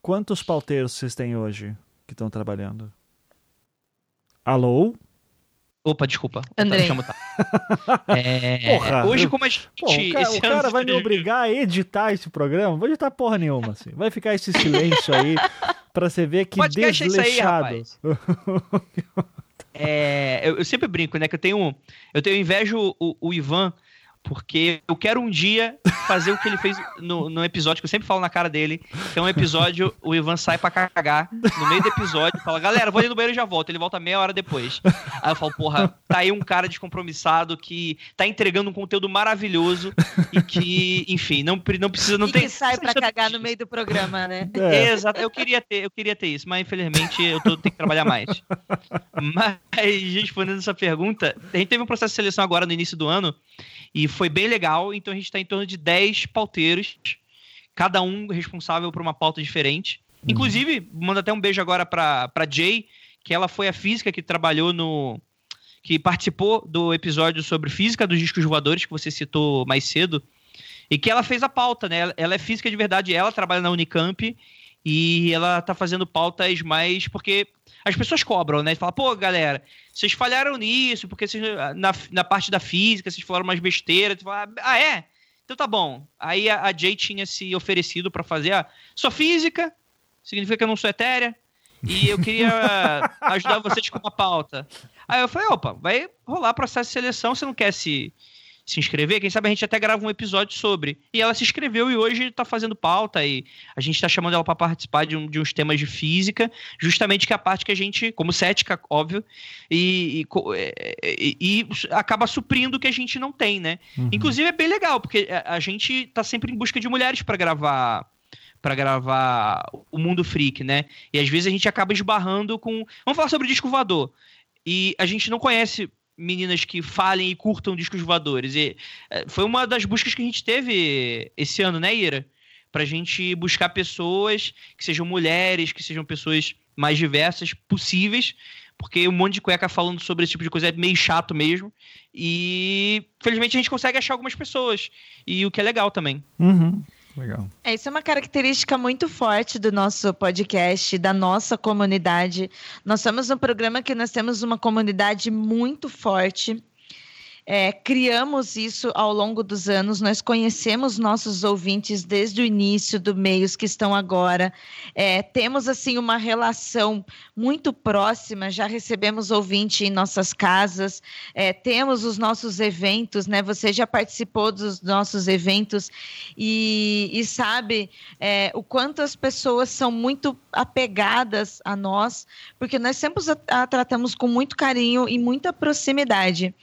[SPEAKER 2] quantos pauteiros vocês têm hoje que estão trabalhando? Alô?
[SPEAKER 4] Opa, desculpa.
[SPEAKER 5] Andrei.
[SPEAKER 4] Tá. É, porra, hoje, como a gente.
[SPEAKER 2] Porra, o cara, o cara vai me obrigar a editar esse programa? Vou editar porra nenhuma, assim. Vai ficar esse silêncio aí pra você ver que Podcast desleixado. É, isso aí,
[SPEAKER 4] é, eu, eu, sempre brinco, né? Que eu tenho. Eu tenho inveja o, o Ivan porque eu quero um dia fazer o que ele fez no, no episódio, que eu sempre falo na cara dele, que é um episódio, o Ivan sai pra cagar no meio do episódio fala, galera, vou ali no banheiro e já volto. Ele volta meia hora depois. Aí eu falo, porra, tá aí um cara descompromissado que tá entregando um conteúdo maravilhoso e que, enfim, não, não precisa, não
[SPEAKER 5] e
[SPEAKER 4] tem...
[SPEAKER 5] que sai pra cagar no meio do programa, né?
[SPEAKER 4] É. Exato, eu queria ter, eu queria ter isso, mas infelizmente eu tô, tenho que trabalhar mais. Mas, [laughs] respondendo essa pergunta, a gente teve um processo de seleção agora no início do ano e foi bem legal, então a gente está em torno de 10 pauteiros, cada um responsável por uma pauta diferente. Uhum. Inclusive, manda até um beijo agora para Jay, que ela foi a física que trabalhou no. que participou do episódio sobre física dos discos voadores, que você citou mais cedo. E que ela fez a pauta, né? Ela é física de verdade, ela trabalha na Unicamp e ela tá fazendo pautas mais. porque as pessoas cobram, né? Fala, pô, galera, vocês falharam nisso, porque vocês, na, na parte da física vocês falaram umas besteiras. Fala, ah, é? Então tá bom. Aí a, a Jay tinha se oferecido para fazer a. Sou física, significa que eu não sou etérea, e eu queria [laughs] ajudar vocês com uma pauta. Aí eu falei, opa, vai rolar processo de seleção, você não quer se se inscrever, quem sabe a gente até grava um episódio sobre. E ela se inscreveu e hoje está fazendo pauta e a gente está chamando ela para participar de, um, de, uns temas de física, justamente que é a parte que a gente, como cética, óbvio, e, e, é, e, e acaba suprindo o que a gente não tem, né? Uhum. Inclusive é bem legal, porque a gente está sempre em busca de mulheres para gravar para gravar o Mundo Freak, né? E às vezes a gente acaba esbarrando com. Vamos falar sobre o disco voador. E a gente não conhece meninas que falem e curtam discos voadores. E é, foi uma das buscas que a gente teve esse ano, né, Ira? Pra gente buscar pessoas que sejam mulheres, que sejam pessoas mais diversas possíveis, porque um monte de cueca falando sobre esse tipo de coisa é meio chato mesmo. E felizmente a gente consegue achar algumas pessoas. E o que é legal também.
[SPEAKER 2] Uhum. Legal.
[SPEAKER 5] É, isso é uma característica muito forte do nosso podcast, da nossa comunidade. Nós somos um programa que nós temos uma comunidade muito forte é, criamos isso ao longo dos anos, nós conhecemos nossos ouvintes desde o início do meios que estão agora. É, temos assim uma relação muito próxima, já recebemos ouvinte em nossas casas, é, temos os nossos eventos, né? Você já participou dos nossos eventos e, e sabe é, o quanto as pessoas são muito apegadas a nós, porque nós sempre a, a tratamos com muito carinho e muita proximidade.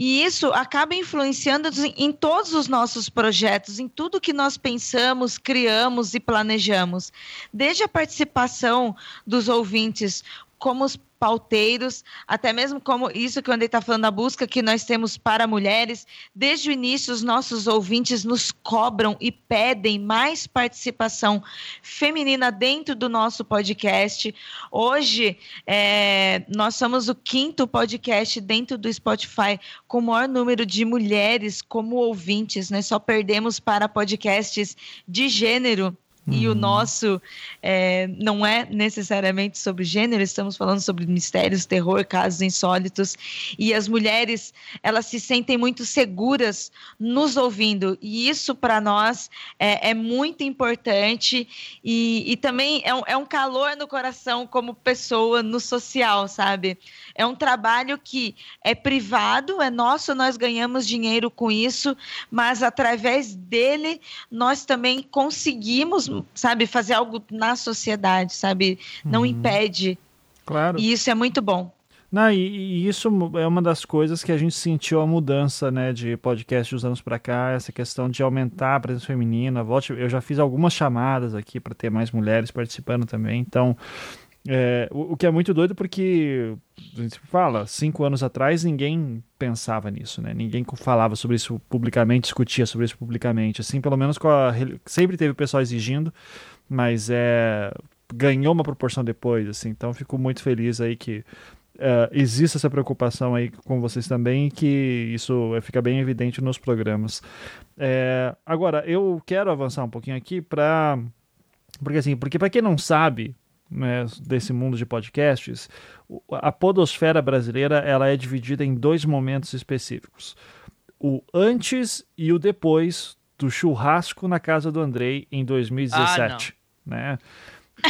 [SPEAKER 5] E isso acaba influenciando em todos os nossos projetos, em tudo que nós pensamos, criamos e planejamos. Desde a participação dos ouvintes como pauteiros, até mesmo como isso que o André está falando, a busca que nós temos para mulheres. Desde o início, os nossos ouvintes nos cobram e pedem mais participação feminina dentro do nosso podcast. Hoje, é, nós somos o quinto podcast dentro do Spotify com o maior número de mulheres como ouvintes. Nós só perdemos para podcasts de gênero e o uhum. nosso é, não é necessariamente sobre gênero, estamos falando sobre mistérios, terror, casos insólitos. E as mulheres, elas se sentem muito seguras nos ouvindo. E isso, para nós, é, é, muito importante. E, e também é um, é um calor no coração como pessoa no social, sabe? É um trabalho que é privado, é nosso, nós ganhamos dinheiro com isso, mas através dele nós também conseguimos sabe, fazer algo na sociedade, sabe? Não uhum. impede.
[SPEAKER 2] Claro.
[SPEAKER 5] E isso é muito bom.
[SPEAKER 2] Não, e, e, isso é uma das coisas que a gente sentiu a mudança, né, de podcast dos anos para cá, essa questão de aumentar a presença feminina. Volte, eu já fiz algumas chamadas aqui para ter mais mulheres participando também. Então, é, o, o, que é muito doido porque a gente fala, cinco anos atrás ninguém pensava nisso, né? Ninguém falava sobre isso publicamente, discutia sobre isso publicamente. Assim, pelo menos a, sempre teve o pessoal exigindo, mas é ganhou uma proporção depois, assim. Então, fico muito feliz aí que uh, existe essa preocupação aí com vocês também que isso fica bem evidente nos programas. É, agora, eu quero avançar um pouquinho aqui para porque assim, porque para quem não sabe, né, desse mundo de podcasts, a podosfera brasileira ela é dividida em dois momentos específicos. O antes e o depois do churrasco na casa do Andrei em 2017. Ah, né?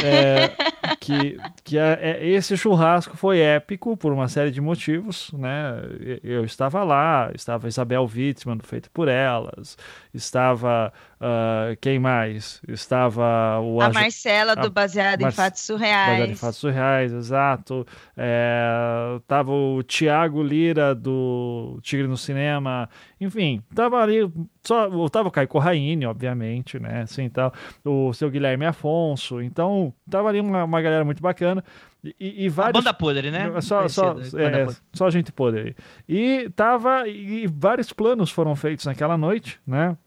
[SPEAKER 2] É, que que é, é, esse churrasco foi épico por uma série de motivos, né? Eu estava lá, estava Isabel Wittmann, feito por elas, estava uh, quem mais? Estava o
[SPEAKER 5] a Marcela do Baseado Mar... em Fatos Surreais.
[SPEAKER 2] Baseado em Fatos Surreais, exato. É, tava o Tiago Lira do Tigre no Cinema, enfim, tava ali só tava o Caio Corraine, obviamente, né? Assim, tal, o seu Guilherme Afonso, então tava ali uma, uma galera muito bacana. E, e vários...
[SPEAKER 4] A banda podre, né?
[SPEAKER 2] Só, só, é, só gente podre. E tava. E vários planos foram feitos naquela noite, né?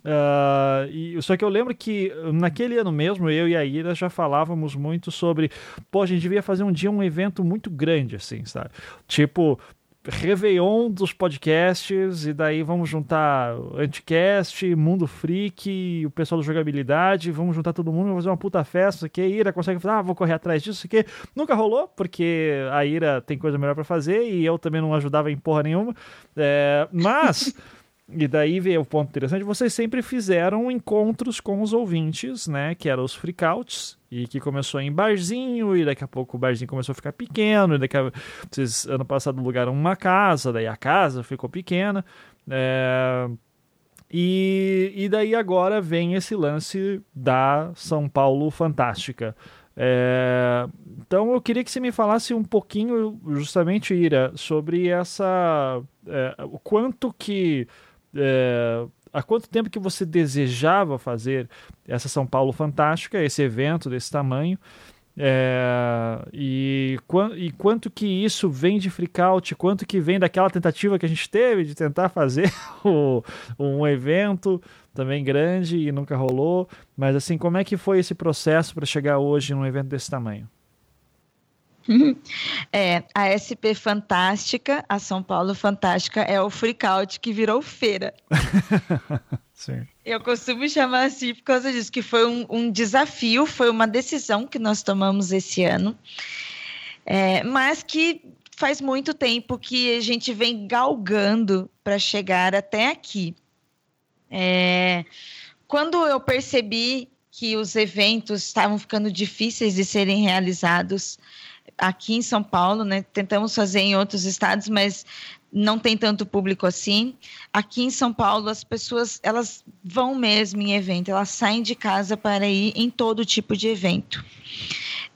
[SPEAKER 2] Uh, e, só que eu lembro que naquele ano mesmo, eu e a Ira já falávamos muito sobre, pô, a gente devia fazer um dia um evento muito grande, assim, sabe? Tipo, Réveillon dos podcasts, e daí vamos juntar Anticast, Mundo Freak, o pessoal da jogabilidade, vamos juntar todo mundo, fazer uma puta festa, que a Ira consegue fazer, ah, vou correr atrás disso, que nunca rolou, porque a Ira tem coisa melhor para fazer e eu também não ajudava em porra nenhuma, é, mas... [laughs] E daí veio o ponto interessante, vocês sempre fizeram encontros com os ouvintes, né, que eram os freakouts, e que começou em barzinho, e daqui a pouco o barzinho começou a ficar pequeno, e daqui a... vocês ano passado alugaram uma casa, daí a casa ficou pequena, é... e, e daí agora vem esse lance da São Paulo Fantástica. É... Então eu queria que você me falasse um pouquinho, justamente, Ira, sobre essa... É, o quanto que é, há quanto tempo que você desejava fazer essa São Paulo Fantástica, esse evento desse tamanho? É, e, e, quanto que isso vem de freakout, quanto que vem daquela tentativa que a gente teve de tentar fazer [laughs] o, um evento também grande e nunca rolou, mas assim, como é que foi esse processo para chegar hoje num evento desse tamanho? [laughs]
[SPEAKER 5] É, a SP Fantástica, a São Paulo Fantástica, é o freakout que virou feira. [laughs]
[SPEAKER 2] Sim.
[SPEAKER 5] Eu costumo chamar assim por causa disso, que foi um, um desafio, foi uma decisão que nós tomamos esse ano, é, mas que faz muito tempo que a gente vem galgando para chegar até aqui. É, quando eu percebi que os eventos estavam ficando difíceis de serem realizados, aqui em São Paulo, né? Tentamos fazer em outros estados, mas não tem tanto público assim. Aqui em São Paulo, as pessoas elas vão mesmo em evento, elas saem de casa para ir em todo tipo de evento.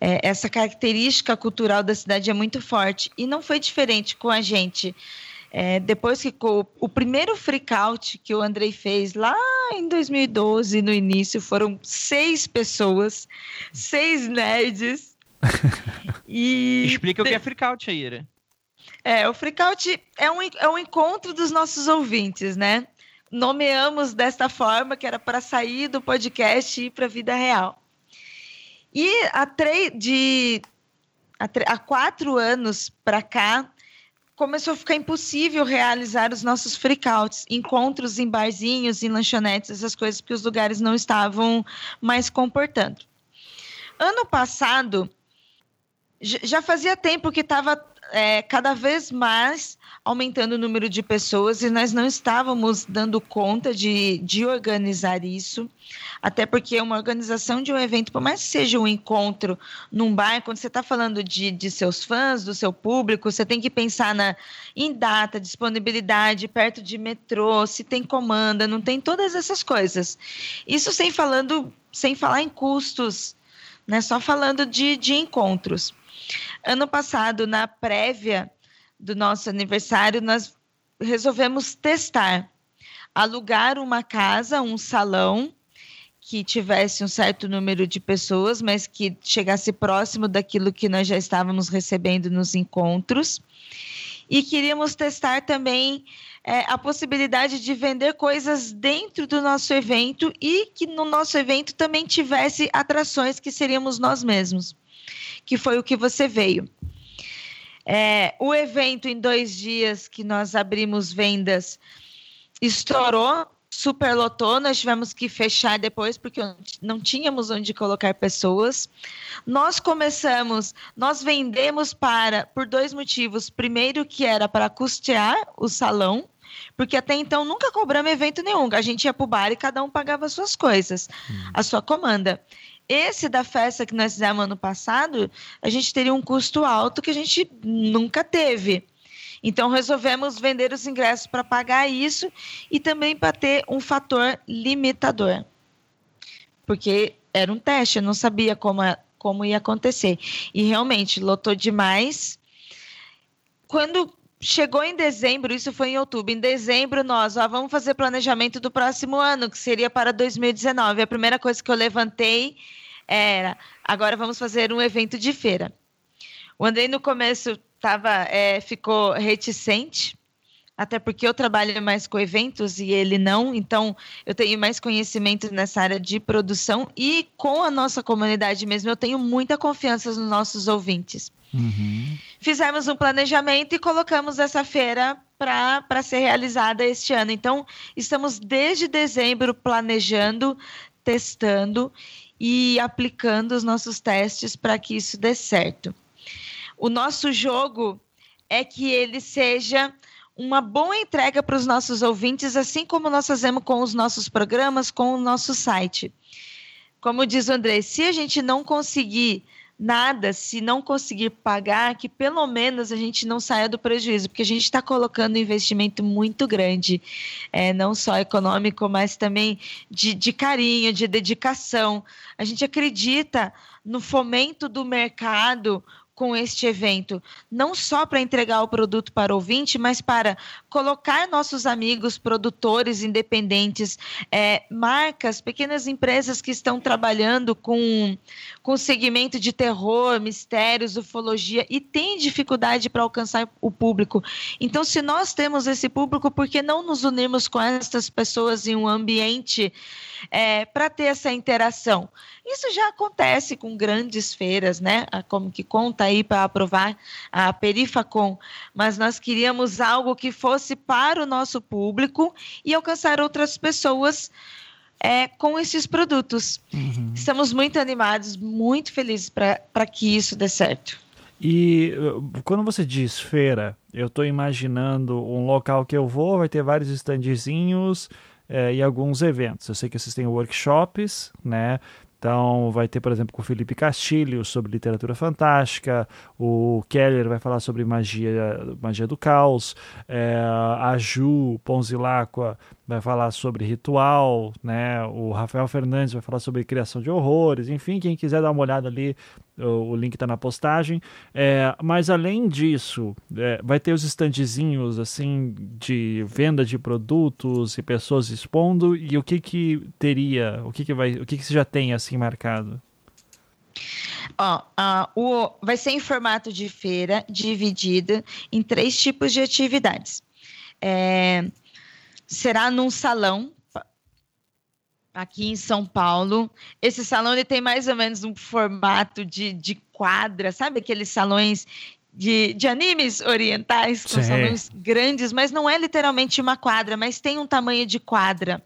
[SPEAKER 5] É, essa característica cultural da cidade é muito forte e não foi diferente com a gente. É, depois que o, o primeiro freakout que o Andrei fez lá em 2012, no início, foram seis pessoas, seis nerds [laughs] E...
[SPEAKER 4] Explica o que é freakout, Ira.
[SPEAKER 5] É, o freakout é um, é um encontro dos nossos ouvintes, né? Nomeamos desta forma que era para sair do podcast e ir para a vida real. E há, de, há, há quatro anos para cá, começou a ficar impossível realizar os nossos freakouts, encontros em barzinhos, em lanchonetes, essas coisas, porque os lugares não estavam mais comportando. Ano passado, já fazia tempo que estava é, cada vez mais aumentando o número de pessoas e nós não estávamos dando conta de, de organizar isso, até porque uma organização de um evento, por mais que seja um encontro num bar, quando você está falando de, de seus fãs, do seu público, você tem que pensar na, em data, disponibilidade, perto de metrô, se tem comanda, não tem todas essas coisas. Isso sem falando, sem falar em custos, né? Só falando de, de encontros. Ano passado, na prévia do nosso aniversário, nós resolvemos testar, alugar uma casa, um salão que tivesse um certo número de pessoas, mas que chegasse próximo daquilo que nós já estávamos recebendo nos encontros. E queríamos testar também é, a possibilidade de vender coisas dentro do nosso evento e que no nosso evento também tivesse atrações que seríamos nós mesmos que foi o que você veio. É, o evento em dois dias que nós abrimos vendas estourou, superlotou, nós tivemos que fechar depois porque não tínhamos onde colocar pessoas. Nós começamos, nós vendemos para por dois motivos. Primeiro que era para custear o salão, porque até então nunca cobramos evento nenhum. A gente ia para o bar e cada um pagava as suas coisas, hum. a sua comanda. Esse da festa que nós fizemos ano passado, a gente teria um custo alto que a gente nunca teve. Então resolvemos vender os ingressos para pagar isso e também para ter um fator limitador. Porque era um teste, eu não sabia como, como ia acontecer. E realmente lotou demais. Quando chegou em dezembro, isso foi em outubro. Em dezembro, nós ó, vamos fazer planejamento do próximo ano, que seria para 2019. A primeira coisa que eu levantei era: agora vamos fazer um evento de feira. O Andrei, no começo, tava, é, ficou reticente, até porque eu trabalho mais com eventos e ele não, então eu tenho mais conhecimento nessa área de produção e com a nossa comunidade mesmo, eu tenho muita confiança nos nossos ouvintes. Uhum. Fizemos um planejamento e colocamos essa feira para ser realizada este ano. Então, estamos desde dezembro planejando, testando e aplicando os nossos testes para que isso dê certo. O nosso jogo é que ele seja uma boa entrega para os nossos ouvintes, assim como nós fazemos com os nossos programas, com o nosso site. Como diz o André, se a gente não conseguir nada se não conseguir pagar, que pelo menos a gente não saia do prejuízo, porque a gente está colocando um investimento muito grande, é, não só econômico, mas também de, de carinho, de dedicação. A gente acredita no fomento do mercado com este evento, não só para entregar o produto para o ouvinte, mas para colocar nossos amigos produtores independentes, é, marcas, pequenas empresas que estão trabalhando com, com segmento de terror, mistérios, ufologia e têm dificuldade para alcançar o público. Então, se nós temos esse público, por que não nos unirmos com essas pessoas em um ambiente é, para ter essa interação? Isso já acontece com grandes feiras, né? Como que conta aí para aprovar a Perifacom, mas nós queríamos algo que fosse para o nosso público e alcançar outras pessoas é, com esses produtos. Uhum. Estamos muito animados, muito felizes para que isso dê certo.
[SPEAKER 2] E uh, quando você diz feira, eu estou imaginando um local que eu vou, vai ter vários standzinhos é, e alguns eventos. Eu sei que vocês têm workshops, né? Então, vai ter, por exemplo, com o Felipe Castilho sobre literatura fantástica, o Keller vai falar sobre magia, magia do caos, é, a Ju Ponzilacqua vai falar sobre ritual, né? O Rafael Fernandes vai falar sobre criação de horrores, enfim, quem quiser dar uma olhada ali, o, o link está na postagem. É, mas além disso, é, vai ter os standzinhos assim de venda de produtos e pessoas expondo. E o que que teria, o que que vai, o que que você já tem assim marcado?
[SPEAKER 5] Ó, uh, o, vai ser em formato de feira, dividida em três tipos de atividades. É, será num salão aqui em São Paulo. Esse salão ele tem mais ou menos um formato de, de quadra, sabe aqueles salões de, de animes orientais, que são salões grandes, mas não é literalmente uma quadra, mas tem um tamanho de quadra.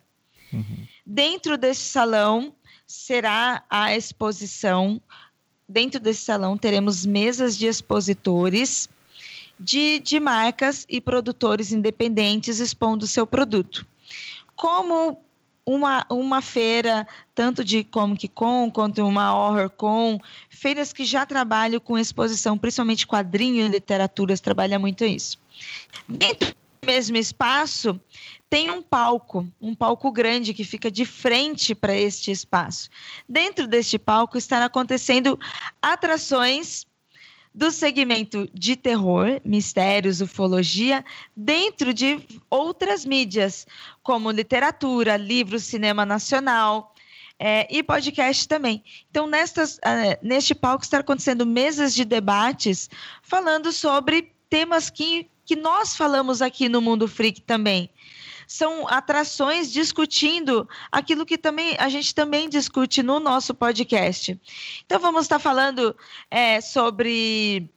[SPEAKER 5] Uhum. Dentro desse salão será a exposição. Dentro desse salão teremos mesas de expositores de, de marcas e produtores independentes expondo seu produto. Como uma, uma feira, tanto de Comic Con quanto uma Horror Con, feiras que já trabalham com exposição, principalmente quadrinho e literaturas, trabalha muito isso. Dentro do mesmo espaço, tem um palco, um palco grande que fica de frente para este espaço. Dentro deste palco estará acontecendo atrações do segmento de terror, mistérios, ufologia, dentro de outras mídias, como literatura, livros, cinema nacional. É, e podcast também. Então, nestas, uh, neste palco está acontecendo mesas de debates falando sobre temas que, que nós falamos aqui no Mundo Freak também são atrações discutindo aquilo que também a gente também discute no nosso podcast. Então vamos estar falando é, sobre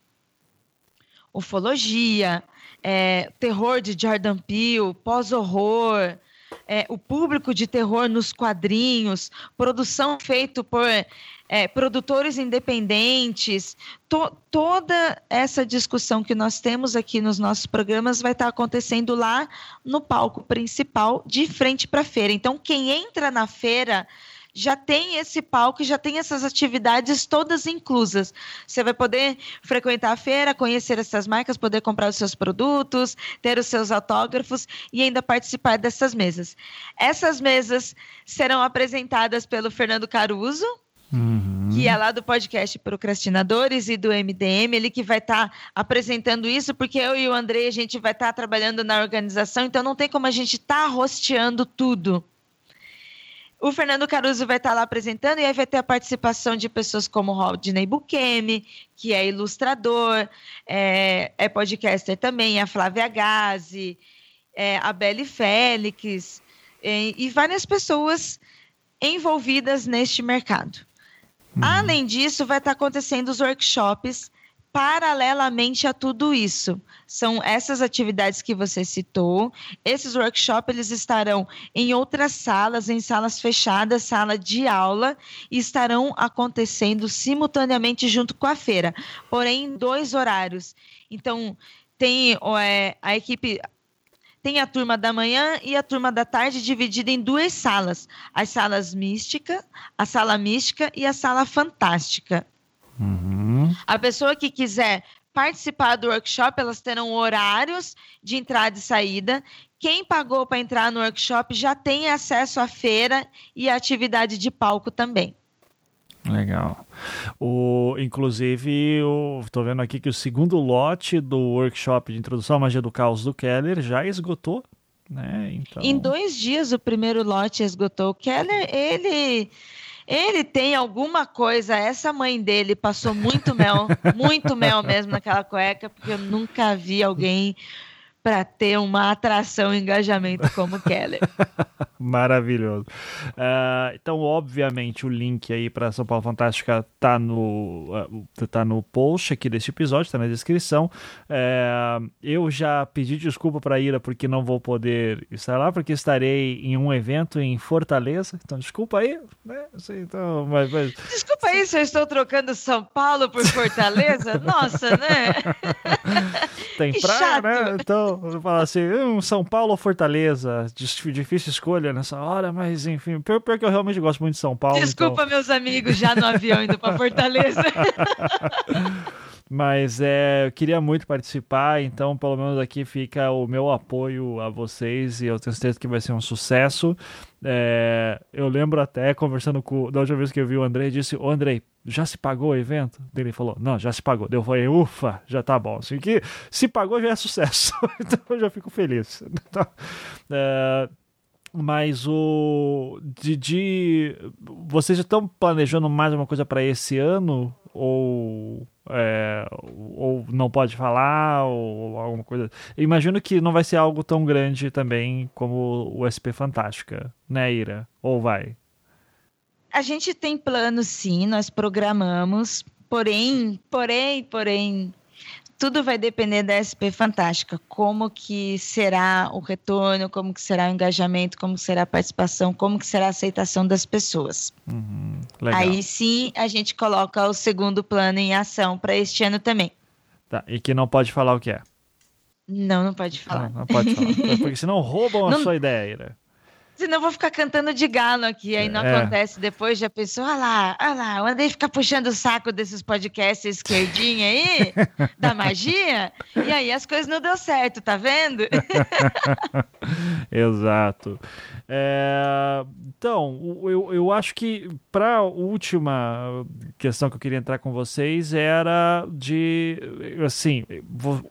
[SPEAKER 5] ufologia, é, terror de Jordan Peele, pós-horror, é, o público de terror nos quadrinhos, produção feita por é, produtores independentes, to, toda essa discussão que nós temos aqui nos nossos programas vai estar acontecendo lá no palco principal, de frente para a feira. Então, quem entra na feira já tem esse palco, já tem essas atividades todas inclusas. Você vai poder frequentar a feira, conhecer essas marcas, poder comprar os seus produtos, ter os seus autógrafos e ainda participar dessas mesas. Essas mesas serão apresentadas pelo Fernando Caruso, Uhum. que é lá do podcast Procrastinadores e do MDM, ele que vai estar tá apresentando isso, porque eu e o André, a gente vai estar tá trabalhando na organização, então não tem como a gente estar tá rosteando tudo. O Fernando Caruso vai estar lá apresentando e aí vai ter a participação de pessoas como Rodney Bukemi, que é ilustrador, é, é podcaster também, a Flávia Gazi, é, a Belle Félix, é, e várias pessoas envolvidas neste mercado. Uhum. Além disso, vai estar acontecendo os workshops paralelamente a tudo isso. São essas atividades que você citou. Esses workshops eles estarão em outras salas, em salas fechadas, sala de aula, e estarão acontecendo simultaneamente junto com a feira, porém em dois horários. Então, tem é, a equipe tem a turma da manhã e a turma da tarde dividida em duas salas: as salas mística, a sala mística e a sala fantástica. Uhum. A pessoa que quiser participar do workshop, elas terão horários de entrada e saída. Quem pagou para entrar no workshop já tem acesso à feira e à atividade de palco também.
[SPEAKER 2] Legal. O, inclusive, estou vendo aqui que o segundo lote do workshop de introdução à magia do caos do Keller já esgotou. Né? Então...
[SPEAKER 5] Em dois dias o primeiro lote esgotou. O Keller, ele ele tem alguma coisa. Essa mãe dele passou muito mel, muito mel mesmo naquela cueca, porque eu nunca vi alguém para ter uma atração e engajamento como Keller. [laughs]
[SPEAKER 2] Maravilhoso. Uh, então, obviamente, o link aí para São Paulo Fantástica tá no, uh, tá no post aqui deste episódio, tá na descrição. Uh, eu já pedi desculpa para Ira porque não vou poder estar lá, porque estarei em um evento em Fortaleza. Então, desculpa aí, né? Assim, então, mas, mas...
[SPEAKER 5] Desculpa aí se eu estou trocando São Paulo por Fortaleza. [laughs] Nossa, né?
[SPEAKER 2] Tem [laughs] praia, né? Então, Vou falar assim, um São Paulo ou Fortaleza, difícil escolha nessa hora, mas enfim, pior, pior que eu realmente gosto muito de São Paulo.
[SPEAKER 5] Desculpa, então... meus amigos, já no avião indo para Fortaleza. [laughs]
[SPEAKER 2] Mas é, eu queria muito participar, então pelo menos aqui fica o meu apoio a vocês e eu tenho certeza que vai ser um sucesso. É, eu lembro até conversando com da última vez que eu vi o André, disse: Ô André, já se pagou o evento? Ele falou: Não, já se pagou. Eu falei: Ufa, já tá bom. Assim, que se pagou já é sucesso, [laughs] então eu já fico feliz. Então, é, mas o de, de vocês estão planejando mais uma coisa para esse ano ou é, ou não pode falar ou alguma coisa. Eu imagino que não vai ser algo tão grande também como o SP Fantástica, né, Ira? Ou vai?
[SPEAKER 5] A gente tem plano, sim, nós programamos, porém, porém, porém, tudo vai depender da SP Fantástica, como que será o retorno, como que será o engajamento, como será a participação, como que será a aceitação das pessoas.
[SPEAKER 2] Uhum,
[SPEAKER 5] Aí sim a gente coloca o segundo plano em ação para este ano também.
[SPEAKER 2] Tá, e que não pode falar o que é.
[SPEAKER 5] Não, não pode falar.
[SPEAKER 2] Não, não pode falar, [laughs] porque senão roubam a sua ideia, Ira.
[SPEAKER 5] Senão eu vou ficar cantando de galo aqui, aí não é. acontece depois, já pensou, olha lá, olha lá, o Andrei fica puxando o saco desses podcasts esquerdinha aí, [laughs] da magia, e aí as coisas não deu certo, tá vendo? [laughs]
[SPEAKER 2] Exato. É, então, eu, eu acho que para a última questão que eu queria entrar com vocês era de, assim,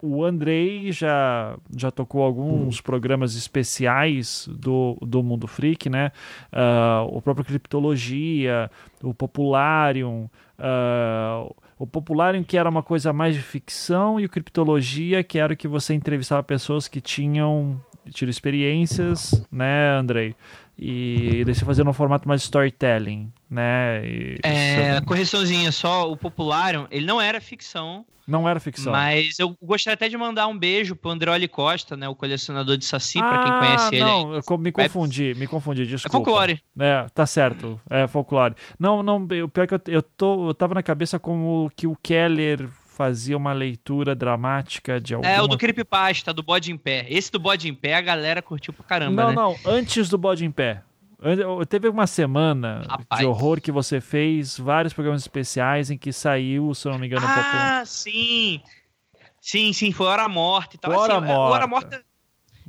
[SPEAKER 2] o Andrei já, já tocou alguns programas especiais do, do Mundo Freak, né? Uh, o próprio Criptologia, o Popularium, uh, o Popularium que era uma coisa mais de ficção e o Criptologia que era o que você entrevistava pessoas que tinham tido experiências, né, Andrei? E daí você fazia um formato mais storytelling, né? E,
[SPEAKER 4] é, você... correçãozinha só, o Popularium, ele não era ficção.
[SPEAKER 2] Não era ficção.
[SPEAKER 4] Mas eu gostaria até de mandar um beijo pro Andreoli Costa, né, o colecionador de Saci, ah, para quem conhece ele.
[SPEAKER 2] Não, eu me confundi, me confundi, desculpa.
[SPEAKER 4] É folclore.
[SPEAKER 2] É, tá certo, é folclore. Não, não, o pior é que eu, eu, tô, eu tava na cabeça como que o Keller fazia uma leitura dramática de alguma...
[SPEAKER 4] É, o do Creepypasta, do Bode em Pé. Esse do Bode em Pé a galera curtiu pra caramba,
[SPEAKER 2] não,
[SPEAKER 4] né?
[SPEAKER 2] Não, antes do Bode em Pé. Teve uma semana Rapaz. de horror que você fez vários programas especiais em que saiu, se eu não me engano,
[SPEAKER 4] ah, um pouco. Ah, sim. Sim, sim, foi Hora Morta e tal.
[SPEAKER 2] Hora assim, Morta.
[SPEAKER 4] Hora Morta.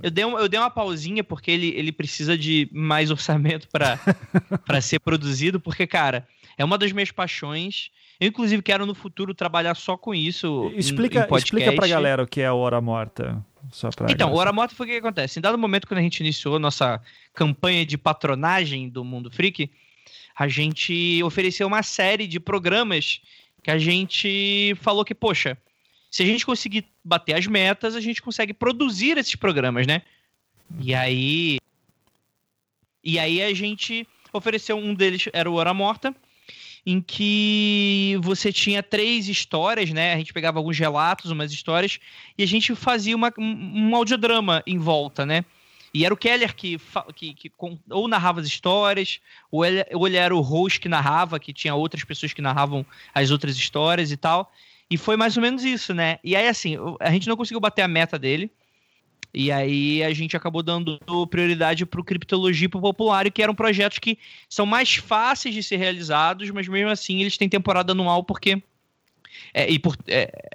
[SPEAKER 4] Eu dei, um, eu dei uma pausinha porque ele, ele precisa de mais orçamento para [laughs] ser produzido, porque, cara, é uma das minhas paixões. Eu, inclusive, quero no futuro trabalhar só com isso.
[SPEAKER 2] Explica,
[SPEAKER 4] em,
[SPEAKER 2] explica pra galera o que é a Hora Morta.
[SPEAKER 4] então, Hora Morta foi o que acontece. Em dado momento, quando a gente iniciou nossa campanha de patronagem do Mundo Freak, a gente ofereceu uma série de programas que a gente falou que, poxa, se a gente conseguir bater as metas, a gente consegue produzir esses programas, né? E aí. E aí a gente ofereceu um deles, era o Hora Morta, em que você tinha três histórias, né? A gente pegava alguns relatos, umas histórias, e a gente fazia uma, um, audiodrama em volta, né? E era o Keller que, que, que ou narrava as histórias, ou ele, ou ele era o host que narrava, que tinha outras pessoas que narravam as outras histórias e tal. E foi mais ou menos isso, né? E aí, assim, a gente não conseguiu bater a meta dele. E aí a gente acabou dando prioridade para o Criptologia e para o Popular, que eram projetos que são mais fáceis de ser realizados, mas mesmo assim eles têm temporada anual porque. É, e por, é,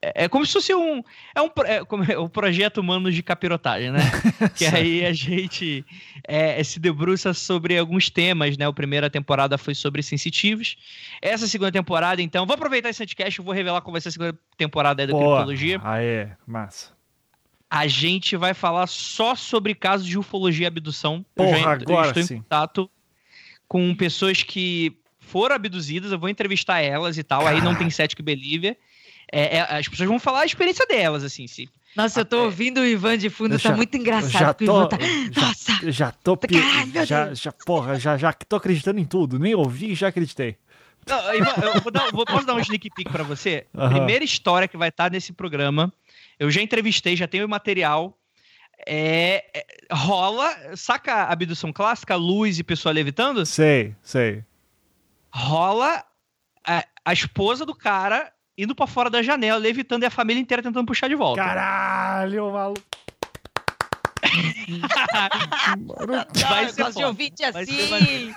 [SPEAKER 4] é, é como se fosse um. É um é, como, é, o projeto Humanos de Capirotagem, né? [laughs] que aí a gente é, se debruça sobre alguns temas, né? A primeira temporada foi sobre sensitivos. Essa segunda temporada, então. Vou aproveitar esse podcast e vou revelar qual vai ser a segunda temporada da Criptologia.
[SPEAKER 2] Ah, é, massa
[SPEAKER 4] a gente vai falar só sobre casos de ufologia e abdução.
[SPEAKER 2] Porra, eu já agora
[SPEAKER 4] estou
[SPEAKER 2] sim.
[SPEAKER 4] em contato com pessoas que foram abduzidas, eu vou entrevistar elas e tal, Cara. aí não tem cético e believer. É, é, as pessoas vão falar a experiência delas, assim, se...
[SPEAKER 5] Nossa, eu tô é. ouvindo o Ivan de fundo, tá já, tá muito engraçado.
[SPEAKER 2] Já tô,
[SPEAKER 5] tá...
[SPEAKER 2] Nossa! Já tô, Caralho, já, já, porra, já, já tô acreditando em tudo. Nem ouvi e já acreditei.
[SPEAKER 4] Não, Ivan, eu vou dar, vou, posso dar um sneak peek pra você? A primeira história que vai estar nesse programa eu já entrevistei, já tenho material. É, é, rola, saca a abdução clássica, luz e pessoa levitando?
[SPEAKER 2] Sei, sei.
[SPEAKER 4] Rola a, a esposa do cara indo para fora da janela, levitando e a família inteira tentando puxar de volta.
[SPEAKER 2] Caralho, maluco.
[SPEAKER 5] Vai ser de ouvinte assim. Vai ser,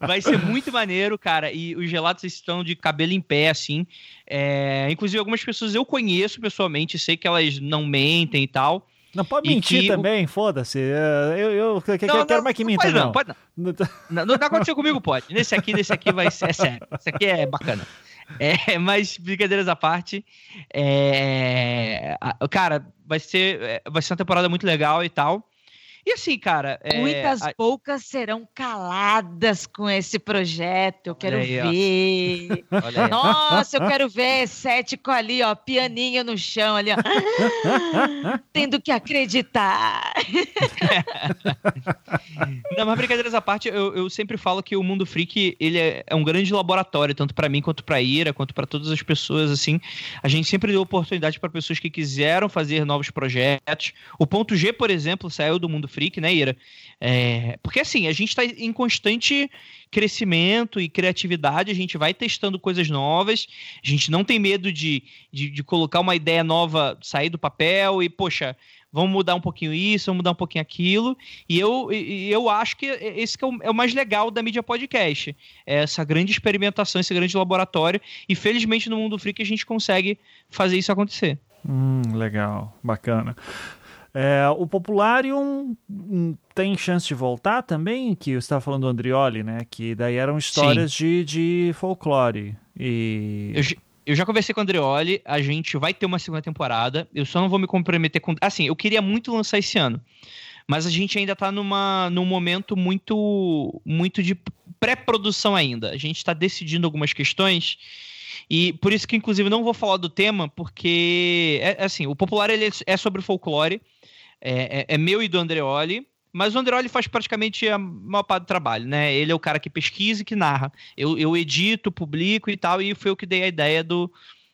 [SPEAKER 5] [laughs]
[SPEAKER 4] vai ser, muito maneiro, cara. E os gelatos estão de cabelo em pé, assim. É... Inclusive, algumas pessoas eu conheço pessoalmente, sei que elas não mentem e tal.
[SPEAKER 2] Não pode mentir também, foda-se. É, eu, eu, eu, não, quero mais que minta,
[SPEAKER 4] pode não. Pode não. não, não, não aconteceu comigo, pode. Nesse aqui, nesse aqui vai ser é sério. Esse aqui é bacana. É, mas brincadeiras à parte, é, cara, vai ser, é, vai ser uma temporada muito legal e tal. E assim, cara.
[SPEAKER 5] É, Muitas a... bocas serão caladas com esse projeto. Eu quero aí, ver. [laughs] Nossa, eu quero ver Cético ali, ó, pianinho no chão ali, ó. [laughs] tendo que acreditar. [laughs]
[SPEAKER 4] Não, mas brincadeiras à parte, eu, eu sempre falo que o Mundo Freak ele é, é um grande laboratório, tanto para mim quanto para Ira, quanto para todas as pessoas. Assim, a gente sempre deu oportunidade para pessoas que quiseram fazer novos projetos. O ponto G, por exemplo, saiu do Mundo Freak, né, Ira? É, porque assim, a gente está em constante crescimento e criatividade, a gente vai testando coisas novas, a gente não tem medo de, de, de colocar uma ideia nova, sair do papel e, poxa, vamos mudar um pouquinho isso, vamos mudar um pouquinho aquilo. E eu, eu acho que esse que é, o, é, o, mais legal da mídia podcast. É essa grande experimentação, esse grande laboratório. E felizmente no Mundo Freak a gente consegue fazer isso acontecer.
[SPEAKER 2] Hum, legal, bacana. É, o Popularium tem chance de voltar também? Que você estava falando do Andrioli, né? Que daí eram histórias de, de folclore. E...
[SPEAKER 4] Eu, eu já conversei com o Andrioli, a gente vai ter uma segunda temporada. Eu só não vou me comprometer com. Assim, eu queria muito lançar esse ano. Mas a gente ainda está numa, num momento muito, muito de pré-produção ainda. A gente está decidindo algumas questões. E por isso que, inclusive, não vou falar do tema, porque, é, é assim, o Popular ele é sobre folclore. É, é, é, meu e do Andreoli, mas o Andreoli faz praticamente a maior parte do trabalho, né? Ele é o cara que pesquisa e que narra. Eu, eu edito, publico e tal, e foi o que dei a ideia do,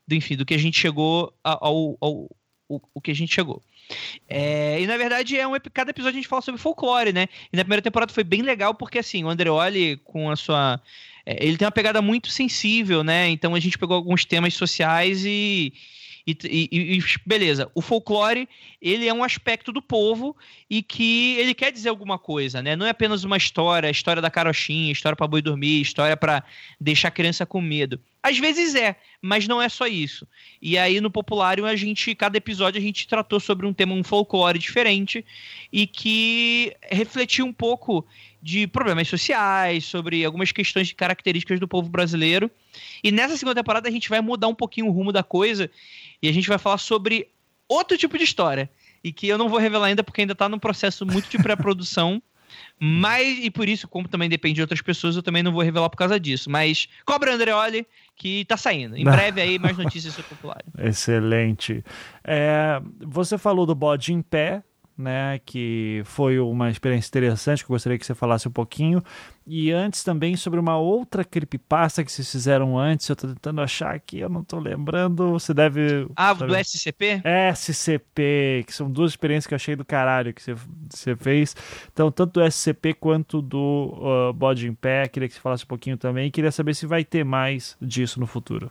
[SPEAKER 4] do enfim, do que a gente chegou ao, ao, ao o que a gente chegou. É, e na verdade é um cada episódio a gente fala sobre folclore, né? E na primeira temporada foi bem legal porque assim, o Andreoli com a sua é, ele tem uma pegada muito sensível, né? Então a gente pegou alguns temas sociais e e, e, e, beleza, o folclore, ele é um aspecto do povo e que ele quer dizer alguma coisa, né? Não é apenas uma história, história da carochinha, história para boi dormir, história para deixar a criança com medo. Às vezes é, mas não é só isso. E aí no Populário a gente, cada episódio a gente tratou sobre um tema, um folclore diferente e que refletiu um pouco de problemas sociais, sobre algumas questões de características do povo brasileiro. E nessa segunda temporada a gente vai mudar um pouquinho o rumo da coisa e a gente vai falar sobre outro tipo de história. E que eu não vou revelar ainda porque ainda está num processo muito de pré-produção. [laughs] Mas, e por isso, como também depende de outras pessoas, eu também não vou revelar por causa disso. Mas cobra Andreoli, que tá saindo. Em breve aí, mais notícias sobre Popular. [laughs]
[SPEAKER 2] Excelente. É, você falou do bode em pé, né, que foi uma experiência interessante, que eu gostaria que você falasse um pouquinho. E antes também sobre uma outra creepypasta que vocês fizeram antes, eu estou tentando achar aqui, eu não estou lembrando, você deve...
[SPEAKER 4] Ah, sabe? do SCP?
[SPEAKER 2] SCP, que são duas experiências que eu achei do caralho que você, você fez. Então, tanto do SCP quanto do uh, Bode em Pé, queria que você falasse um pouquinho também, e queria saber se vai ter mais disso no futuro.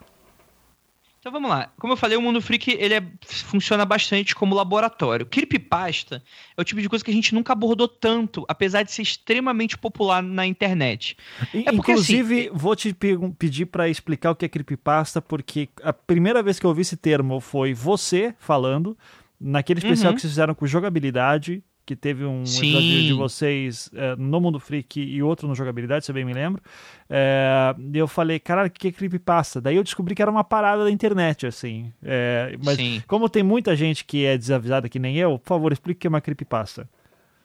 [SPEAKER 4] Então vamos lá. Como eu falei, o Mundo Freak ele é, funciona bastante como laboratório. Creepypasta é o tipo de coisa que a gente nunca abordou tanto, apesar de ser extremamente popular na internet.
[SPEAKER 2] É porque, Inclusive, assim, vou te pedir para explicar o que é creepypasta, porque a primeira vez que eu ouvi esse termo foi você falando, naquele especial uhum. que vocês fizeram com jogabilidade, que teve um Sim. episódio de vocês é, no Mundo Freak e outro no Jogabilidade, se eu bem me lembro. É, eu falei, caralho, o que é creepypasta? Daí eu descobri que era uma parada da internet, assim. É, mas Sim. como tem muita gente que é desavisada que nem eu, por favor, explique o que é uma creepypasta.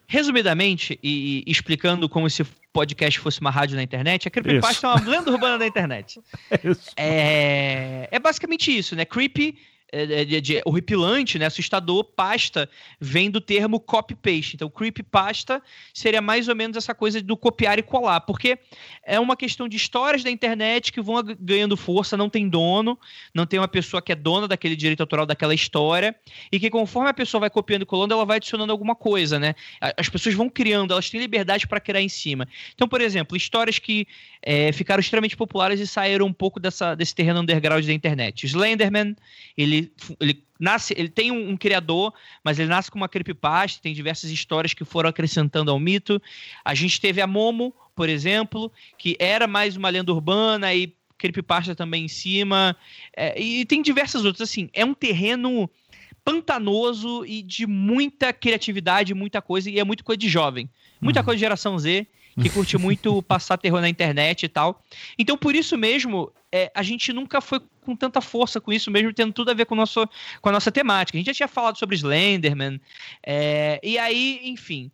[SPEAKER 4] Resumidamente, e, e explicando como se podcast fosse uma rádio na internet, a creepypasta isso. é uma lenda urbana da internet. [laughs] É, é, é basicamente isso, né? Creepy é, de, de, horripilante, né, assustador, pasta, vem do termo copy-paste. Então, creepypasta seria mais ou menos essa coisa do copiar e colar, porque é uma questão de histórias da internet que vão ganhando força, não tem dono, não tem uma pessoa que é dona daquele direito autoral daquela história, e que conforme a pessoa vai copiando e colando, ela vai adicionando alguma coisa, né? As pessoas vão criando, elas têm liberdade para criar em cima. Então, por exemplo, histórias que é, ficaram extremamente populares e saíram um pouco dessa, desse terreno underground da internet. Slenderman, ele, ele nasce, ele tem um, um, criador, mas ele nasce com uma creepypasta, tem diversas histórias que foram acrescentando ao mito. A gente teve a Momo, por exemplo, que era mais uma lenda urbana e creepypasta também em cima. É, e tem diversas outras. Assim, é um terreno pantanoso e de muita criatividade, muita coisa, e é muito coisa de jovem. Muita uhum. coisa de geração Z que curte muito [laughs] passar terror na internet e tal. Então, por isso mesmo, é, a gente nunca foi com tanta força com isso mesmo, tendo tudo a ver com, o nosso, com a nossa temática. A gente já tinha falado sobre Slenderman, é, e aí, enfim.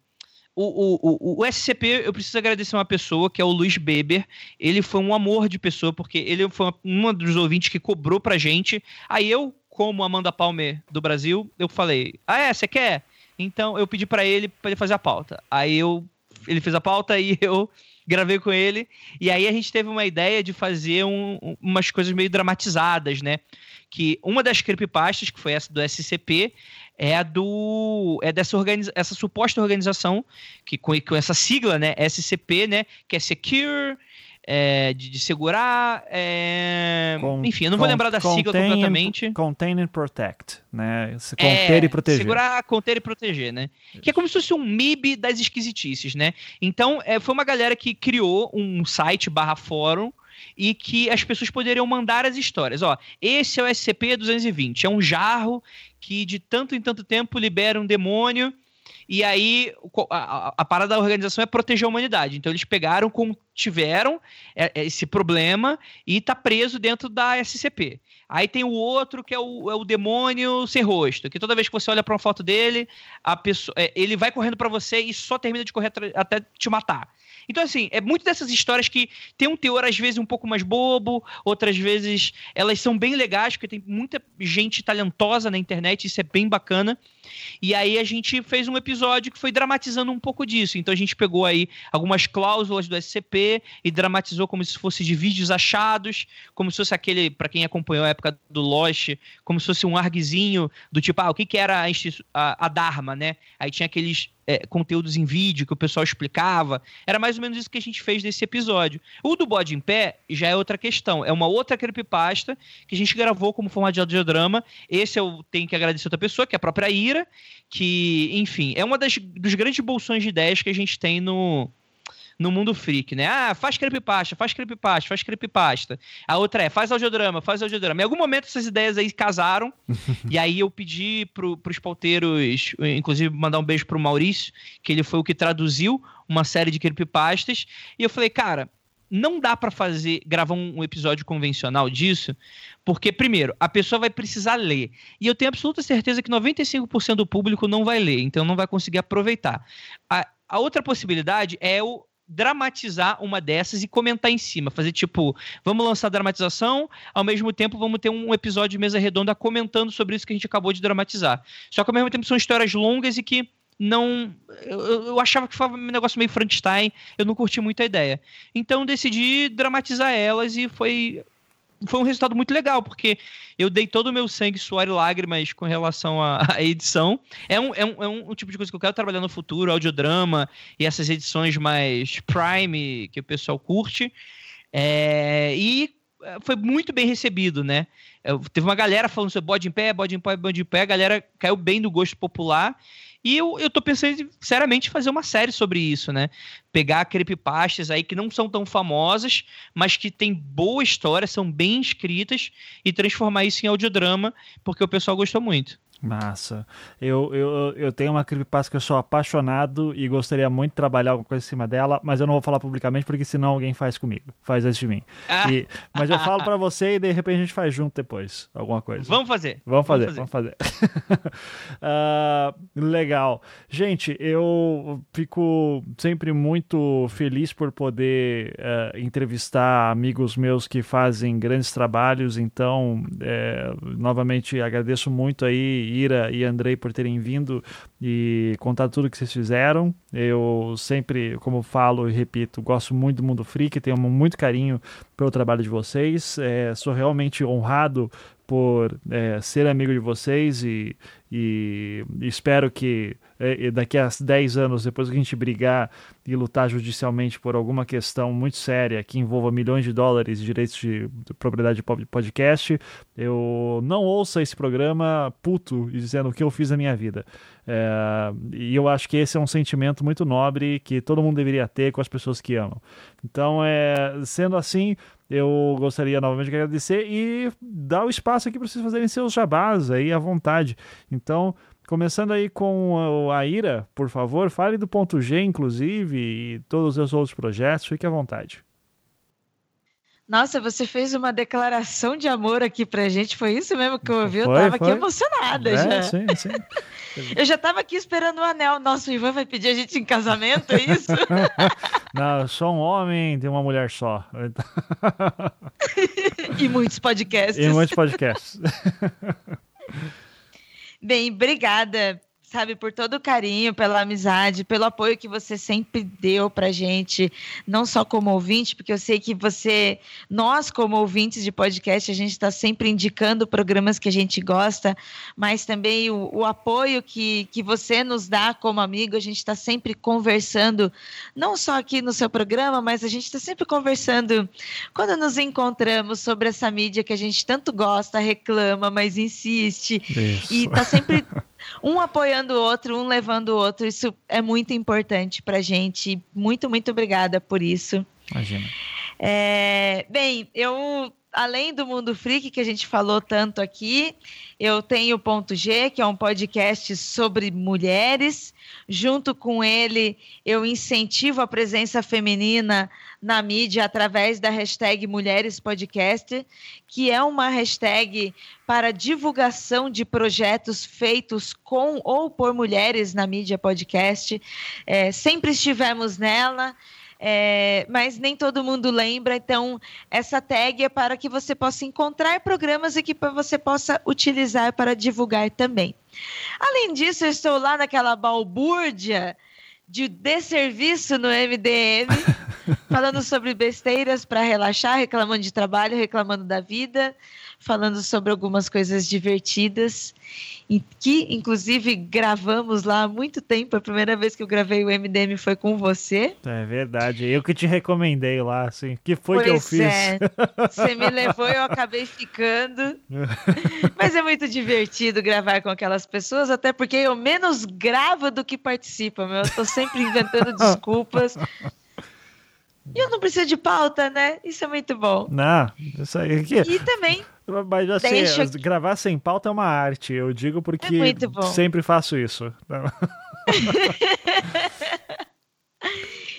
[SPEAKER 4] o, o, o, SCP, eu preciso agradecer uma pessoa, que é o Luiz Beber. Ele foi um amor de pessoa, porque ele foi uma, dos ouvintes que cobrou pra gente. Aí eu, como Amanda Palmer do Brasil, eu falei: Ah, é? Você quer? Então eu pedi para ele para ele fazer a pauta. Aí eu ele fez a pauta e [laughs] eu gravei com ele. E aí a gente teve uma ideia de fazer um, umas coisas meio dramatizadas, né? Que uma das creepypastas, que foi essa do SCP, é a do é dessa organiza, essa suposta organização que com, com essa sigla, né, SCP, né, que é Secure é, de, de, segurar. É... Enfim, eu não vou lembrar da sigla completamente.
[SPEAKER 2] Contain and Protect, né? Se conter é, e proteger.
[SPEAKER 4] Segurar, conter e proteger, né? Que é como se fosse um MIB das esquisitices, né? Então, é, foi uma galera que criou um site barra fórum e que as pessoas poderiam mandar as histórias. Ó, esse é o SCP-220, é um jarro que de tanto em tanto tempo libera um demônio e aí a, a, parada da organização é proteger a humanidade. Então eles pegaram, tiveram é, é, esse problema e tá preso dentro da SCP. Aí tem o outro que é o, é o demônio sem rosto, que toda vez que você olha para uma foto dele, a pessoa, é, ele vai correndo para você e só termina de correr até te matar. Então, assim, é muito dessas histórias que tem um teor, às vezes, um pouco mais bobo, outras vezes elas são bem legais, porque tem muita gente talentosa na internet, isso é bem bacana. E aí a gente fez um episódio que foi dramatizando um pouco disso. Então a gente pegou aí algumas cláusulas do SCP e dramatizou como se fosse de vídeos achados, como se fosse aquele, para quem acompanhou a época do Lost, como se fosse um argzinho do tipo, ah, o que, que era a, a, a Dharma, né? Aí tinha aqueles é, conteúdos em vídeo que o pessoal explicava. Era mais ou menos isso que a gente fez nesse episódio. O do Bode em Pé já é outra questão. É uma outra creepypasta que a gente gravou como formato de audiodrama. Esse eu tenho que agradecer outra pessoa, que é a própria Ira, que, enfim, é uma das dos grandes bolsões de ideias que a gente tem no, no mundo freak, né? Ah, faz creepypasta, faz creepypasta, faz creepypasta. A outra é, faz audiodrama, faz audiodrama. Em algum momento essas ideias aí casaram, [laughs] e aí eu pedi pro, pros pauteiros, inclusive mandar um beijo pro Maurício, que ele foi o que traduziu uma série de creepypastas, e eu falei, cara, não dá para fazer gravar um, episódio convencional disso, porque primeiro, a pessoa vai precisar ler. E eu tenho absoluta certeza que 95% do público não vai ler, então não vai conseguir aproveitar. A, a outra possibilidade é o dramatizar uma dessas e comentar em cima, fazer tipo, vamos lançar dramatização, ao mesmo tempo vamos ter um episódio de mesa redonda comentando sobre isso que a gente acabou de dramatizar. Só que ao mesmo tempo são histórias longas e que não. Eu, eu achava que foi um negócio meio Frankenstein, eu não curti muito a ideia. Então decidi dramatizar elas e foi foi um resultado muito legal, porque eu dei todo o meu sangue, suor e lágrimas com relação à, [laughs] edição. É um, é, um, é um tipo de coisa que eu quero trabalhar no futuro, audiodrama e essas edições mais prime que o pessoal curte. É, e é, foi muito bem recebido, né? Eu, teve uma galera falando sobre bode em pé, bode em pé, bode em pé, a galera caiu bem do gosto popular. E eu, eu tô pensando seriamente fazer uma série sobre isso, né? Pegar creepypastas aí que não são tão famosas, mas que tem boa história, são bem escritas e transformar isso em audiodrama, porque o pessoal gostou muito.
[SPEAKER 2] Massa. Eu, eu, eu tenho uma creepypasta que eu sou apaixonado e gostaria muito de trabalhar alguma coisa em cima dela, mas eu não vou falar publicamente porque senão alguém faz comigo, faz antes de mim. Ah. E, mas eu falo para você e de repente a gente faz junto depois, alguma coisa.
[SPEAKER 4] Vamos fazer.
[SPEAKER 2] Vamos fazer, vamos fazer. Vamos [laughs] fazer. uh, legal. Gente, eu fico sempre muito feliz por poder uh, entrevistar amigos meus que fazem grandes trabalhos, então, é, novamente agradeço muito aí Ira e Andrei por terem vindo e contado tudo que vocês fizeram. Eu sempre, como falo e repito, gosto muito do Mundo Freak, tenho muito carinho pelo trabalho de vocês. É, sou realmente honrado por é, ser amigo de vocês e, e espero que é, daqui a 10 anos, depois que a gente brigar e lutar judicialmente por alguma questão muito séria que envolva milhões de dólares de direitos de, de propriedade de podcast, eu não ouça esse programa puto e dizendo o que eu fiz na minha vida. É, e eu acho que esse é um sentimento muito nobre que todo mundo deveria ter com as pessoas que amam. Então, é, sendo assim, eu gostaria novamente de agradecer e dar o espaço aqui para vocês fazerem seus jabás aí à vontade. Então, começando aí com a Ira, por favor, fale do ponto G, inclusive, e todos os seus outros projetos, fique à vontade.
[SPEAKER 5] Nossa, você fez uma declaração de amor aqui pra gente, foi isso mesmo que eu ouvi? Eu tava
[SPEAKER 2] foi.
[SPEAKER 5] aqui emocionada
[SPEAKER 2] É,
[SPEAKER 5] já.
[SPEAKER 2] sim, sim. [laughs]
[SPEAKER 5] Eu já tava aqui esperando o anel. Nossa, o Ivan vai pedir a gente em casamento, é isso? [laughs]
[SPEAKER 2] Não, eu sou um homem de uma mulher só. [laughs]
[SPEAKER 5] e muitos podcasts.
[SPEAKER 2] E muitos podcasts.
[SPEAKER 5] Bem, obrigada, sabe, por todo o carinho, pela amizade, pelo apoio que você sempre deu pra gente, não só como ouvinte, porque eu sei que você, nós como ouvintes de podcast, a gente está sempre indicando programas que a gente gosta, mas também o, o apoio que, que você nos dá como amigo, a gente está sempre conversando, não só aqui no seu programa, mas a gente está sempre conversando quando nos encontramos sobre essa mídia que a gente tanto gosta, reclama, mas insiste.
[SPEAKER 2] Isso.
[SPEAKER 5] E tá sempre [laughs] um apoiando o outro, um levando o outro. Isso é muito importante pra gente. Muito, muito obrigada por isso.
[SPEAKER 2] Imagina.
[SPEAKER 5] É, bem, eu além do Mundo Freak que a gente falou tanto aqui, eu tenho o Ponto G, que é um podcast sobre mulheres. Junto com ele, eu incentivo a presença feminina na mídia através da hashtag Mulheres Podcast, que é uma hashtag para divulgação de projetos feitos com ou por mulheres na mídia podcast. É, sempre estivemos nela. É, mas nem todo mundo lembra, então essa tag é para que você possa encontrar programas e que você possa utilizar para divulgar também. Além disso, eu estou lá naquela balbúrdia de desserviço no MDM, [laughs] falando sobre besteiras para relaxar, reclamando de trabalho, reclamando da vida, falando sobre algumas coisas divertidas, e que inclusive gravamos lá há muito tempo. A primeira vez que eu gravei o MDM foi com você.
[SPEAKER 2] É verdade. Eu que te recomendei lá, assim. que foi que eu
[SPEAKER 5] Pois
[SPEAKER 2] fiz?
[SPEAKER 5] é. Você me levou e eu acabei ficando. [laughs] Mas é muito divertido gravar com aquelas pessoas, até porque eu menos gravo do que participo. meu. Eu tô sempre inventando [laughs] desculpas. E eu não preciso de pauta, né? Isso é muito bom.
[SPEAKER 2] Não, isso aí aqui.
[SPEAKER 5] E também,
[SPEAKER 2] Mas assim,
[SPEAKER 5] Deixa-
[SPEAKER 2] gravar sem pauta é uma arte. Eu digo porque
[SPEAKER 5] É
[SPEAKER 2] sempre faço isso. [laughs]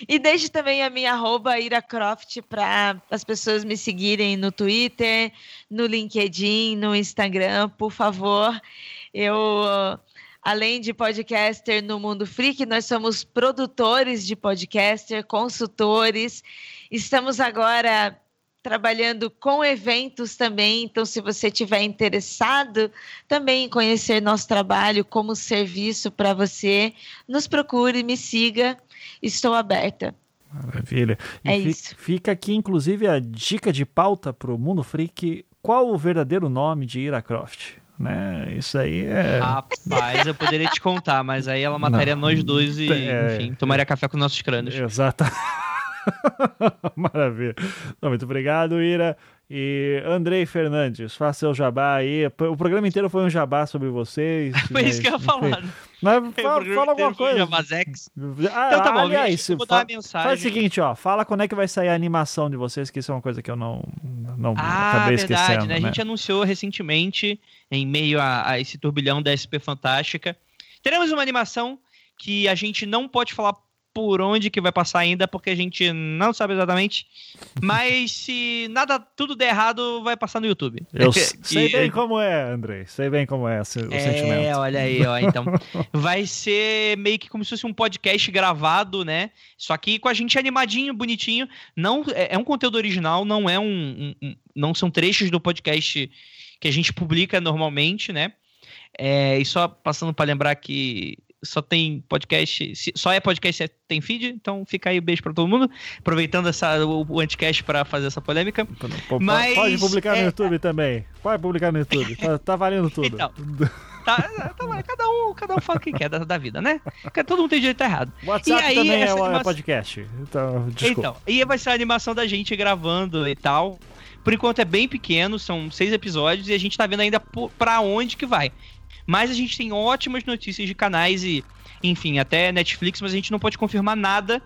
[SPEAKER 5] E deixe também a minha arroba IraCroft para as pessoas me seguirem no Twitter, no LinkedIn, no Instagram, por favor. Eu, além de podcaster no Mundo Freak, nós somos produtores de podcaster, consultores. Estamos agora trabalhando com eventos também, então se você tiver interessado também em conhecer nosso trabalho como serviço para você, nos procure, me siga, estou aberta.
[SPEAKER 2] Maravilha. E
[SPEAKER 5] É
[SPEAKER 2] fi-
[SPEAKER 5] isso.
[SPEAKER 2] Fica aqui, inclusive, a dica de pauta pro Mundo Freak. Qual o verdadeiro nome de Ira Croft? Né? Isso aí é.
[SPEAKER 4] Rapaz, eu poderia te contar, mas aí ela mataria
[SPEAKER 2] Não.
[SPEAKER 4] nós dois e,
[SPEAKER 2] É.
[SPEAKER 4] enfim, tomaria café com nossos crânios.
[SPEAKER 2] Exato. [laughs] [laughs] Maravilha. Não, muito obrigado, Ira. E Andrei Fernandes, faça seu jabá aí. O programa inteiro foi um jabá sobre vocês. [laughs]
[SPEAKER 4] Foi isso que eu ia falar.
[SPEAKER 2] Mas fala, fala alguma coisa.
[SPEAKER 4] Javazex.
[SPEAKER 2] Ah,
[SPEAKER 4] Então tá bom,
[SPEAKER 2] aliás,
[SPEAKER 4] gente, vou dar uma mensagem.
[SPEAKER 2] Faz o seguinte, ó. Fala quando é que vai sair a animação de vocês, que isso é uma coisa que eu não, não
[SPEAKER 4] Ah,
[SPEAKER 2] acabei
[SPEAKER 4] verdade,
[SPEAKER 2] esquecendo.
[SPEAKER 4] né? A gente anunciou recentemente, em meio a, a esse turbilhão da SP Fantástica. Teremos uma animação que a gente não pode falar por onde que vai passar ainda, porque a gente não sabe exatamente. [laughs] Mas se nada, tudo der errado, vai passar no YouTube.
[SPEAKER 2] Eu
[SPEAKER 4] Que-
[SPEAKER 2] sei
[SPEAKER 4] que-
[SPEAKER 2] bem como é, Andrei. Sei bem como é o
[SPEAKER 4] é,
[SPEAKER 2] sentimento.
[SPEAKER 4] olha aí, ó. Então, [laughs] vai ser meio que como se fosse um podcast gravado, né? Só que com a gente animadinho, bonitinho. Não é, é um conteúdo original, não é um, um- um- não são trechos do podcast que a gente publica normalmente, né? É, e só passando para lembrar que só tem podcast, só é podcast se tem feed, então fica aí beijo para todo mundo, aproveitando essa o, o anticast para fazer essa polêmica. Mas,
[SPEAKER 2] Pode publicar no
[SPEAKER 4] é-
[SPEAKER 2] YouTube também. Pode publicar no YouTube. Tá, tá valendo tudo.
[SPEAKER 4] Então, Tá, tá, cada um, cada um fala o que quer da, da vida, né? Porque Todo mundo tem direito errado.
[SPEAKER 2] WhatsApp
[SPEAKER 4] E aí,
[SPEAKER 2] também é, um- é
[SPEAKER 4] animação-
[SPEAKER 2] podcast. Então, desculpa.
[SPEAKER 4] Então, e vai ser a animação da gente gravando e tal. Por enquanto é bem pequeno, são seis episódios e a gente tá vendo ainda pra onde que vai. Mas a gente tem ótimas notícias de canais e, enfim, até Netflix, mas a gente não pode confirmar nada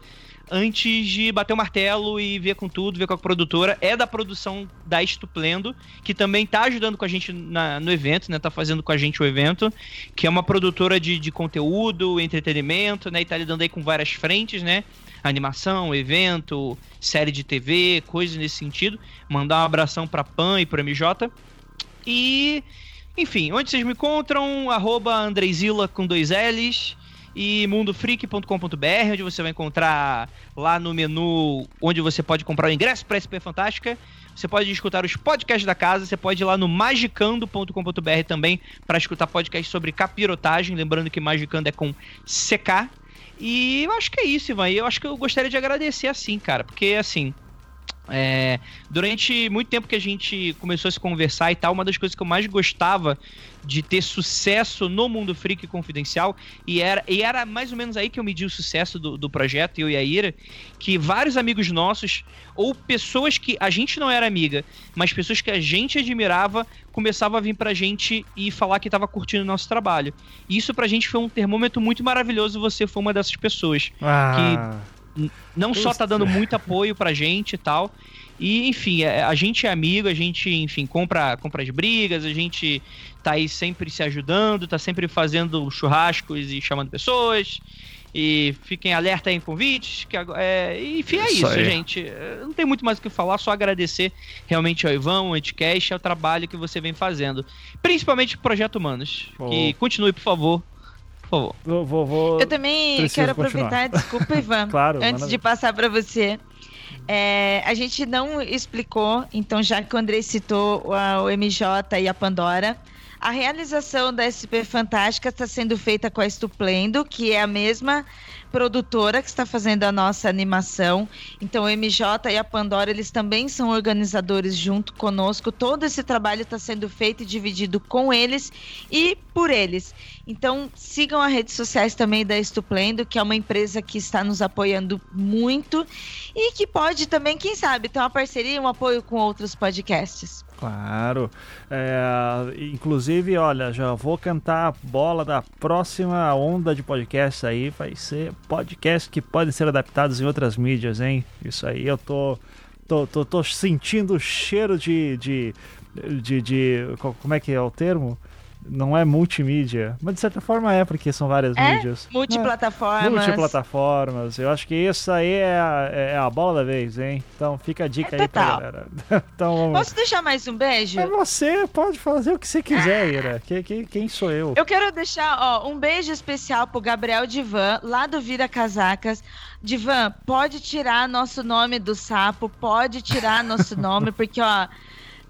[SPEAKER 4] antes de bater o martelo e ver com tudo, ver com a produtora. É da produção da Estuplendo, que também tá ajudando com a gente na, no evento, né? Tá fazendo com a gente o evento, que é uma produtora de, de conteúdo, entretenimento, né? E tá lidando aí com várias frentes, né? Animação, evento, série de TV, coisas nesse sentido. Mandar um abração pra Pan e pro MJ. E, enfim, onde vocês me encontram? Arroba Andrezila com dois L's e mundofreak.com.br, onde você vai encontrar lá no menu onde você pode comprar o ingresso para SP Fantástica. Você pode escutar os podcasts da casa, você pode ir lá no magicando.com.br também para escutar podcasts sobre capirotagem, lembrando que magicando é com CK. E eu acho que é isso, Ivan. Eu acho que eu gostaria de agradecer assim, cara, porque assim, é, durante muito tempo que a gente começou a se conversar e tal, uma das coisas que eu mais gostava de ter sucesso no Mundo Freak Confidencial, e era, e era mais ou menos aí que eu medi o sucesso do, do projeto, eu e a Ira, que vários amigos nossos, ou pessoas que a gente não era amiga, mas pessoas que a gente admirava, começavam a vir pra gente e falar que tava curtindo o nosso trabalho. E isso pra gente foi um termômetro muito maravilhoso, você foi uma dessas pessoas.
[SPEAKER 2] Ah.
[SPEAKER 4] Que não só tá dando muito apoio pra gente e tal. E, enfim, é, a gente é amigo, a gente, enfim, compra, compra as brigas, a gente tá aí sempre se ajudando, tá sempre fazendo churrascos e chamando pessoas. E fiquem alerta aí em convites. Que, é, enfim, é isso, isso gente. Não tem muito mais o que falar, só agradecer realmente ao Ivan, ao Anticast, ao trabalho que você vem fazendo. Principalmente o Projeto Humanos. Oh. Que continue, por favor, favor.
[SPEAKER 2] Vou, vou, vou...
[SPEAKER 5] Eu também quero aproveitar, desculpa, [laughs] Ivan,
[SPEAKER 2] claro,
[SPEAKER 5] antes de passar para você. É, a gente não explicou, então já que o André citou o, o MJ e a Pandora, a realização da SP Fantástica está sendo feita com a Estuplendo, que é a mesma produtora que está fazendo a nossa animação. Então, o MJ e a Pandora, eles também são organizadores junto conosco. Todo esse trabalho está sendo feito e dividido com eles e por eles. Então, sigam as redes sociais também da Estuplendo, que é uma empresa que está nos apoiando muito e que pode também, quem sabe, ter uma parceria e um apoio com outros podcasts.
[SPEAKER 2] Claro. É, inclusive, olha, já vou cantar a bola da próxima onda de podcast aí. Vai ser podcast que podem ser adaptados em outras mídias, hein? Isso aí eu tô, tô, tô, tô sentindo o cheiro de, de, de, de. Como é que é o termo? Não é multimídia, mas de certa forma é, porque são várias
[SPEAKER 5] é?
[SPEAKER 2] mídias.
[SPEAKER 5] Multiplataformas. É,
[SPEAKER 2] multiplataformas. Eu acho que isso aí é a, é a bola da vez, hein? Então fica a dica é aí total. pra galera. [laughs] então, vamos...
[SPEAKER 5] Posso deixar mais um beijo?
[SPEAKER 2] É você, pode fazer o que você quiser, Ira. Que, que, quem sou eu?
[SPEAKER 5] Eu quero deixar ó, um beijo especial pro Gabriel Divan, lá do Vira Casacas. Divan, pode tirar nosso nome do sapo, pode tirar nosso nome, [laughs] porque, ó,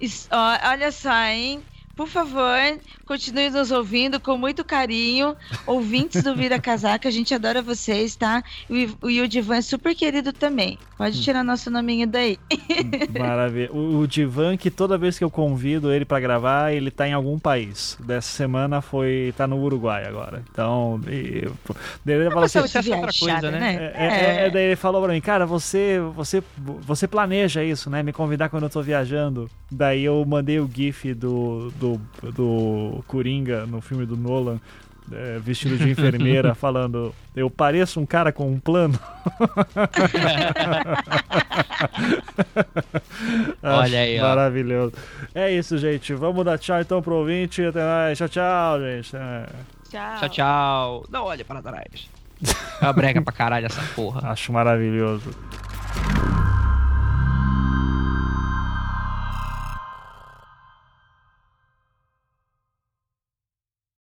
[SPEAKER 5] isso, ó olha só, hein? Por favor, continue nos ouvindo com muito carinho. Ouvintes do Vira Casaca, a gente adora vocês, tá? E o, o Divan é super querido também. Pode hum. tirar nosso nominho daí. [laughs]
[SPEAKER 2] Maravilha. O, o Divan, que toda vez que eu convido ele para gravar, ele tá em algum país. Dessa semana foi. tá no Uruguai agora. Então. E,
[SPEAKER 5] daí ele falou assim, é outra coisa, né? né?
[SPEAKER 2] É, é, é, daí ele falou pra mim, cara, você, você, você planeja isso, né? Me convidar quando eu tô viajando. Daí eu mandei o GIF do, do, do Coringa no filme do Nolan, é, vestido de enfermeira, [laughs] falando: Eu pareço um cara com um plano. [laughs]
[SPEAKER 4] Olha aí,
[SPEAKER 2] ó. Maravilhoso. É isso, gente. Vamos dar tchau então pro ouvinte. Até mais. Tchau, tchau, gente. É.
[SPEAKER 4] Tchau. Tchau, tchau. Não olha para trás. É uma brega pra caralho essa porra. [laughs]
[SPEAKER 2] Acho maravilhoso.